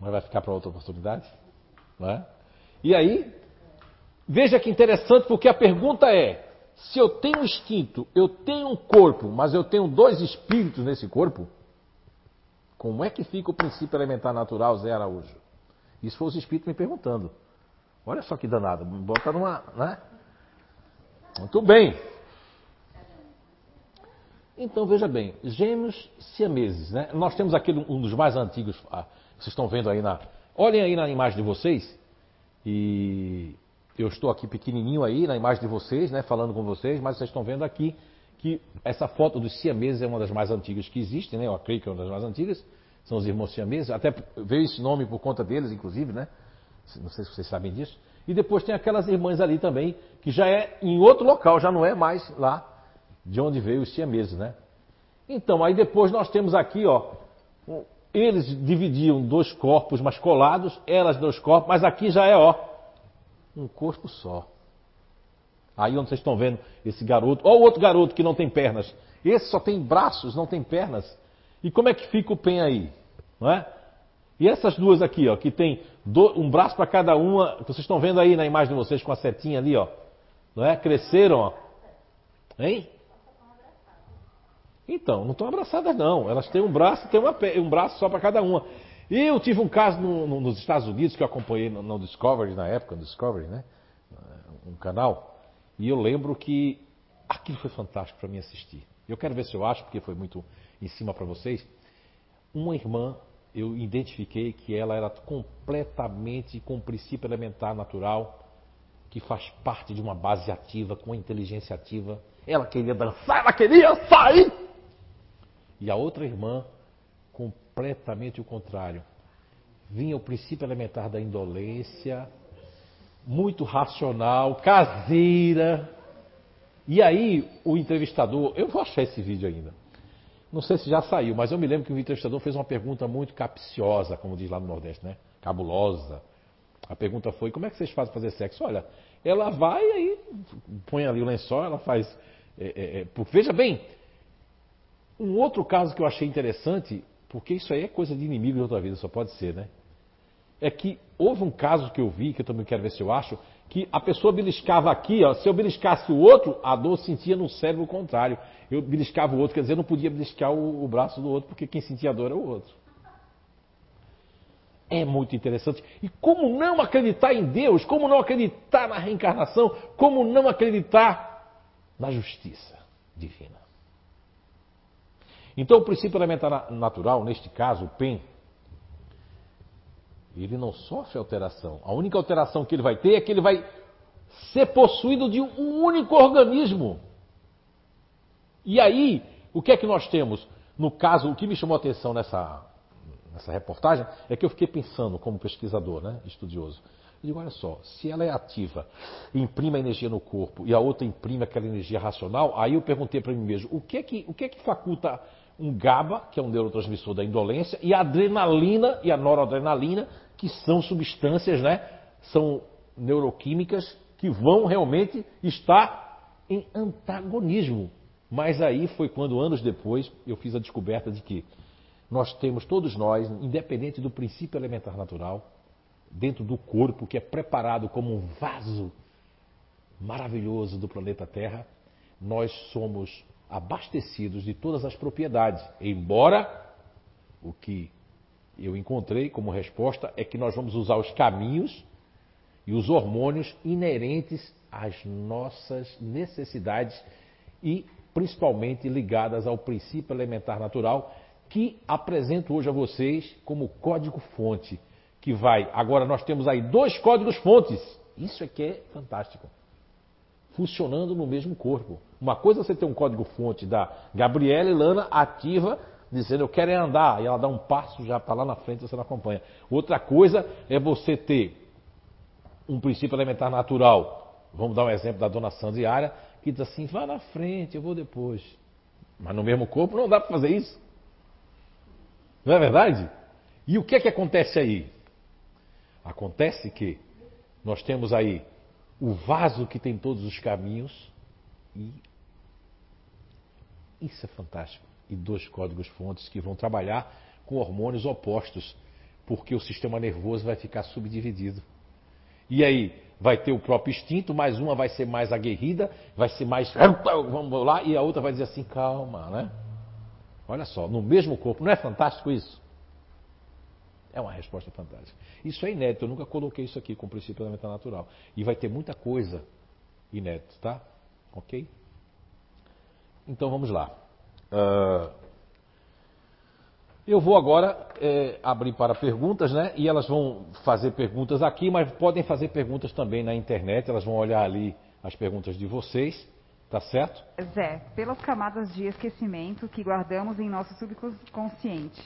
mas vai ficar para outra oportunidade. Não é? E aí, veja que interessante, porque a pergunta é: se eu tenho instinto, eu tenho um corpo, mas eu tenho dois espíritos nesse corpo, como é que fica o princípio elementar natural, Zé Araújo? Isso foi os espíritos me perguntando. Olha só que danado, bota numa. Né? Muito bem. Então veja bem, gêmeos siameses, né? Nós temos aqui um dos mais antigos, ah, vocês estão vendo aí na. Olhem aí na imagem de vocês, e eu estou aqui pequenininho aí na imagem de vocês, né, falando com vocês, mas vocês estão vendo aqui que essa foto dos siameses é uma das mais antigas que existem, né? Eu creio que é uma das mais antigas. São os irmãos siameses, até veio esse nome por conta deles, inclusive, né? Não sei se vocês sabem disso. E depois tem aquelas irmãs ali também, que já é em outro local, já não é mais lá de onde veio os siameses, né? Então, aí depois nós temos aqui, ó, eles dividiam dois corpos mas colados, elas dois corpos, mas aqui já é, ó, um corpo só. Aí onde vocês estão vendo esse garoto, ó o outro garoto que não tem pernas. Esse só tem braços, não tem pernas. E como é que fica o pen aí? Não é? E essas duas aqui, ó, que tem um braço para cada uma, que vocês estão vendo aí na imagem de vocês com a setinha ali, ó. Não é? Cresceram, ó. Hein? Então, não estão abraçadas não. Elas têm um braço, tem uma, um braço só para cada uma. E eu tive um caso no, no, nos Estados Unidos que eu acompanhei no, no, Discovery na época, no Discovery, né? Um canal. E eu lembro que aquilo foi fantástico para mim assistir. Eu quero ver se eu acho, porque foi muito em cima para vocês. Uma irmã, eu identifiquei que ela era completamente com o princípio elementar natural, que faz parte de uma base ativa, com inteligência ativa. Ela queria dançar, ela queria sair e a outra irmã, completamente o contrário. Vinha o princípio elementar da indolência, muito racional, caseira. E aí o entrevistador, eu vou achar esse vídeo ainda. Não sei se já saiu, mas eu me lembro que o entrevistador fez uma pergunta muito capciosa, como diz lá no Nordeste, né? Cabulosa. A pergunta foi: como é que vocês fazem fazer sexo? Olha, ela vai aí, põe ali o lençol, ela faz. É, é, é, veja bem, um outro caso que eu achei interessante, porque isso aí é coisa de inimigo de outra vida, só pode ser, né? É que houve um caso que eu vi, que eu também quero ver se eu acho, que a pessoa beliscava aqui, ó, se eu beliscasse o outro, a dor sentia no cérebro contrário. Eu beliscava o outro, quer dizer, eu não podia beliscar o, o braço do outro, porque quem sentia a dor era o outro. É muito interessante. E como não acreditar em Deus? Como não acreditar na reencarnação? Como não acreditar na justiça divina? Então, o princípio elementar natural, neste caso, o PEN, ele não sofre alteração. A única alteração que ele vai ter é que ele vai ser possuído de um único organismo. E aí, o que é que nós temos? No caso, o que me chamou a atenção nessa, nessa reportagem é que eu fiquei pensando, como pesquisador, né, estudioso. Eu digo, olha só, se ela é ativa imprime a energia no corpo e a outra imprime aquela energia racional, aí eu perguntei para mim mesmo, o que é que, o que, é que faculta um GABA, que é um neurotransmissor da indolência, e a adrenalina e a noradrenalina, que são substâncias, né? São neuroquímicas que vão realmente estar em antagonismo. Mas aí foi quando, anos depois, eu fiz a descoberta de que nós temos, todos nós, independente do princípio elementar natural, dentro do corpo, que é preparado como um vaso maravilhoso do planeta Terra, nós somos abastecidos de todas as propriedades. Embora o que eu encontrei como resposta é que nós vamos usar os caminhos e os hormônios inerentes às nossas necessidades e principalmente ligadas ao princípio elementar natural que apresento hoje a vocês como código-fonte, que vai. Agora nós temos aí dois códigos fontes. Isso é que é fantástico funcionando no mesmo corpo. Uma coisa é você ter um código-fonte da Gabriela e Lana ativa, dizendo eu quero é andar, e ela dá um passo já para lá na frente você não acompanha. Outra coisa é você ter um princípio elementar natural. Vamos dar um exemplo da dona Sandriara, que diz assim: vá na frente, eu vou depois. Mas no mesmo corpo não dá para fazer isso. Não é verdade? E o que é que acontece aí? Acontece que nós temos aí o vaso que tem todos os caminhos e isso é fantástico. E dois códigos fontes que vão trabalhar com hormônios opostos, porque o sistema nervoso vai ficar subdividido. E aí vai ter o próprio instinto, mas uma vai ser mais aguerrida, vai ser mais [LAUGHS] vamos lá, e a outra vai dizer assim, calma, né? Olha só, no mesmo corpo, não é fantástico isso? É uma resposta fantástica. Isso é inédito, eu nunca coloquei isso aqui com o princípio elementar natural. E vai ter muita coisa inédita, tá? Ok? Então vamos lá. Uh, eu vou agora é, abrir para perguntas, né? E elas vão fazer perguntas aqui, mas podem fazer perguntas também na internet. Elas vão olhar ali as perguntas de vocês, tá certo? Zé, pelas camadas de esquecimento que guardamos em nosso subconsciente,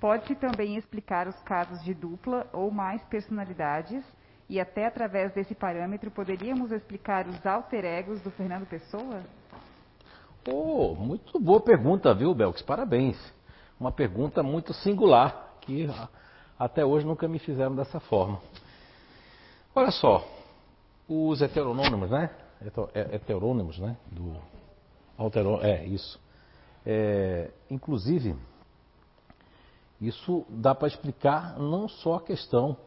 pode-se também explicar os casos de dupla ou mais personalidades? E até através desse parâmetro poderíamos explicar os alter egos do Fernando Pessoa? Oh, muito boa pergunta, viu, Belks? Parabéns. Uma pergunta muito singular, que até hoje nunca me fizeram dessa forma. Olha só, os heteronônimos, né? É, heterônimos, né? Do alterô, é isso. É, inclusive, isso dá para explicar não só a questão,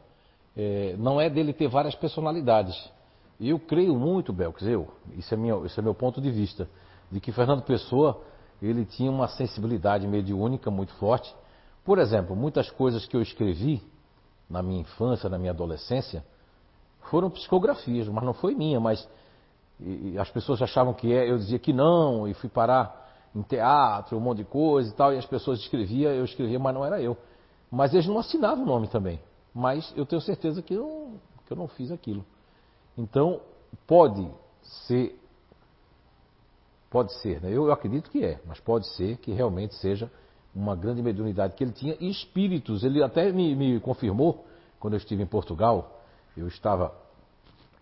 é, não é dele ter várias personalidades. Eu creio muito, Belks, eu, isso é, minha, isso é meu ponto de vista de que Fernando Pessoa ele tinha uma sensibilidade mediúnica muito forte. Por exemplo, muitas coisas que eu escrevi na minha infância, na minha adolescência, foram psicografias, mas não foi minha, mas as pessoas achavam que é, eu dizia que não, e fui parar em teatro, um monte de coisa e tal, e as pessoas escreviam, eu escrevia, mas não era eu. Mas eles não assinavam o nome também. Mas eu tenho certeza que eu, que eu não fiz aquilo. Então, pode ser Pode ser, né? eu, eu acredito que é, mas pode ser que realmente seja uma grande mediunidade que ele tinha. E espíritos, ele até me, me confirmou, quando eu estive em Portugal, eu estava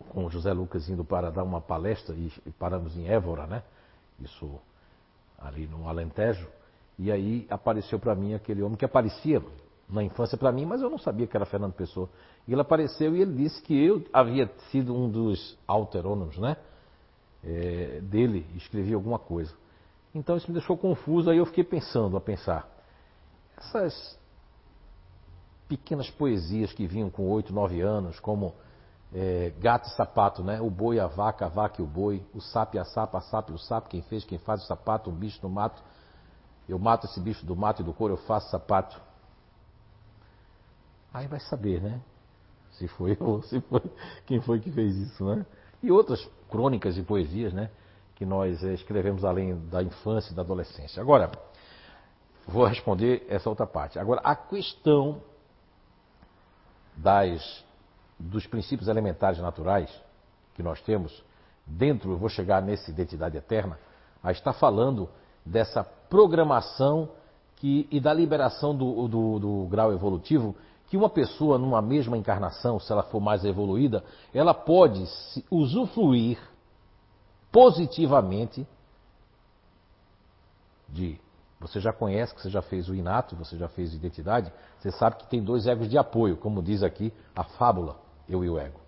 com o José Lucas indo para dar uma palestra e, e paramos em Évora, né? Isso ali no Alentejo. E aí apareceu para mim aquele homem que aparecia na infância para mim, mas eu não sabia que era Fernando Pessoa. E ele apareceu e ele disse que eu havia sido um dos alterônomos, né? É, dele, escrevi alguma coisa. Então isso me deixou confuso, aí eu fiquei pensando, a pensar. Essas pequenas poesias que vinham com oito, nove anos, como é, gato e sapato, né? O boi, a vaca, a vaca e o boi, o sapo e a sapa, a sapa e o sapo, quem fez, quem faz o sapato, um bicho no mato. Eu mato esse bicho do mato e do couro, eu faço sapato. Aí vai saber, né? Se foi ou [LAUGHS] se foi quem foi que fez isso, né? E outras crônicas e poesias, né? Que nós eh, escrevemos além da infância e da adolescência. Agora, vou responder essa outra parte. Agora, a questão das, dos princípios elementares naturais que nós temos, dentro, eu vou chegar nessa identidade eterna, a falando dessa programação que, e da liberação do, do, do grau evolutivo que uma pessoa numa mesma encarnação, se ela for mais evoluída, ela pode usufruir positivamente de. Você já conhece, que você já fez o inato, você já fez identidade, você sabe que tem dois egos de apoio, como diz aqui a fábula, eu e o ego.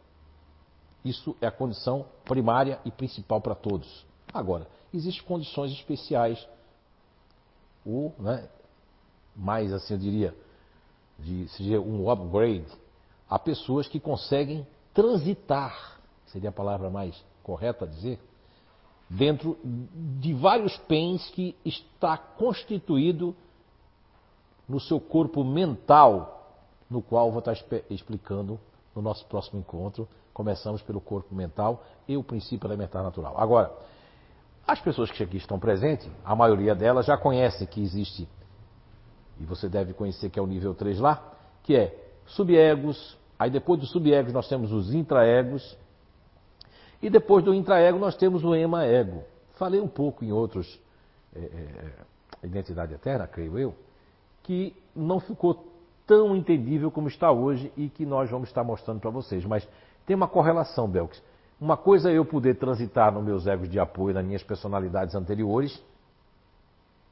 Isso é a condição primária e principal para todos. Agora, existem condições especiais, ou, né, mais assim eu diria, de seja um upgrade, a pessoas que conseguem transitar, seria a palavra mais correta a dizer, dentro de vários pens que está constituído no seu corpo mental, no qual vou estar explicando no nosso próximo encontro. Começamos pelo corpo mental e o princípio elementar natural. Agora, as pessoas que aqui estão presentes, a maioria delas já conhecem que existe e você deve conhecer que é o nível 3 lá, que é subegos, aí depois dos subegos nós temos os intraegos, e depois do intraego nós temos o ema-ego. Falei um pouco em outros, é, é, Identidade Eterna, creio eu, que não ficou tão entendível como está hoje e que nós vamos estar mostrando para vocês. Mas Tem uma correlação, Belks. Uma coisa é eu poder transitar nos meus egos de apoio, nas minhas personalidades anteriores,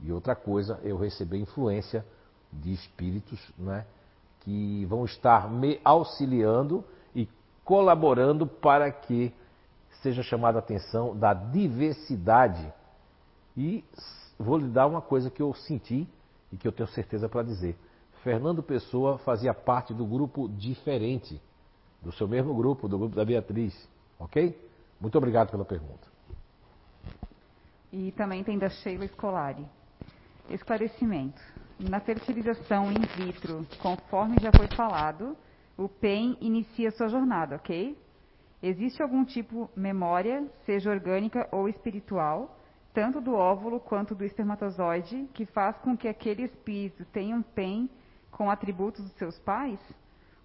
e outra coisa eu receber influência de espíritos né, que vão estar me auxiliando e colaborando para que seja chamada a atenção da diversidade. E vou lhe dar uma coisa que eu senti e que eu tenho certeza para dizer. Fernando Pessoa fazia parte do grupo diferente, do seu mesmo grupo, do grupo da Beatriz. Ok? Muito obrigado pela pergunta. E também tem da Sheila Scolari. Esclarecimento. Na fertilização in vitro, conforme já foi falado, o PEN inicia sua jornada, ok? Existe algum tipo memória, seja orgânica ou espiritual, tanto do óvulo quanto do espermatozoide, que faz com que aquele espírito tenha um PEN com atributos dos seus pais?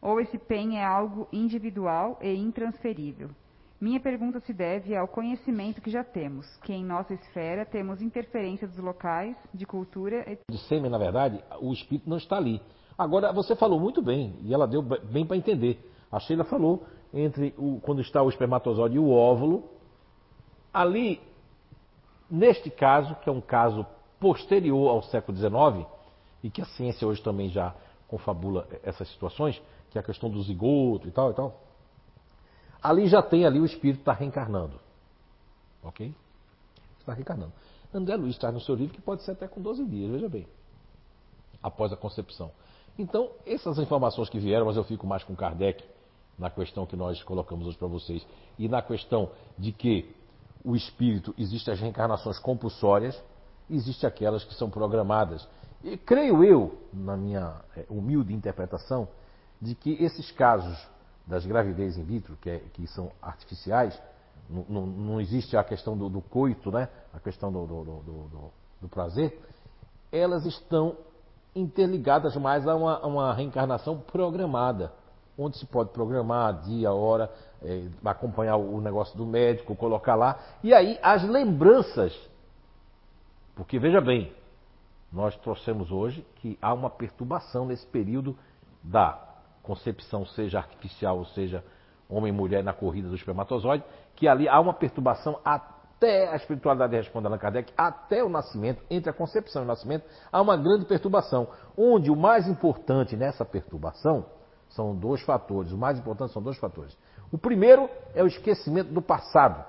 Ou esse PEN é algo individual e intransferível? Minha pergunta se deve ao conhecimento que já temos, que em nossa esfera temos interferência dos locais, de cultura. E... De sêmen, na verdade, o espírito não está ali. Agora, você falou muito bem, e ela deu bem para entender. A Sheila falou entre o, quando está o espermatozoide e o óvulo. Ali, neste caso, que é um caso posterior ao século XIX, e que a ciência hoje também já confabula essas situações, que é a questão do zigoto e tal e tal Ali já tem ali o espírito está reencarnando. Ok? Está reencarnando. André Luiz traz no seu livro que pode ser até com 12 dias, veja bem. Após a concepção. Então, essas informações que vieram, mas eu fico mais com Kardec na questão que nós colocamos hoje para vocês. E na questão de que o espírito, existe as reencarnações compulsórias, existe aquelas que são programadas. E creio eu, na minha é, humilde interpretação, de que esses casos das gravidez in vitro, que, é, que são artificiais, não, não, não, existe a questão do, do, coito, né? a questão do, do, do, prazer, elas estão interligadas mais a uma, a uma, reencarnação programada, onde se pode programar dia, hora, é, acompanhar o negócio do médico, colocar lá, e aí as lembranças, porque veja bem, nós trouxemos hoje que há uma perturbação nesse período da concepção, seja artificial ou seja homem e mulher na corrida do espermatozoide, que ali há uma perturbação até a espiritualidade responde Allan Kardec, até o nascimento, entre a concepção e o nascimento, há uma grande perturbação, onde o mais importante nessa perturbação são dois fatores, o mais importante são dois fatores. O primeiro é o esquecimento do passado.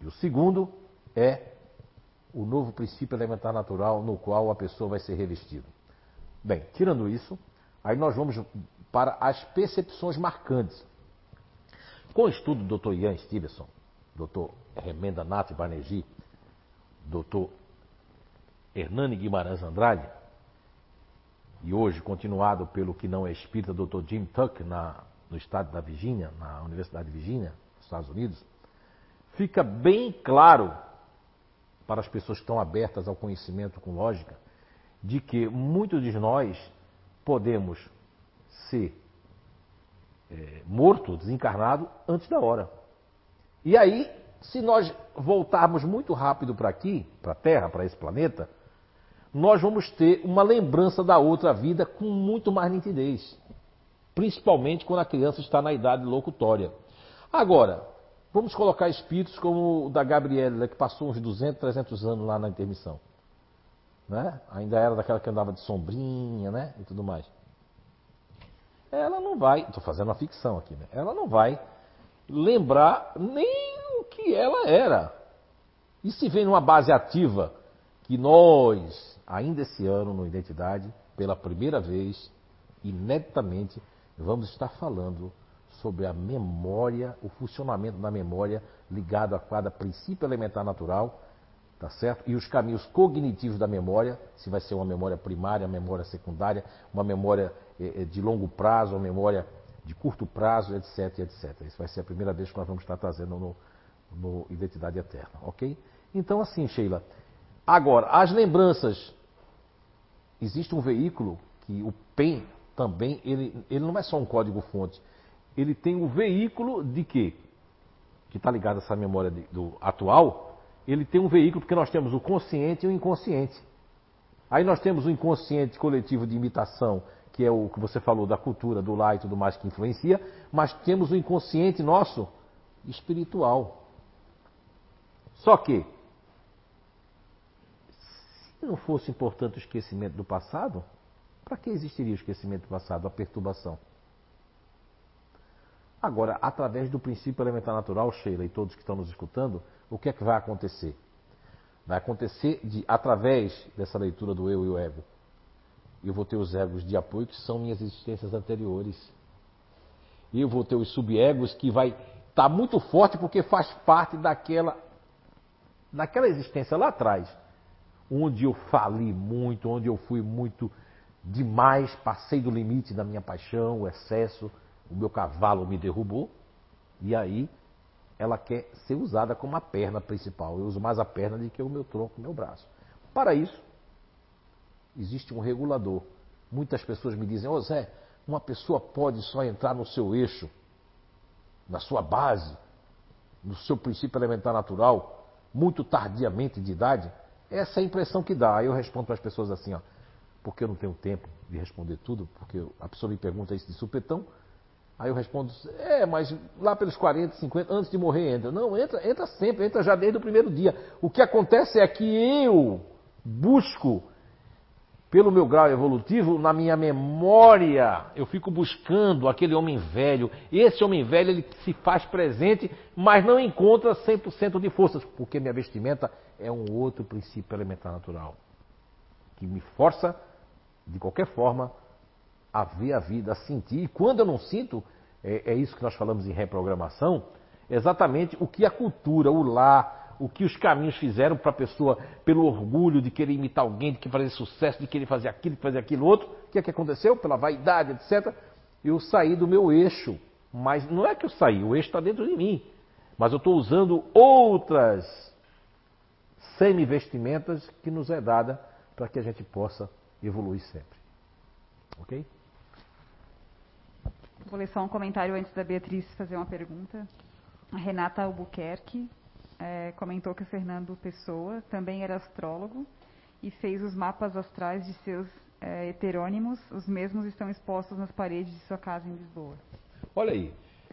E o segundo é o novo princípio elementar natural no qual a pessoa vai ser revestida. Bem, tirando isso, Aí nós vamos para as percepções marcantes. Com o estudo do Dr. Ian Stevenson, Dr. Remenda Nath Banerjee, Dr. Hernani Guimarães Andrade, e hoje continuado pelo que não é espírita, Dr. Jim Tuck, na, no estado da Virgínia, na Universidade de Virgínia, Estados Unidos, fica bem claro para as pessoas que estão abertas ao conhecimento com lógica, de que muitos de nós podemos ser é, morto, desencarnado, antes da hora. E aí, se nós voltarmos muito rápido para aqui, para a Terra, para esse planeta, nós vamos ter uma lembrança da outra vida com muito mais nitidez. Principalmente quando a criança está na idade locutória. Agora, vamos colocar espíritos como o da Gabriela, que passou uns 200, 300 anos lá na intermissão né? Ainda era daquela que andava de sombrinha, né? E tudo mais. Ela não vai, estou fazendo uma ficção aqui, né? Ela não vai lembrar nem o que ela era. E se vem numa base ativa que nós, ainda esse ano no Identidade, pela primeira vez, ineditamente, vamos estar falando sobre a memória, o funcionamento da memória ligado a cada princípio elementar natural tá certo? E os caminhos cognitivos da memória, se vai ser uma memória primária, memória secundária, uma memória eh, eh, de longo prazo, uma memória de curto prazo, etc, etc. Isso vai ser a primeira vez que nós vamos estar trazendo no, no Identidade Eterna, ok? Então, assim, Sheila. Agora, as lembranças. Existe um veículo que o PEN também, ele, ele não é só um código-fonte. Ele tem um veículo de quê? Que está ligado a essa memória de, do atual, ele tem um veículo, porque nós temos o consciente e o inconsciente. Aí nós temos o inconsciente coletivo de imitação, que é o que você falou da cultura, do lá e tudo mais que influencia, mas temos o inconsciente nosso espiritual. Só que, se não fosse importante o esquecimento do passado, para que existiria o esquecimento do passado, a perturbação? Agora, através do princípio elementar natural, Sheila e todos que estão nos escutando, o que é que vai acontecer? Vai acontecer de, através dessa leitura do eu e o ego, eu vou ter os egos de apoio que são minhas existências anteriores. Eu vou ter os subegos que vai estar tá muito forte porque faz parte daquela daquela existência lá atrás, onde eu fali muito, onde eu fui muito demais, passei do limite da minha paixão, o excesso, o meu cavalo me derrubou, e aí ela quer ser usada como a perna principal. Eu uso mais a perna do que o meu tronco, o meu braço. Para isso, existe um regulador. Muitas pessoas me dizem, ô oh, Zé, uma pessoa pode só entrar no seu eixo, na sua base, no seu princípio elementar natural, muito tardiamente de idade, essa é a impressão que dá. Aí eu respondo para as pessoas assim, ó, porque eu não tenho tempo de responder tudo, porque a pessoa me pergunta isso de supetão. Aí eu respondo, é, mas lá pelos 40, 50, antes de morrer entra. Não, entra, entra sempre, entra já desde o primeiro dia. O que acontece é que eu busco pelo meu grau evolutivo, na minha memória, eu fico buscando aquele homem velho. Esse homem velho, ele se faz presente, mas não encontra 100% de forças, porque minha vestimenta é um outro princípio elementar natural, que me força, de qualquer forma, a ver a vida, a sentir. E quando eu não sinto, é, é isso que nós falamos em reprogramação, exatamente o que a cultura, o lar, o que os caminhos fizeram para a pessoa, pelo orgulho de querer imitar alguém, de querer fazer sucesso, de querer fazer aquilo, de fazer aquilo outro. O que é que aconteceu? Pela vaidade, etc. Eu saí do meu eixo. Mas não é que eu saí, o eixo está dentro de mim. Mas eu estou usando outras semi-vestimentas que nos é dada para que a gente possa evoluir sempre. Ok? Vou ler só um comentário antes da Beatriz fazer uma pergunta. A Renata Albuquerque é, comentou que o Fernando Pessoa também era astrólogo e fez os mapas astrais de seus é, heterônimos. Os mesmos estão expostos nas paredes de sua casa em Lisboa. Olha aí,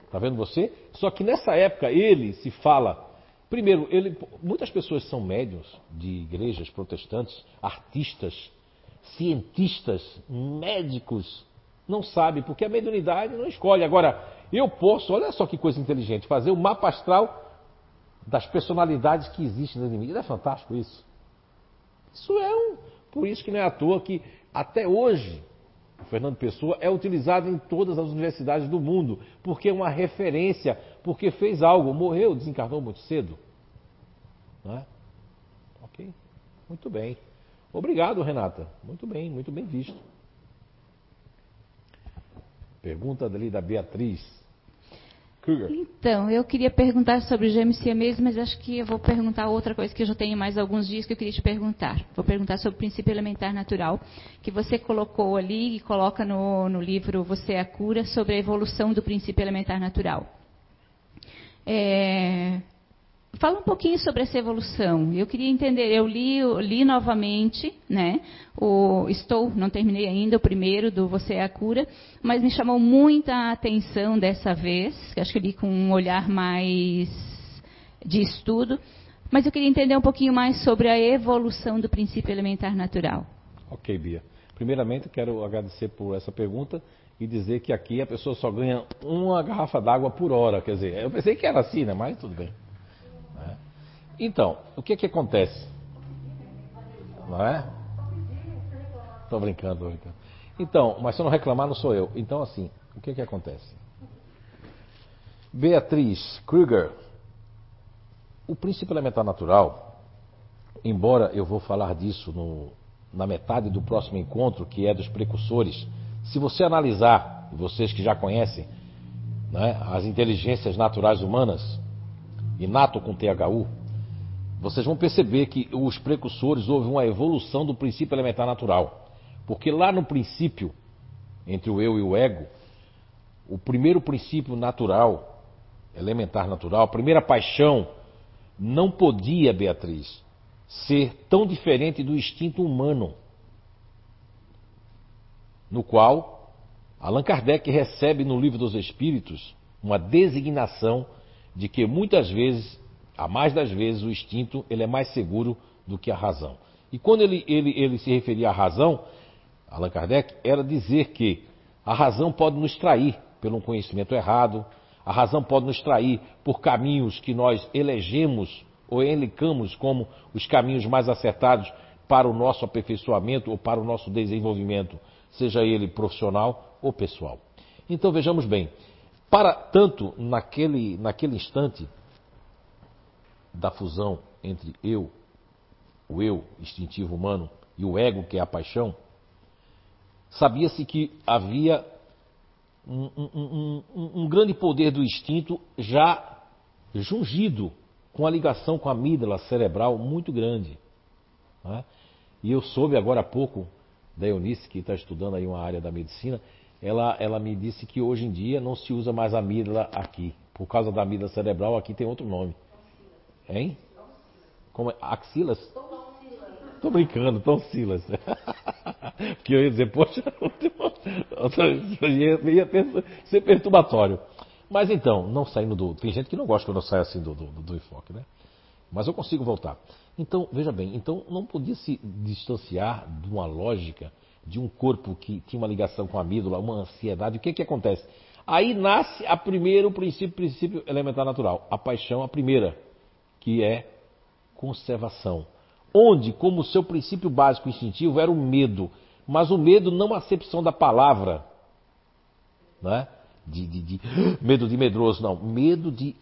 tá vendo você? Só que nessa época ele se fala. Primeiro, ele, muitas pessoas são médiums de igrejas protestantes, artistas, cientistas, médicos, não sabem, porque a mediunidade não escolhe. Agora, eu posso, olha só que coisa inteligente, fazer o mapa astral das personalidades que existem no inimigo. Não é fantástico isso? Isso é um. Por isso que não é à toa que até hoje o Fernando Pessoa é utilizado em todas as universidades do mundo, porque é uma referência, porque fez algo, morreu, desencarnou muito cedo. Não é? Ok? Muito bem. Obrigado, Renata. Muito bem, muito bem visto. Pergunta dali da Beatriz. Então, eu queria perguntar sobre gêmeos siameses, mas acho que eu vou perguntar outra coisa que eu já tenho mais alguns dias que eu queria te perguntar. Vou perguntar sobre o princípio elementar natural, que você colocou ali e coloca no, no livro Você é a Cura, sobre a evolução do princípio elementar natural. É, Fala um pouquinho sobre essa evolução. Eu queria entender, eu li, li novamente, né? O, estou, não terminei ainda o primeiro do Você é a Cura, mas me chamou muita atenção dessa vez, acho que li com um olhar mais de estudo, mas eu queria entender um pouquinho mais sobre a evolução do princípio elementar natural. Ok, Bia. Primeiramente, quero agradecer por essa pergunta e dizer que aqui a pessoa só ganha uma garrafa d'água por hora. Quer dizer, eu pensei que era assim, né? Mas tudo bem. Então, o que que acontece? Não é? Estou brincando, tô brincando. Então, mas se eu não reclamar, não sou eu. Então, assim, o que que acontece? Beatriz Kruger, o princípio elementar natural, embora eu vou falar disso no, na metade do próximo encontro, que é dos precursores, se você analisar, vocês que já conhecem, né, as inteligências naturais humanas, inato com THU, vocês vão perceber que os precursores houve uma evolução do princípio elementar natural. Porque lá no princípio, entre o eu e o ego, o primeiro princípio natural, elementar natural, a primeira paixão, não podia, Beatriz, ser tão diferente do instinto humano. no qual Allan Kardec recebe no Livro dos Espíritos uma designação de que muitas vezes, a mais das vezes, o instinto ele é mais seguro do que a razão. E quando ele, ele, ele se referia à razão, Allan Kardec, era dizer que a razão pode nos trair pelo um conhecimento errado, a razão pode nos trair por caminhos que nós elegemos ou elencamos como os caminhos mais acertados para o nosso aperfeiçoamento ou para o nosso desenvolvimento, seja ele profissional ou pessoal. Então vejamos bem, para tanto naquele, naquele instante da fusão entre eu, o eu instintivo humano, e o ego, que é a paixão, sabia-se que havia um, um, um, um, grande poder do instinto já jungido com a ligação com a amígdala cerebral muito grande. Né? E eu soube agora há pouco da Eunice, que está estudando aí uma área da medicina, ela, ela me disse que hoje em dia não se usa mais amígdala aqui. Por causa da amígdala cerebral, aqui tem outro nome. Hein? Como é? Axilas? Tô brincando, tonsilas. [LAUGHS] Porque eu ia dizer, poxa, [LAUGHS] ia ser perturbatório. Mas então, não saindo do. Tem gente que não gosta quando eu saio assim do, do, do enfoque, né? Mas eu consigo voltar. Então, veja bem, então não podia se distanciar de uma lógica de um corpo que tinha uma ligação com a amígdala, uma ansiedade. O que que acontece? Aí nasce a primeiro princípio, princípio elementar natural, a paixão, a primeira, que é conservação. Onde, como seu princípio básico instintivo, era o medo. Mas o medo não a acepção da palavra, né? de, de, de [GASPS] medo de medroso, não. Medo de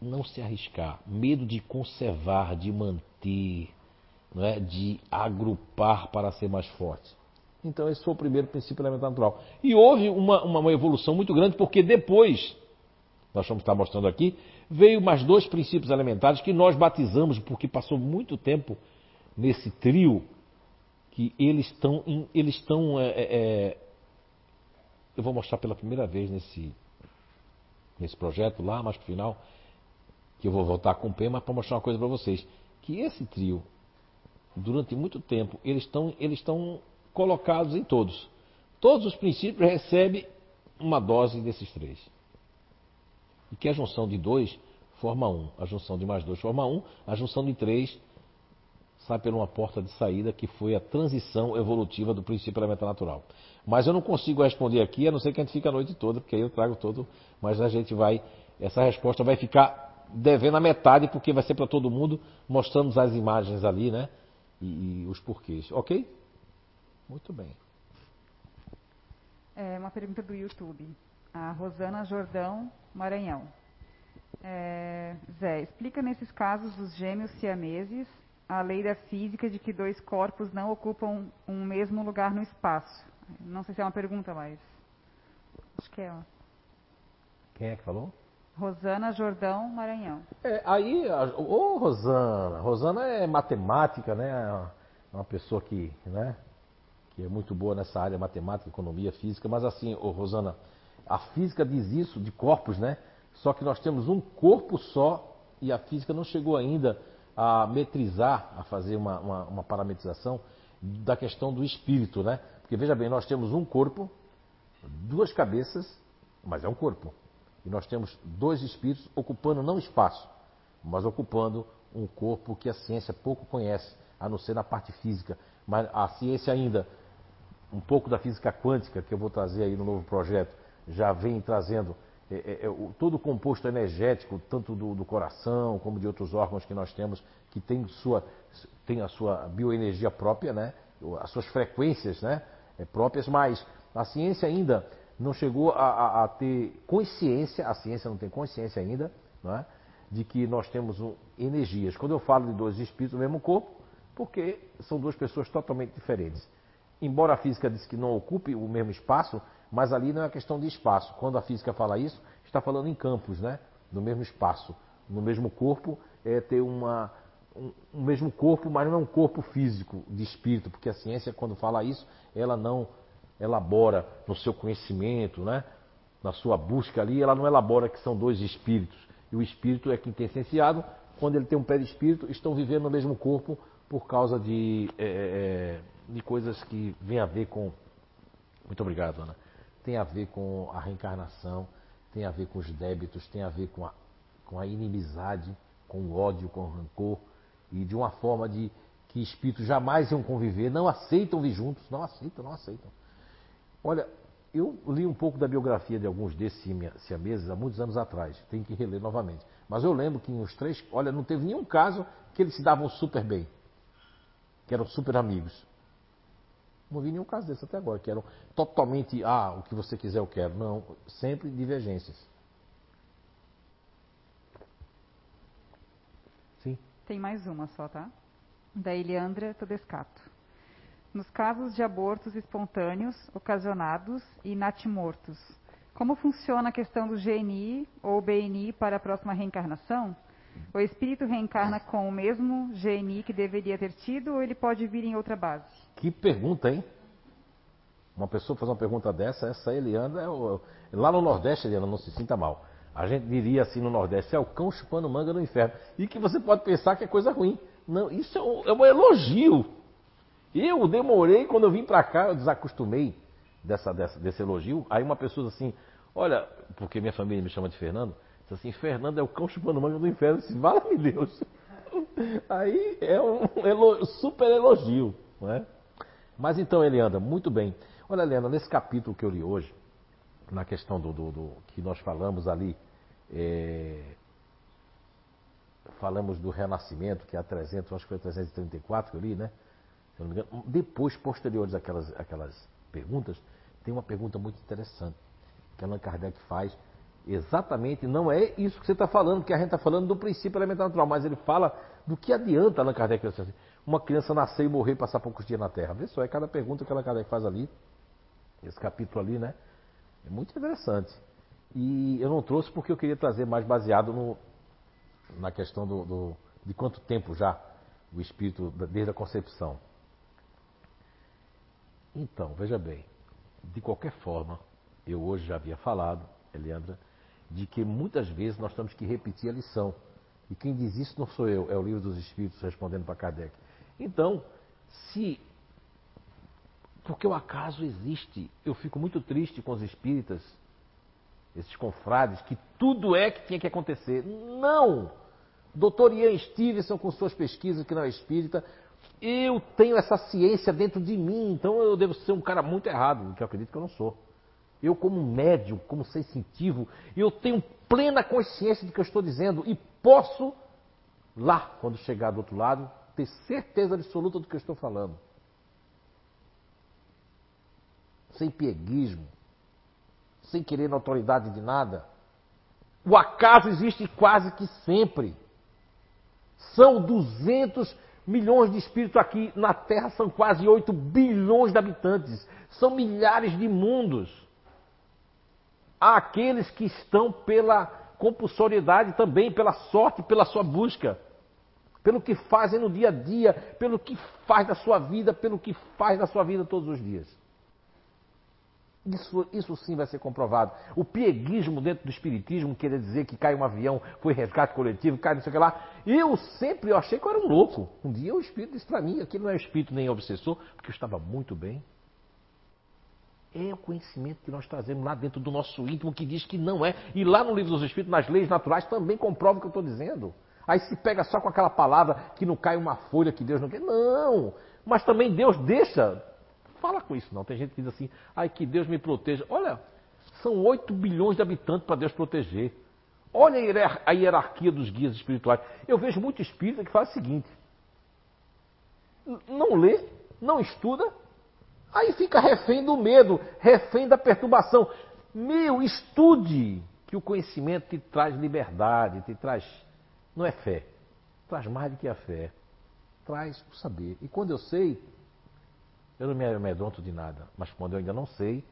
não se arriscar, medo de conservar, de manter, não é? de agrupar para ser mais forte. Então, esse foi o primeiro princípio elementar natural. E houve uma, uma, uma evolução muito grande, porque depois, nós vamos estar mostrando aqui, veio mais dois princípios elementares que nós batizamos, porque passou muito tempo nesse trio, que eles estão, eles estão é, é, é, eu vou mostrar pela primeira vez nesse, nesse projeto lá, mais pro final, que eu vou voltar com o Pema para mostrar uma coisa para vocês, que esse trio, durante muito tempo, eles estão eles estão colocados em todos. Todos os princípios recebem uma dose desses três. E que a junção de dois forma um, a junção de mais dois forma um, a junção de três sai por uma porta de saída que foi a transição evolutiva do princípio elementar natural. Mas eu não consigo responder aqui, a não ser que a gente fique a noite toda, porque aí eu trago todo, mas a gente vai, essa resposta vai ficar devendo a metade, porque vai ser para todo mundo, mostramos as imagens ali, né? E, e os porquês. Ok? Muito bem. É uma pergunta do YouTube. A Rosana Jordão, Maranhão. É, Zé, explica nesses casos dos gêmeos siameses a lei da física de que dois corpos não ocupam um mesmo lugar no espaço. Não sei se é uma pergunta, mas acho que é. Quem é que falou? Rosana Jordão Maranhão. É, aí, ô Rosana, Rosana é matemática, né? É uma pessoa que, né? Que é muito boa nessa área matemática, economia, física, mas assim, ô Rosana, a física diz isso de corpos, né? Só que nós temos um corpo só e a física não chegou ainda a metrizar, a fazer uma, uma, uma parametrização da questão do espírito, né? Porque veja bem, nós temos um corpo, duas cabeças, mas é um corpo. E nós temos dois espíritos ocupando não espaço, mas ocupando um corpo que a ciência pouco conhece, a não ser na parte física. Mas a ciência ainda, um pouco da física quântica, que eu vou trazer aí no novo projeto, já vem trazendo é, é, é, todo o composto energético, tanto do, do, coração como de outros órgãos que nós temos, que tem, sua, tem a sua bioenergia própria, né? as suas frequências né? É, próprias, mas a ciência ainda não chegou a, a, a, ter consciência, a ciência não tem consciência ainda, é? de que nós temos um, energias. Quando eu falo de dois espíritos no mesmo corpo, porque são duas pessoas totalmente diferentes. Embora a física diz que não ocupe o mesmo espaço, mas ali não é questão de espaço. Quando a física fala isso, está falando em campos, né? No mesmo espaço, no mesmo corpo, é ter uma, um, um mesmo corpo, mas não é um corpo físico de espírito, porque a ciência, quando fala isso, ela não elabora no seu conhecimento, né? na sua busca ali, ela não elabora que são dois espíritos. E o espírito é quintessenciado, quando ele tem um pé de espírito, estão vivendo no mesmo corpo por causa de, é, é, é de coisas que vêm a ver com Muito obrigado, Ana. Tem a ver com a reencarnação, tem a ver com os débitos, tem a ver com a, com a inimizade, com o ódio, com o rancor, e de uma forma de que espíritos jamais iam conviver, não aceitam vir juntos, não aceitam, não aceitam. Olha, eu li um pouco da biografia de alguns desses siameses há muitos anos atrás, tenho que reler novamente. Mas eu lembro que em os três, olha, não teve nenhum caso que eles se davam super bem, que eram super amigos. Não vi nenhum caso desse até agora, que eram totalmente, ah, o que você quiser eu quero. Não, sempre divergências. Sim. Tem mais uma só, tá? Da Eliandra Todescato. Nos casos de abortos espontâneos, ocasionados e natimortos, como funciona a questão do GNI ou BNI para a próxima reencarnação? O espírito reencarna com o mesmo GNI que deveria ter tido ou ele pode vir em outra base? Que pergunta, hein? Uma pessoa faz uma pergunta dessa, essa Eliana é o, lá no Nordeste, Eliana, não se sinta mal. A gente diria assim no Nordeste, é o cão chupando manga no inferno. E que você pode pensar que é coisa ruim. Não, isso é um, é um elogio. Eu demorei, quando eu vim para cá, eu desacostumei dessa, dessa, desse elogio. Aí uma pessoa assim, olha, porque minha família me chama de Fernando, disse assim, Fernando é o cão chupando manga do inferno. Eu disse, vale Deus. [LAUGHS] Aí é um super elogio, não é? Mas então, Elianda, muito bem. Olha, Elianda, nesse capítulo que eu li hoje, na questão do, do, do que nós falamos ali, é, falamos do renascimento, que é a 300, acho que foi a 334 que eu li, né? Se não me engano. Depois, posteriores àquelas, àquelas perguntas, tem uma pergunta muito interessante que Allan Kardec faz. Exatamente, não é isso que você está falando, que a gente está falando do princípio elementar natural, mas ele fala do que adianta Allan Kardec assim, uma criança nascer e morrer e passar poucos dias na Terra. Vê só, é cada pergunta que Allan Kardec faz ali, esse capítulo ali, né? É muito interessante. E eu não trouxe porque eu queria trazer mais baseado no, na questão do, do, de quanto tempo já o espírito, desde a concepção. Então, veja bem, de qualquer forma, eu hoje já havia falado, Eliandra, de que muitas vezes nós temos que repetir a lição. E quem diz isso não sou eu, é o livro dos Espíritos respondendo para Kardec. Então, se. Porque o acaso existe, eu fico muito triste com os espíritas, esses confrades, que tudo é que tinha que acontecer. Não! Doutor Ian Stevenson, com suas pesquisas, que não é espírita, eu tenho essa ciência dentro de mim, então eu devo ser um cara muito errado, que eu acredito que eu não sou. Eu, como médium, como sensitivo, eu tenho plena consciência do que eu estou dizendo e posso, lá, quando chegar do outro lado, ter certeza absoluta do que eu estou falando. Sem pieguismo, sem querer notoriedade de nada. O acaso existe quase que sempre. São 200 milhões de espíritos aqui na Terra, são quase 8 bilhões de habitantes. São milhares de mundos. Há aqueles que estão pela compulsoriedade também, pela sorte, pela sua busca, pelo que fazem no dia a dia, pelo que faz da sua vida, pelo que faz da sua vida todos os dias. Isso, isso sim vai ser comprovado. O pieguismo dentro do espiritismo, querer dizer que cai um avião, foi resgate coletivo, cai não sei o que lá. Eu sempre achei que eu era um louco. Um dia o espírito disse para mim, aqui não é espírito nem obsessor, porque eu estava muito bem. É o conhecimento que nós trazemos lá dentro do nosso íntimo que diz que não é. E lá no livro dos Espíritos, nas leis naturais, também comprova o que eu estou dizendo. Aí se pega só com aquela palavra que não cai uma folha que Deus não quer. Não! Mas também Deus deixa. Fala com isso não. Tem gente que diz assim, ai que Deus me proteja. Olha, são 8 bilhões de habitantes para Deus proteger. Olha a hierarquia dos guias espirituais. Eu vejo muito espírita que faz o seguinte: não lê, não estuda, Aí fica refém do medo, refém da perturbação. Meu, estude, que o conhecimento te traz liberdade, te traz. Não é fé, traz mais do que a fé, traz o saber. E quando eu sei, eu não me amedronto de nada, mas quando eu ainda não sei,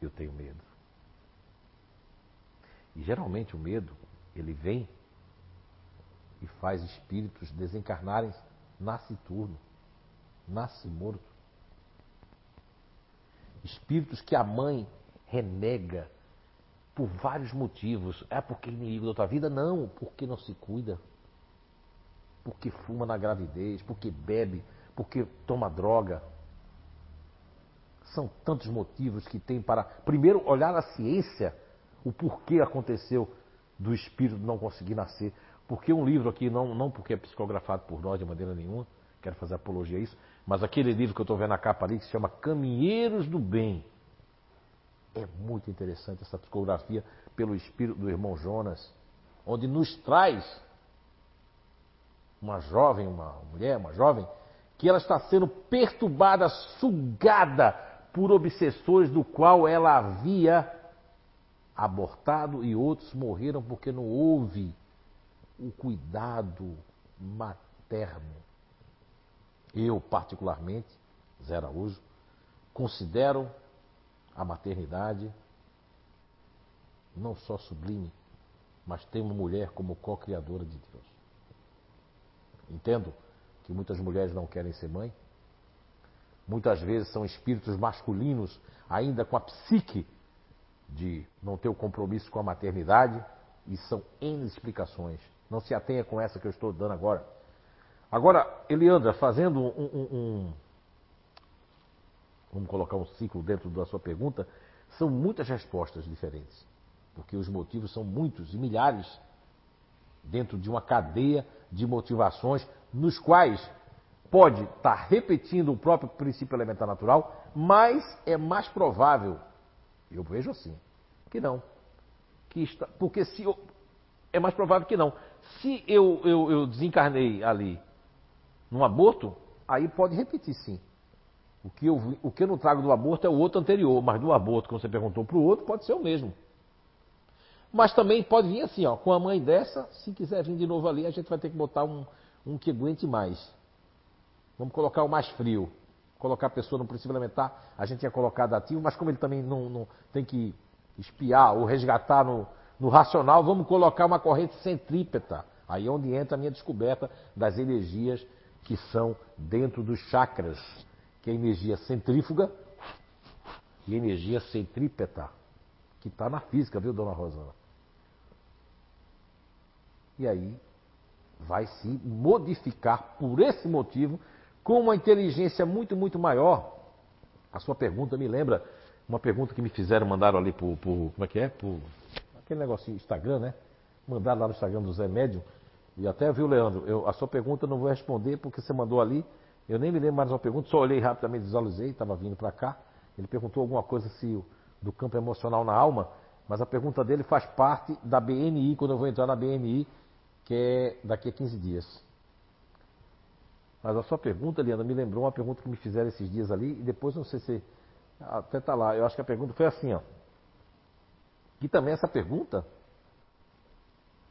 eu tenho medo. E geralmente o medo, ele vem e faz espíritos desencarnarem nasciturno, nasce morto espíritos que a mãe renega por vários motivos. É porque é inimigo da outra vida? Não, porque não se cuida. Porque fuma na gravidez, porque bebe, porque toma droga. São tantos motivos que tem para, primeiro, olhar a ciência, o porquê aconteceu do espírito não conseguir nascer. Porque um livro aqui, não, não porque é psicografado por nós de maneira nenhuma, quero fazer apologia a isso, mas aquele livro que eu estou vendo na capa ali, que se chama Caminheiros do Bem. É muito interessante essa psicografia pelo espírito do irmão Jonas, onde nos traz uma jovem, uma mulher, uma jovem, que ela está sendo perturbada, sugada por obsessores do qual ela havia abortado e outros morreram porque não houve o cuidado materno. Eu, particularmente, Zé Araújo, considero a maternidade não só sublime, mas tem uma mulher como co-criadora de Deus. Entendo que muitas mulheres não querem ser mãe. Muitas vezes são espíritos masculinos, ainda com a psique de não ter o compromisso com a maternidade, e são N explicações. Não se atenha com essa que eu estou dando agora. Agora, Eliandra, fazendo um, um vamos colocar um ciclo dentro da sua pergunta, são muitas respostas diferentes, porque os motivos são muitos e milhares dentro de uma cadeia de motivações nos quais pode estar repetindo o próprio princípio elementar natural, mas é mais provável, eu vejo assim, que não. Que está, porque se eu, é mais provável que não. Se eu, eu, eu desencarnei ali num aborto, aí pode repetir sim. O que, eu, o que eu não trago do aborto é o outro anterior, mas do aborto, como você perguntou para o outro, pode ser o mesmo. Mas também pode vir assim, ó, com a mãe dessa, se quiser vir de novo ali, a gente vai ter que botar um, um que aguente mais. Vamos colocar o mais frio. Colocar a pessoa no princípio elementar, a gente tinha colocado ativo, mas como ele também não, não tem que espiar ou resgatar no, no racional, vamos colocar uma corrente centrípeta. Aí é onde entra a minha descoberta das energias que são dentro dos chakras, que é energia centrífuga e energia centrípeta, que está na física, viu, dona Rosana? E aí vai se modificar por esse motivo com uma inteligência muito, muito maior. A sua pergunta me lembra uma pergunta que me fizeram, mandaram ali por, por como é que é? Por aquele negocinho Instagram, né? Mandaram lá no Instagram do Zé Médio. E até viu, Leandro, eu, a sua pergunta eu não vou responder porque você mandou ali. Eu nem me lembro mais uma pergunta, só olhei rapidamente, visualizei, estava vindo para cá. Ele perguntou alguma coisa se do campo emocional na alma, mas a pergunta dele faz parte da BNI, quando eu vou entrar na BNI, que é daqui a 15 dias. Mas a sua pergunta, Leandro, me lembrou uma pergunta que me fizeram esses dias ali, e depois não sei se. Até tá lá. Eu acho que a pergunta foi assim, ó. E também essa pergunta,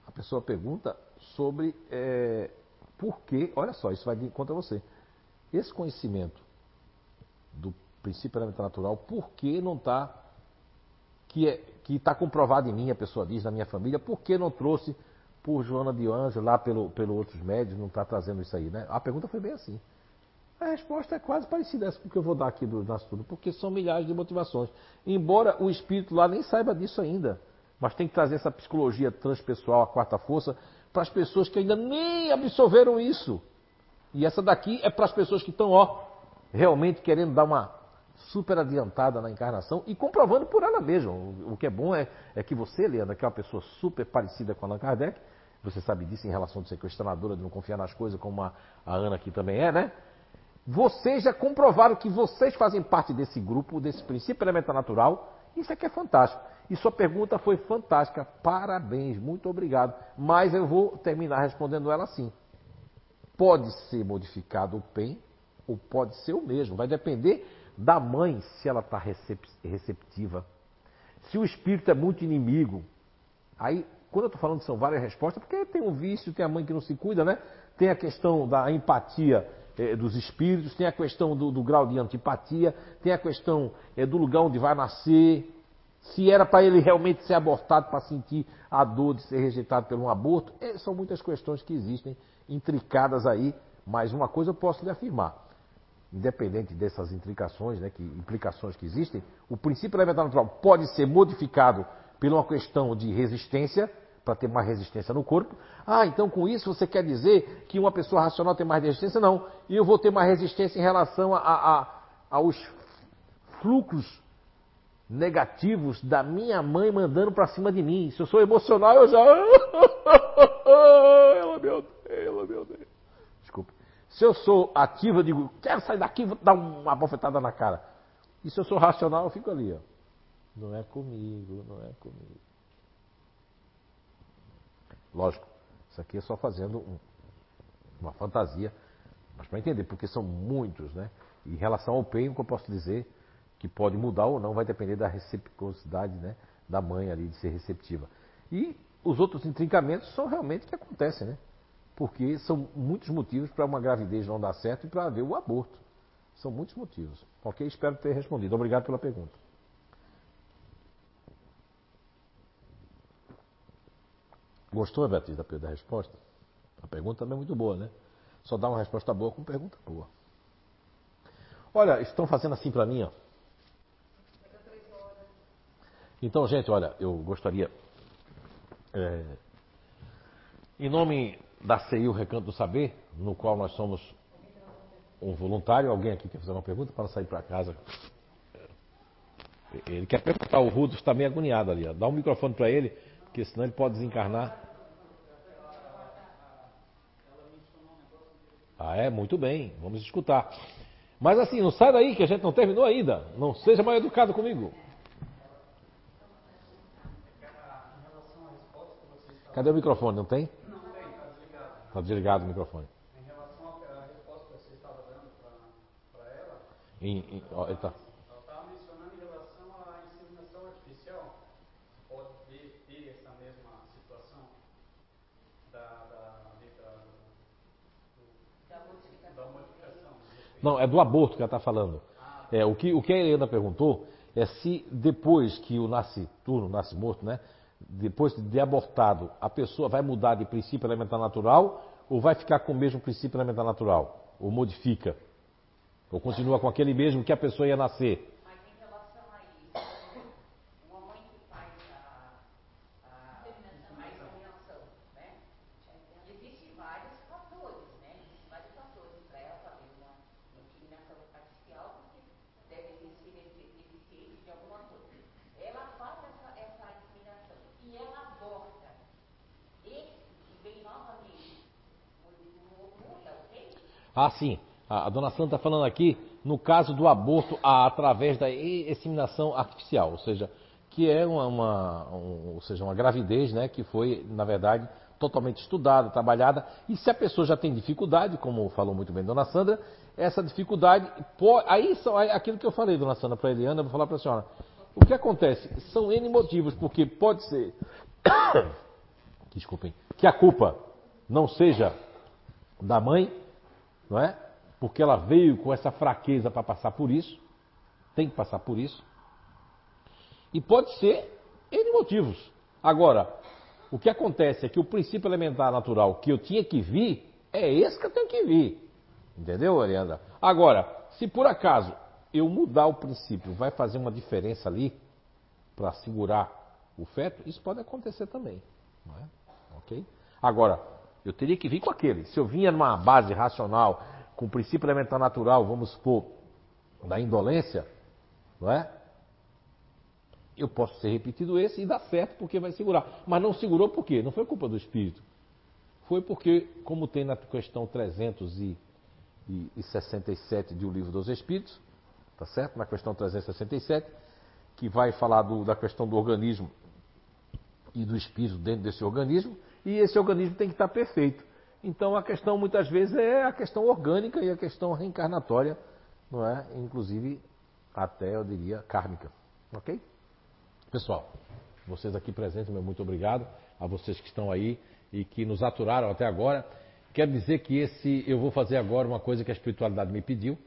a pessoa pergunta sobre é, por que, olha só, isso vai de conta você. Esse conhecimento do princípio elementar natural, por que não está, que é, está comprovado em mim, a pessoa diz, na minha família, por que não trouxe por Joana de Anjo, lá pelo, pelo outros médios, não está trazendo isso aí, né? A pergunta foi bem assim. A resposta é quase parecida essa que eu vou dar aqui do nosso estudo, porque são milhares de motivações. Embora o espírito lá nem saiba disso ainda, mas tem que trazer essa psicologia transpessoal, a quarta força, para as pessoas que ainda nem absorveram isso. E essa daqui é para as pessoas que estão, ó, realmente querendo dar uma super adiantada na encarnação e comprovando por ela mesma. O, que é bom é, é que você, Leandra, que é uma pessoa super parecida com Allan Kardec, você sabe disso em relação de ser questionadora, de não confiar nas coisas, como a, a Ana aqui também é, né? Vocês já comprovaram que vocês fazem parte desse grupo, desse princípio elementar natural. Isso aqui é fantástico. E sua pergunta foi fantástica. Parabéns, muito obrigado. Mas eu vou terminar respondendo ela assim. Pode ser modificado o PEN ou pode ser o mesmo. Vai depender da mãe se ela está receptiva. Se o espírito é muito inimigo, aí, quando eu estou falando são várias respostas, porque tem o vício, tem a mãe que não se cuida, né? Tem a questão da empatia é, dos espíritos, tem a questão do, do, grau de antipatia, tem a questão é, do lugar onde vai nascer, se era para ele realmente ser abortado para sentir a dor de ser rejeitado por um aborto. É, são muitas questões que existem intricadas aí, mas uma coisa eu posso lhe afirmar. Independente dessas intricações, né, que, implicações que existem, o princípio elementar natural pode ser modificado por uma questão de resistência, para ter mais resistência no corpo. Ah, então com isso você quer dizer que uma pessoa racional tem mais resistência? Não. E eu vou ter mais resistência em relação a, a, aos fluxos negativos da minha mãe mandando pra cima de mim. Se eu sou emocional, eu já. [LAUGHS] ela me odeia, ela me odeia. Desculpa. Se eu sou ativo, eu digo, quero sair daqui, vou dar uma bofetada na cara. E se eu sou racional, eu fico ali, ó. Não é comigo, não é comigo. Lógico, isso aqui é só fazendo um, uma fantasia, mas para entender, porque são muitos, né? Em relação ao PEN, o que eu posso dizer que pode mudar ou não vai depender da reciprocidade né, da mãe ali de ser receptiva. E os outros intrincamentos são realmente que acontecem, né? Porque são muitos motivos para uma gravidez não dar certo e para haver o aborto. São muitos motivos. Ok? Espero ter respondido. Obrigado pela pergunta. Gostou, Beatriz, da, resposta? A pergunta também é muito boa, né? Só dá uma resposta boa com pergunta boa. Olha, estão fazendo assim para mim, ó. Então, gente, olha, eu gostaria, é, em nome da CI, o Recanto do Saber, no qual nós somos um voluntário, alguém aqui quer fazer uma pergunta para sair para casa? Ele quer perguntar, o Rudo está meio agoniado ali. Ó. Dá um microfone para ele, porque senão ele pode desencarnar. Ah, é? Muito bem, vamos escutar. Mas assim, não sai daí que a gente não terminou ainda. Não seja mal educado comigo. Cadê o microfone? Não tem? Não tem, está desligado. Está desligado o microfone. Em relação à resposta que você estava dando para ela. Em, em, ó, tá. Ela estava mencionando em relação à inseminação artificial. Pode ter, ter essa mesma situação da, da, da, da, modificação. da modificação. Não, é do aborto que ela está falando. Ah, é, o, que, o que a Helena perguntou é se depois que o nasce turno, nasce morto, né? Depois de abortado, a pessoa vai mudar de princípio elementar natural ou vai ficar com o mesmo princípio elementar natural? Ou modifica? Ou continua com aquele mesmo que a pessoa ia nascer? Sim. A, a dona Santa está falando aqui no caso do aborto através da inseminação artificial, ou seja, que é uma, uma um, ou seja, uma gravidez né, que foi, na verdade, totalmente estudada, trabalhada. E se a pessoa já tem dificuldade, como falou muito bem Dona Sandra, essa dificuldade, aí são aquilo que eu falei, Dona Sandra, para a Eliana, eu vou falar para a senhora. O que acontece? São N motivos, porque pode ser, [COUGHS] desculpem, que a culpa não seja da mãe, não é? Porque ela veio com essa fraqueza para passar por isso, tem que passar por isso. E pode ser N motivos. Agora, o que acontece é que o princípio elementar natural que eu tinha que vir é esse que eu tenho que vir. Entendeu, Ariana? Agora, se por acaso eu mudar o princípio, vai fazer uma diferença ali para segurar o feto, isso pode acontecer também. Não é? Ok? Agora, eu teria que vir com aquele. Se eu vinha numa base racional, com o princípio elementar natural, vamos supor, da indolência, não é? Eu posso ser repetido esse e dá certo porque vai segurar. Mas não segurou por quê? Não foi culpa do espírito. Foi porque, como tem na questão 367 de O Livro dos Espíritos, tá certo? Na questão 367, que vai falar do, da questão do organismo e do espírito dentro desse organismo, e esse organismo tem que estar perfeito. Então a questão muitas vezes é a questão orgânica e a questão reencarnatória, não é? Inclusive até eu diria kármica. Ok? Pessoal, vocês aqui presentes, meu muito obrigado. A vocês que estão aí e que nos aturaram até agora. Quero dizer que esse eu vou fazer agora uma coisa que a espiritualidade me pediu.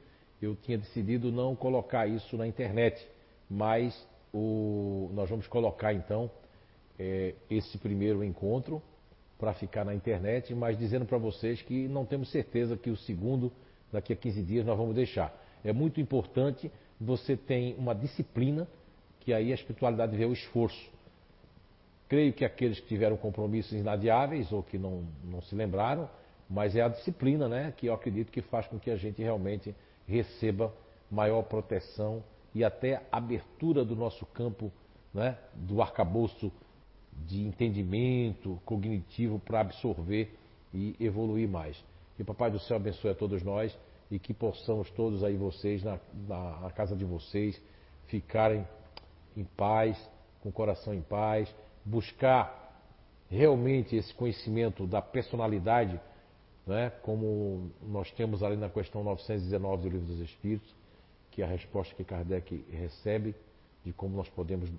Eu tinha decidido não colocar isso na internet, mas o, nós vamos colocar então é, esse primeiro encontro para ficar na internet, mas dizendo para vocês que não temos certeza que o segundo, daqui a 15 dias, nós vamos deixar. É muito importante você ter uma disciplina, que aí a espiritualidade vê o esforço. Creio que aqueles que tiveram compromissos inadiáveis ou que não, não se lembraram, mas é a disciplina né, que eu acredito que faz com que a gente realmente receba maior proteção e até abertura do nosso campo, né, do arcabouço de entendimento cognitivo para absorver e evoluir mais. Que o Papai do Céu abençoe a todos nós e que possamos todos aí vocês, na, na, na casa de vocês, ficarem em paz, com o coração em paz, buscar realmente esse conhecimento da personalidade, né, como nós temos ali na questão 919 do Livro dos Espíritos, que é a resposta que Kardec recebe de como nós podemos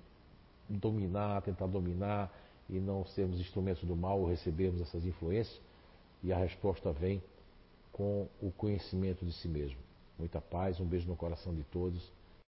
dominar, tentar dominar e não sermos instrumentos do mal ou recebermos essas influências. E a resposta vem com o conhecimento de si mesmo. Muita paz, um beijo no coração de todos